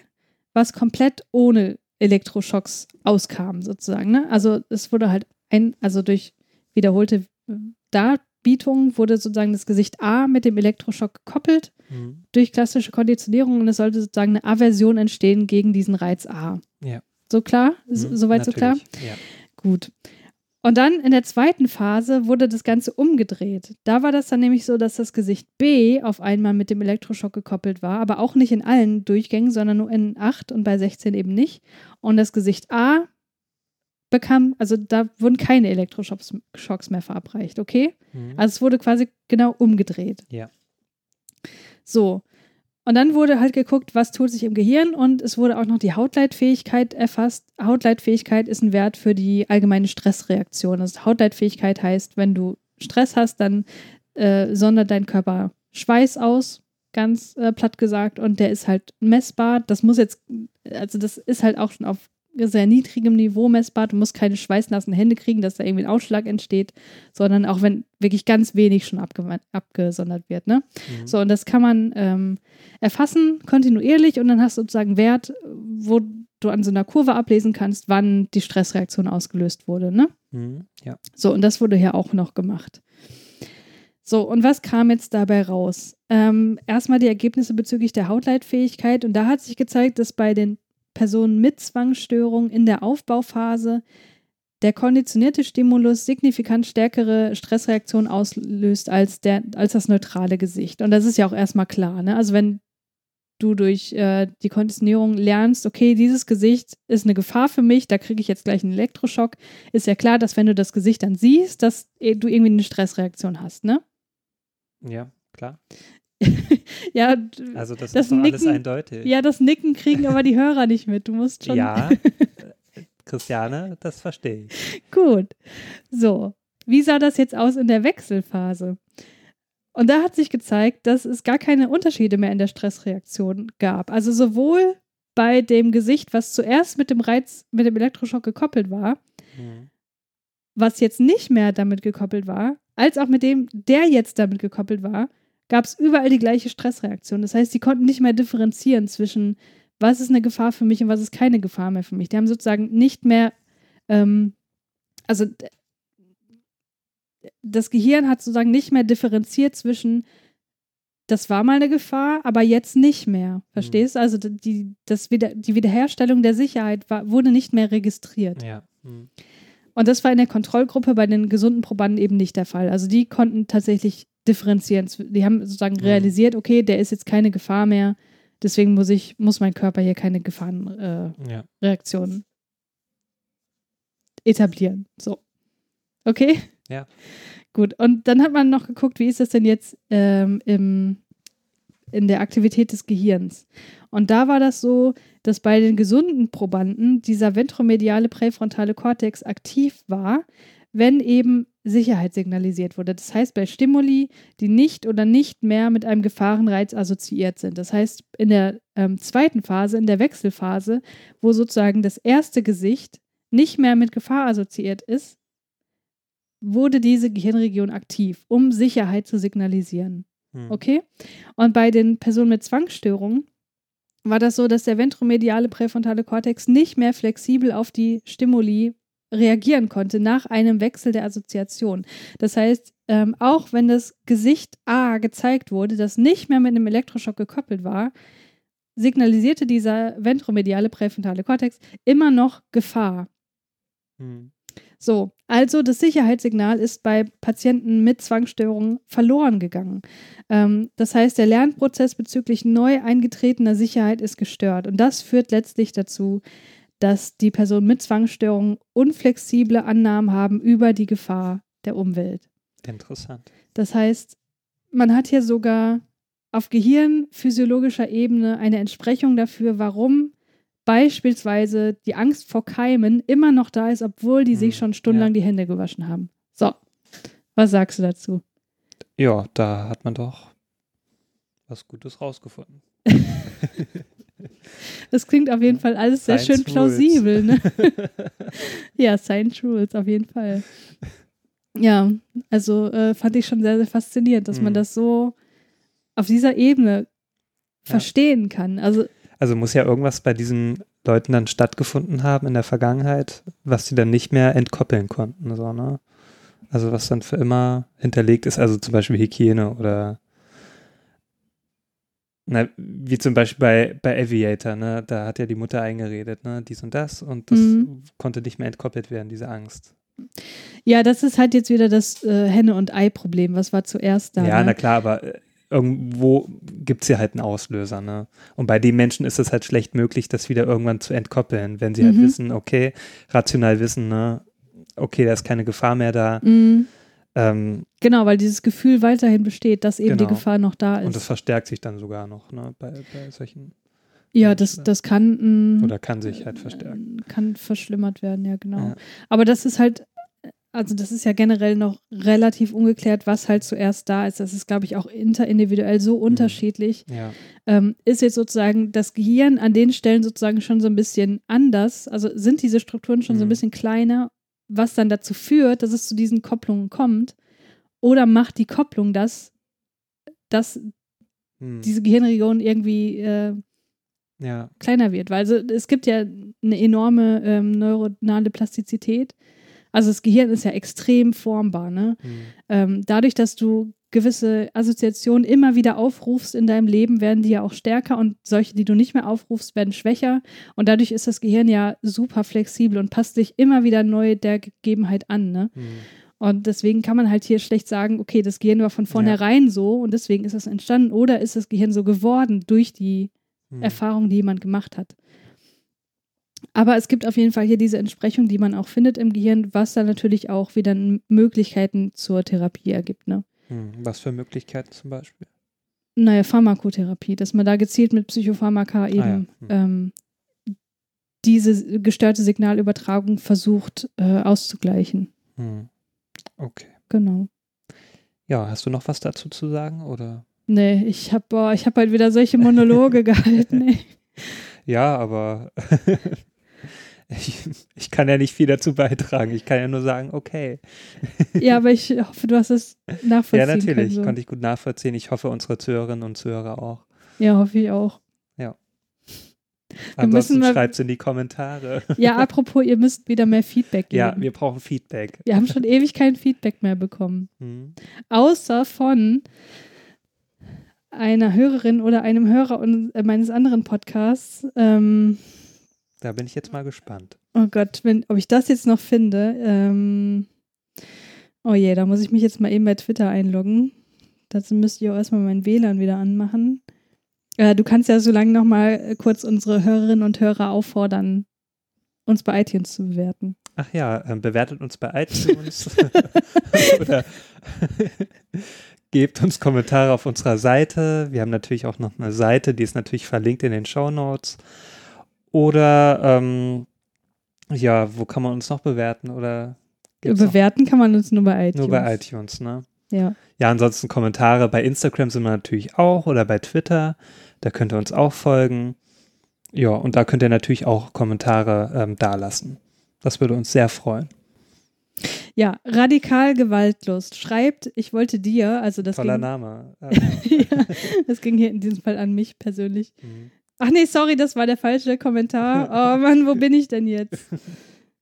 A: was komplett ohne Elektroschocks auskam, sozusagen. Ne? Also es wurde halt ein, also durch wiederholte Darbietung wurde sozusagen das Gesicht A mit dem Elektroschock gekoppelt mhm. durch klassische Konditionierung und es sollte sozusagen eine Aversion entstehen gegen diesen Reiz A. Ja. So klar? Mhm, Soweit so klar? Ja. Gut. Und dann in der zweiten Phase wurde das Ganze umgedreht. Da war das dann nämlich so, dass das Gesicht B auf einmal mit dem Elektroschock gekoppelt war, aber auch nicht in allen Durchgängen, sondern nur in 8 und bei 16 eben nicht. Und das Gesicht A bekam, also da wurden keine Elektroschocks mehr verabreicht, okay? Mhm. Also es wurde quasi genau umgedreht. Ja. So. Und dann wurde halt geguckt, was tut sich im Gehirn und es wurde auch noch die Hautleitfähigkeit erfasst. Hautleitfähigkeit ist ein Wert für die allgemeine Stressreaktion. Also Hautleitfähigkeit heißt, wenn du Stress hast, dann äh, sondert dein Körper Schweiß aus, ganz äh, platt gesagt, und der ist halt messbar. Das muss jetzt, also das ist halt auch schon auf sehr niedrigem Niveau messbar. Du musst keine schweißnassen Hände kriegen, dass da irgendwie ein Ausschlag entsteht, sondern auch wenn wirklich ganz wenig schon abgesondert wird. Ne? Mhm. So, und das kann man ähm, erfassen kontinuierlich und dann hast du sozusagen Wert, wo du an so einer Kurve ablesen kannst, wann die Stressreaktion ausgelöst wurde. Ne? Mhm. Ja. So, und das wurde hier auch noch gemacht. So, und was kam jetzt dabei raus? Ähm, erstmal die Ergebnisse bezüglich der Hautleitfähigkeit. Und da hat sich gezeigt, dass bei den Personen mit Zwangsstörung in der Aufbauphase der konditionierte Stimulus signifikant stärkere Stressreaktionen auslöst als, der, als das neutrale Gesicht. Und das ist ja auch erstmal klar. Ne? Also wenn du durch äh, die Konditionierung lernst, okay, dieses Gesicht ist eine Gefahr für mich, da kriege ich jetzt gleich einen Elektroschock, ist ja klar, dass wenn du das Gesicht dann siehst, dass du irgendwie eine Stressreaktion hast, ne?
B: Ja, klar.
A: ja,
B: also das, das ist Nicken, alles eindeutig.
A: Ja, das Nicken kriegen aber die Hörer nicht mit. Du musst schon.
B: Ja, Christiane, das verstehe ich.
A: Gut. So, wie sah das jetzt aus in der Wechselphase? Und da hat sich gezeigt, dass es gar keine Unterschiede mehr in der Stressreaktion gab. Also sowohl bei dem Gesicht, was zuerst mit dem Reiz, mit dem Elektroschock gekoppelt war, mhm. was jetzt nicht mehr damit gekoppelt war, als auch mit dem, der jetzt damit gekoppelt war, gab es überall die gleiche Stressreaktion. Das heißt, sie konnten nicht mehr differenzieren zwischen, was ist eine Gefahr für mich und was ist keine Gefahr mehr für mich. Die haben sozusagen nicht mehr, ähm, also das Gehirn hat sozusagen nicht mehr differenziert zwischen, das war mal eine Gefahr, aber jetzt nicht mehr. Verstehst du? Mhm. Also die, das wieder, die Wiederherstellung der Sicherheit war, wurde nicht mehr registriert. Ja. Mhm. Und das war in der Kontrollgruppe bei den gesunden Probanden eben nicht der Fall. Also die konnten tatsächlich differenzieren. Die haben sozusagen mhm. realisiert, okay, der ist jetzt keine Gefahr mehr, deswegen muss ich, muss mein Körper hier keine Gefahrenreaktionen äh, ja. etablieren. So. Okay?
B: Ja.
A: Gut. Und dann hat man noch geguckt, wie ist das denn jetzt ähm, im in der Aktivität des Gehirns. Und da war das so, dass bei den gesunden Probanden dieser ventromediale präfrontale Kortex aktiv war, wenn eben Sicherheit signalisiert wurde. Das heißt, bei Stimuli, die nicht oder nicht mehr mit einem Gefahrenreiz assoziiert sind. Das heißt, in der ähm, zweiten Phase, in der Wechselphase, wo sozusagen das erste Gesicht nicht mehr mit Gefahr assoziiert ist, wurde diese Gehirnregion aktiv, um Sicherheit zu signalisieren. Hm. Okay? Und bei den Personen mit Zwangsstörungen war das so, dass der ventromediale präfrontale Kortex nicht mehr flexibel auf die Stimuli reagieren konnte nach einem Wechsel der Assoziation. Das heißt, ähm, auch wenn das Gesicht A gezeigt wurde, das nicht mehr mit einem Elektroschock gekoppelt war, signalisierte dieser ventromediale präfrontale Kortex immer noch Gefahr. Hm. So, also das Sicherheitssignal ist bei Patienten mit Zwangsstörungen verloren gegangen. Ähm, das heißt, der Lernprozess bezüglich neu eingetretener Sicherheit ist gestört. Und das führt letztlich dazu, dass die Personen mit Zwangsstörungen unflexible Annahmen haben über die Gefahr der Umwelt.
B: Interessant.
A: Das heißt, man hat hier sogar auf gehirnphysiologischer Ebene eine Entsprechung dafür, warum beispielsweise die Angst vor Keimen immer noch da ist, obwohl die sich hm, schon stundenlang ja. die Hände gewaschen haben. So, was sagst du dazu?
B: Ja, da hat man doch was Gutes rausgefunden.
A: das klingt auf jeden Fall alles sehr Science schön plausibel. Ne? ja, Science Rules, auf jeden Fall. Ja, also äh, fand ich schon sehr, sehr faszinierend, dass hm. man das so auf dieser Ebene ja. verstehen kann. Also
B: also muss ja irgendwas bei diesen Leuten dann stattgefunden haben in der Vergangenheit, was sie dann nicht mehr entkoppeln konnten. So, ne? Also was dann für immer hinterlegt ist, also zum Beispiel Hygiene oder na, wie zum Beispiel bei, bei Aviator, ne? Da hat ja die Mutter eingeredet, ne, dies und das und das mhm. konnte nicht mehr entkoppelt werden, diese Angst.
A: Ja, das ist halt jetzt wieder das äh, Henne- und Ei-Problem. Was war zuerst da?
B: Ja,
A: ne?
B: na klar, aber äh, irgendwo gibt es ja halt einen Auslöser. Ne? Und bei den Menschen ist es halt schlecht möglich, das wieder irgendwann zu entkoppeln, wenn sie halt mhm. halt wissen, okay, rational wissen, ne, okay, da ist keine Gefahr mehr da. Mhm.
A: Ähm, genau, weil dieses Gefühl weiterhin besteht, dass eben genau. die Gefahr noch da ist.
B: Und das verstärkt sich dann sogar noch ne, bei, bei solchen.
A: Ja, das, das kann.
B: Mh, Oder kann sich halt verstärken.
A: Kann verschlimmert werden, ja, genau. Ja. Aber das ist halt also das ist ja generell noch relativ ungeklärt, was halt zuerst da ist. Das ist, glaube ich, auch interindividuell so mhm. unterschiedlich. Ja. Ähm, ist jetzt sozusagen das Gehirn an den Stellen sozusagen schon so ein bisschen anders? Also sind diese Strukturen schon mhm. so ein mhm. bisschen kleiner, was dann dazu führt, dass es zu diesen Kopplungen kommt? Oder macht die Kopplung das, dass mhm. diese Gehirnregion irgendwie äh, ja. kleiner wird? Weil also, es gibt ja eine enorme ähm, neuronale Plastizität also das Gehirn ist ja extrem formbar. Ne? Mhm. Ähm, dadurch, dass du gewisse Assoziationen immer wieder aufrufst in deinem Leben, werden die ja auch stärker und solche, die du nicht mehr aufrufst, werden schwächer. Und dadurch ist das Gehirn ja super flexibel und passt sich immer wieder neu der Gegebenheit an. Ne? Mhm. Und deswegen kann man halt hier schlecht sagen, okay, das Gehirn war von vornherein ja. so und deswegen ist das entstanden oder ist das Gehirn so geworden durch die mhm. Erfahrung, die jemand gemacht hat. Aber es gibt auf jeden Fall hier diese Entsprechung, die man auch findet im Gehirn, was dann natürlich auch wieder Möglichkeiten zur Therapie ergibt. Ne?
B: Hm, was für Möglichkeiten zum Beispiel?
A: Naja, Pharmakotherapie, dass man da gezielt mit Psychopharmaka eben ah, ja. hm. ähm, diese gestörte Signalübertragung versucht äh, auszugleichen. Hm.
B: Okay.
A: Genau.
B: Ja, hast du noch was dazu zu sagen oder?
A: Nee, ich habe ich hab halt wieder solche Monologe gehalten. Ey.
B: Ja, aber Ich, ich, kann ja nicht viel dazu beitragen. Ich kann ja nur sagen, okay.
A: Ja, aber ich hoffe, du hast es nachvollziehen Ja,
B: natürlich.
A: Können, so.
B: Konnte ich gut nachvollziehen. Ich hoffe, unsere Zuhörerinnen und Zuhörer auch.
A: Ja, hoffe ich auch.
B: Ja. Ansonsten schreibt es in die Kommentare.
A: Ja, apropos, ihr müsst wieder mehr Feedback geben.
B: Ja, wir brauchen Feedback.
A: Wir haben schon ewig kein Feedback mehr bekommen. Hm. Außer von einer Hörerin oder einem Hörer meines anderen Podcasts. Ähm,
B: da bin ich jetzt mal gespannt.
A: Oh Gott, wenn, ob ich das jetzt noch finde. Ähm, oh je, da muss ich mich jetzt mal eben bei Twitter einloggen. Dazu müsste ich auch erstmal mein WLAN wieder anmachen. Äh, du kannst ja so lange noch mal äh, kurz unsere Hörerinnen und Hörer auffordern, uns bei iTunes zu bewerten.
B: Ach ja, äh, bewertet uns bei iTunes. Oder gebt uns Kommentare auf unserer Seite. Wir haben natürlich auch noch eine Seite, die ist natürlich verlinkt in den Show Notes. Oder ähm, ja, wo kann man uns noch bewerten? Oder
A: bewerten noch? kann man uns nur bei iTunes.
B: Nur bei iTunes, ne?
A: Ja.
B: Ja, ansonsten Kommentare bei Instagram sind wir natürlich auch oder bei Twitter. Da könnt ihr uns auch folgen. Ja, und da könnt ihr natürlich auch Kommentare ähm, dalassen. Das würde uns sehr freuen.
A: Ja, radikal Gewaltlust. Schreibt, ich wollte dir, also das
B: Toller
A: ging,
B: Name.
A: ja, das ging hier in diesem Fall an mich persönlich.
B: Mhm.
A: Ach nee, sorry, das war der falsche Kommentar. Oh Mann, wo bin ich denn jetzt?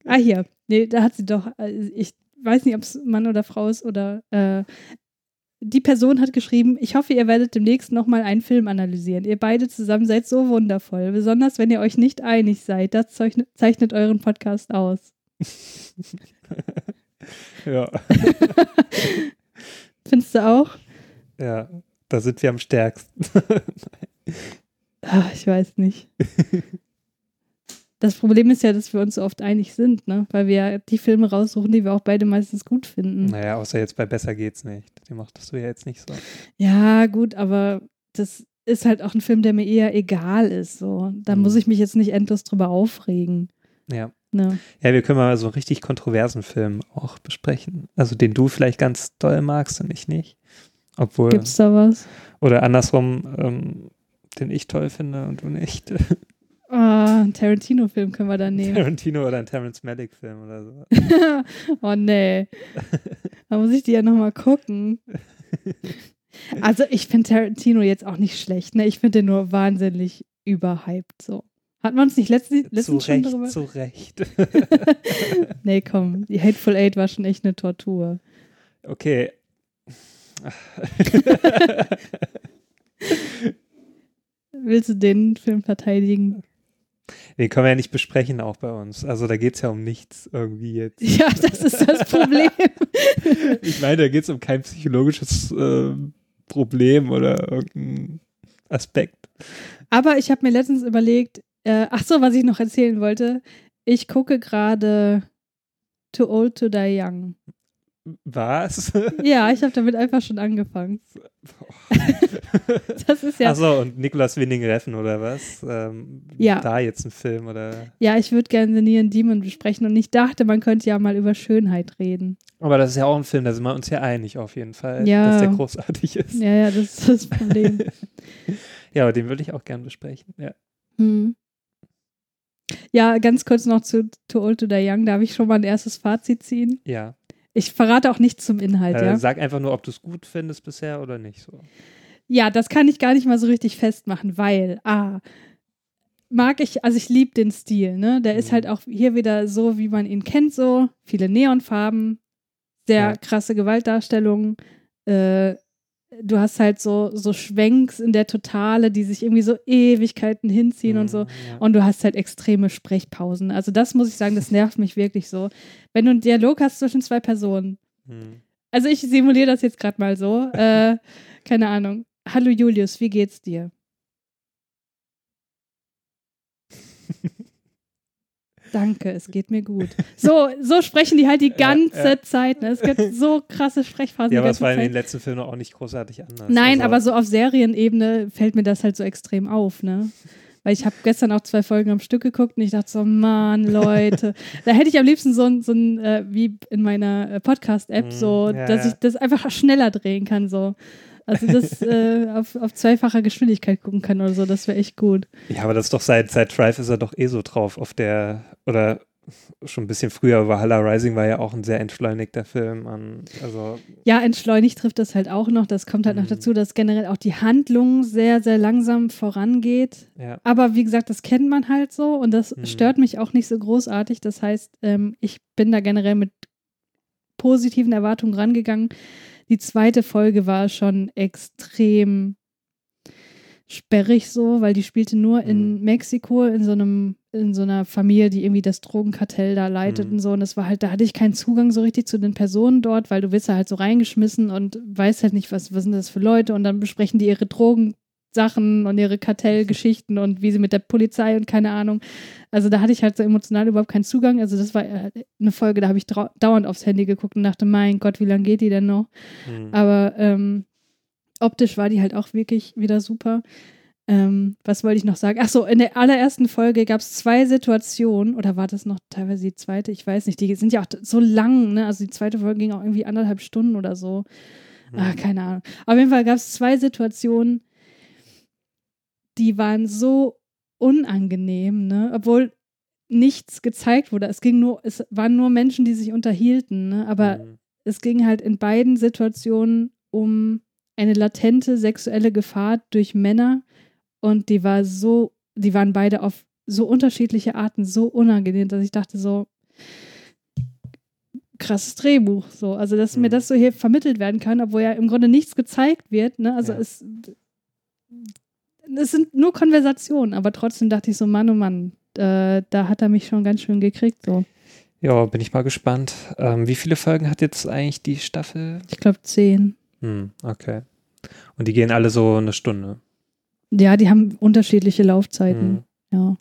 A: Ah, hier. Nee, da hat sie doch, äh, ich weiß nicht, ob es Mann oder Frau ist oder äh, die Person hat geschrieben, ich hoffe, ihr werdet demnächst nochmal einen Film analysieren. Ihr beide zusammen seid so wundervoll, besonders wenn ihr euch nicht einig seid. Das zeichnet, zeichnet euren Podcast aus.
B: ja.
A: Findest du auch?
B: Ja, da sind wir am stärksten.
A: Ach, ich weiß nicht. Das Problem ist ja, dass wir uns so oft einig sind, ne? Weil wir ja die Filme raussuchen, die wir auch beide meistens gut finden.
B: Naja, außer jetzt bei Besser geht's nicht. Die machtest du ja jetzt nicht so.
A: Ja, gut, aber das ist halt auch ein Film, der mir eher egal ist. So. Da
B: Mhm.
A: muss ich mich jetzt nicht endlos drüber aufregen.
B: Ja.
A: Ne?
B: Ja, wir können mal so einen richtig kontroversen Film auch besprechen. Also den du vielleicht ganz doll magst und ich nicht. Obwohl.
A: Gibt's da was?
B: Oder andersrum, ähm, den ich toll finde und du nicht.
A: Ah, einen Tarantino-Film können wir da nehmen.
B: Tarantino oder ein Terrence Malick-Film oder so.
A: oh nee. Da muss ich die ja nochmal gucken. Also ich finde Tarantino jetzt auch nicht schlecht, ne? Ich finde den nur wahnsinnig überhyped so. Hat man uns nicht letztens,
B: zu
A: letztens schon
B: Recht,
A: darüber?
B: zu Recht.
A: nee, komm. Die Hateful Eight war schon echt eine Tortur.
B: Okay.
A: Willst du den Film verteidigen?
B: Den können wir ja nicht besprechen, auch bei uns. Also da geht es ja um nichts irgendwie jetzt.
A: Ja, das ist das Problem.
B: Ich meine, da geht es um kein psychologisches äh, Problem oder irgendein Aspekt.
A: Aber ich habe mir letztens überlegt, äh, ach so, was ich noch erzählen wollte. Ich gucke gerade Too Old to Die Young.
B: Was?
A: Ja, ich habe damit einfach schon angefangen. Das ist ja.
B: Achso, und Nicolas Winding Reffen oder was? Ähm,
A: Ja.
B: Da jetzt ein Film oder.
A: Ja, ich würde gerne The Neon Demon besprechen und ich dachte, man könnte ja mal über Schönheit reden.
B: Aber das ist ja auch ein Film, da sind wir uns ja einig auf jeden Fall,
A: Ja.
B: dass der großartig ist.
A: Ja, ja, das ist das Problem.
B: Ja, aber den würde ich auch gern besprechen. Ja.
A: Hm. Ja, ganz kurz noch zu Too Old to Die Young. Darf ich schon mal ein erstes Fazit ziehen?
B: ja.
A: Ich verrate auch nichts zum Inhalt,
B: Äh,
A: ja?
B: Sag einfach nur, ob du es gut findest bisher oder nicht so.
A: Ja, das kann ich gar nicht mal so richtig festmachen, weil, ah, mag ich, also ich liebe den Stil, ne? Der ist
B: Mhm.
A: halt auch hier wieder so, wie man ihn kennt, so. Viele Neonfarben, sehr
B: Ja.
A: krasse Gewaltdarstellungen. Äh, du hast halt so, so Schwenks in der Totale, die sich irgendwie so Ewigkeiten hinziehen und so.
B: Mhm, Ja.
A: Und du hast halt extreme Sprechpausen. Also das muss ich sagen, das nervt mich wirklich so. Wenn du einen Dialog hast zwischen zwei Personen,
B: Mhm.
A: also ich simuliere das jetzt gerade mal so. Äh, keine Ahnung. Hallo Julius, wie geht's dir? Danke, es geht mir gut. So, so sprechen die halt die ganze
B: ja.
A: Zeit. Ne? Es gibt so krasse Sprechphasen
B: Ja, aber es war in den letzten Filmen auch nicht großartig anders.
A: Nein,
B: also,
A: aber so auf Serienebene fällt mir das halt so extrem auf, ne? Weil ich habe gestern auch zwei Folgen am Stück geguckt und ich dachte so, Mann, Leute, da hätte ich am liebsten so ein, so ein äh, wie in meiner äh, Podcast-App,
B: Mm,
A: so,
B: ja,
A: dass
B: ja.
A: ich das einfach schneller drehen kann, so. Also das äh, auf, auf zweifacher Geschwindigkeit gucken kann oder so, das wäre echt gut.
B: Ja, aber das ist doch seit, seit Drive ist er doch eh so drauf auf der, oder schon ein bisschen früher, Valhalla Rising war ja auch ein sehr entschleunigter Film. An, also,
A: Ja, entschleunigt trifft das halt auch noch. Das kommt halt noch
B: Mhm.
A: dazu, dass generell auch die Handlung sehr, sehr langsam vorangeht.
B: ja.
A: Aber wie gesagt, das kennt man halt so und das
B: Mhm.
A: stört mich auch nicht so großartig. Das heißt, ähm, ich bin da generell mit positiven Erwartungen rangegangen. Die zweite Folge war schon extrem sperrig so, weil die spielte nur in
B: Mhm.
A: Mexiko in so einem in so einer Familie, die irgendwie das Drogenkartell da leitet
B: Mhm.
A: und so und das war halt, da hatte ich keinen Zugang so richtig zu den Personen dort, weil du wirst da halt so reingeschmissen und weißt halt nicht, was, was sind das für Leute und dann besprechen die ihre Drogensachen und ihre Kartellgeschichten und wie sie mit der Polizei und keine Ahnung. Also da hatte ich halt so emotional überhaupt keinen Zugang. Also das war äh, eine Folge, da habe ich dauernd aufs Handy geguckt und dachte, mein Gott, wie lange geht die denn noch?
B: Hm.
A: Aber ähm, optisch war die halt auch wirklich wieder super. Ähm, was wollte ich noch sagen? Achso, in der allerersten Folge gab es zwei Situationen, oder war das noch teilweise die zweite? Ich weiß nicht. Die sind ja auch so lang, ne? Also die zweite Folge ging auch irgendwie anderthalb Stunden oder so.
B: Mhm.
A: Ah, keine Ahnung. Auf jeden Fall gab es zwei Situationen, die waren so unangenehm, ne? Obwohl nichts gezeigt wurde. Es ging nur, es waren nur Menschen, die sich unterhielten, ne? Aber
B: Mhm.
A: es ging halt in beiden Situationen um eine latente sexuelle Gefahr durch Männer und die war so, die waren beide auf so unterschiedliche Arten so unangenehm, dass ich dachte so krasses Drehbuch so, also dass mir
B: Mhm.
A: das so hier vermittelt werden kann, obwohl ja im Grunde nichts gezeigt wird, ne? Also
B: Ja.
A: es es sind nur Konversationen, aber trotzdem dachte ich so Mann oh Mann, äh, da hat er mich schon ganz schön gekriegt so.
B: Ja, bin ich mal gespannt. Ähm, wie viele Folgen hat jetzt eigentlich die Staffel?
A: Ich glaube zehn.
B: Hm, okay. Und die gehen alle so eine Stunde.
A: Ja, die haben unterschiedliche Laufzeiten.
B: Hm.
A: Ja.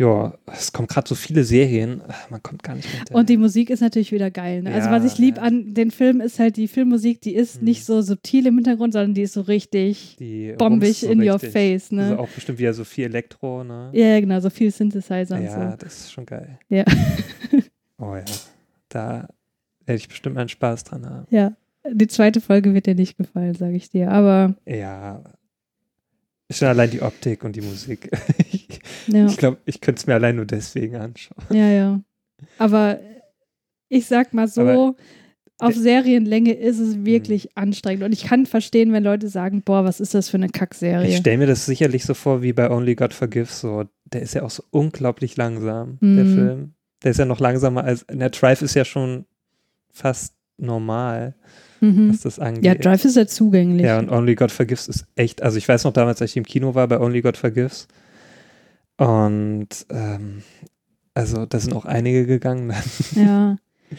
B: Ja, es kommen gerade so viele Serien. Man kommt gar nicht mehr
A: Und die Musik ist natürlich wieder geil. Ne? also
B: Ja,
A: was ich lieb
B: ja.
A: an den Film ist halt die Filmmusik, die ist
B: Mhm.
A: nicht so subtil im Hintergrund, sondern die ist so richtig
B: die
A: bombig
B: so
A: in your
B: richtig.
A: face. Ne?
B: Also auch bestimmt wieder so viel Elektro, ne?
A: ja, genau, so viel Synthesizer und
B: Ja,
A: so.
B: das ist schon geil.
A: Ja.
B: oh ja. Da werde ich bestimmt meinen Spaß dran haben.
A: Ja, die zweite Folge wird dir nicht gefallen, sage ich dir. Aber
B: Ja. Schon allein die Optik und die Musik. ich
A: ja,
B: ich glaube, ich könnte es mir allein nur deswegen anschauen.
A: ja, ja. Aber ich sag mal so,
B: Aber
A: auf Serienlänge ist es wirklich anstrengend. Und ich kann verstehen, wenn Leute sagen, boah, was ist das für eine
B: Ich
A: Kackserie.
B: stelle mir das sicherlich so vor wie bei Only God Forgives. So. Der ist ja auch so unglaublich langsam, der
A: Mhm.
B: Film. Der ist ja noch langsamer als. Der Drive ist ja schon fast normal,
A: Mhm.
B: was das angeht.
A: Ja, Drive ist ja zugänglich.
B: Ja, und Only God Forgives ist echt, also ich weiß noch damals, als ich im Kino war bei Only God Forgives. Und ähm, also da sind auch einige gegangen. dann.
A: Ja.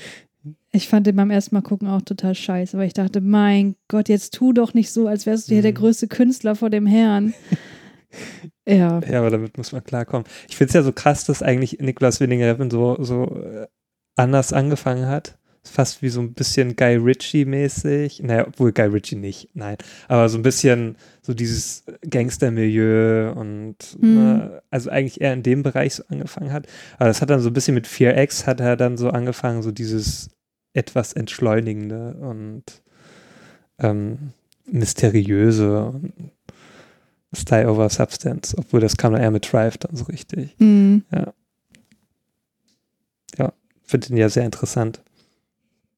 A: Ich fand den beim ersten Mal gucken auch total scheiße, weil ich dachte, mein Gott, jetzt tu doch nicht so, als wärst du hier der
B: Mhm.
A: größte Künstler vor dem Herrn. ja.
B: ja, aber damit muss man klarkommen. Ich finde es ja so krass, dass eigentlich Nicolas Winding Refn so, so äh, anders angefangen hat. Fast wie so ein bisschen Guy Ritchie-mäßig. Naja, obwohl Guy Ritchie nicht, nein. Aber so ein bisschen so dieses Gangstermilieu und
A: Mhm.
B: ne, also eigentlich eher in dem Bereich so angefangen hat. Aber das hat dann so ein bisschen mit 4X hat er dann so angefangen, so dieses etwas entschleunigende und ähm, mysteriöse und Style over Substance, obwohl das kam dann eher mit Drive dann so richtig.
A: Mhm.
B: Finde ihn ja sehr interessant.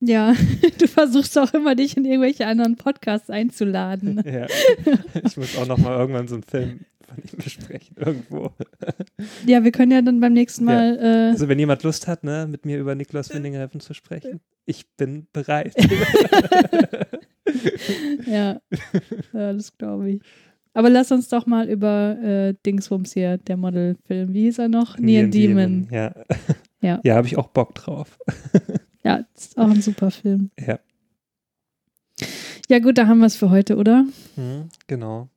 A: Ja, du versuchst auch immer, dich in irgendwelche anderen Podcasts einzuladen.
B: Ja. Ich muss auch noch mal irgendwann so einen Film von ihm besprechen, irgendwo.
A: Ja, wir können ja dann beim nächsten
B: Ja.
A: Mal. Äh,
B: Also wenn jemand Lust hat, ne, mit mir über Niklas Winding Refn zu sprechen, ich bin bereit.
A: ja. ja, das glaube ich. Aber lass uns doch mal über äh, Dingsbums hier, der Modelfilm. Wie hieß er noch? Neon Demon.
B: Ja,
A: Ja.
B: ja habe ich auch Bock drauf.
A: Ja, ist auch ein super Film.
B: Ja.
A: Ja, gut, da haben wir es für heute, oder?
B: Mhm, genau.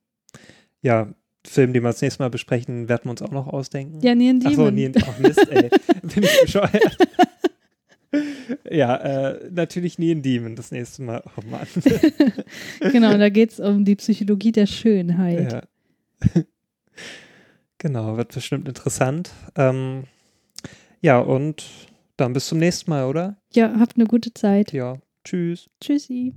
B: Ja, Film, den wir das nächste Mal besprechen, werden wir uns auch noch ausdenken.
A: Ja, Neon Demon.
B: Achso, nie, ach Mist, ey. Bin ich bescheuert. ja, äh, natürlich nie in Demon das nächste Mal. Oh Mann.
A: genau, da geht es um die Psychologie der Schönheit.
B: ja. genau, wird bestimmt interessant. Ähm, ja, und dann bis zum nächsten Mal, oder?
A: Ja, habt eine gute Zeit.
B: Ja, tschüss.
A: Tschüssi.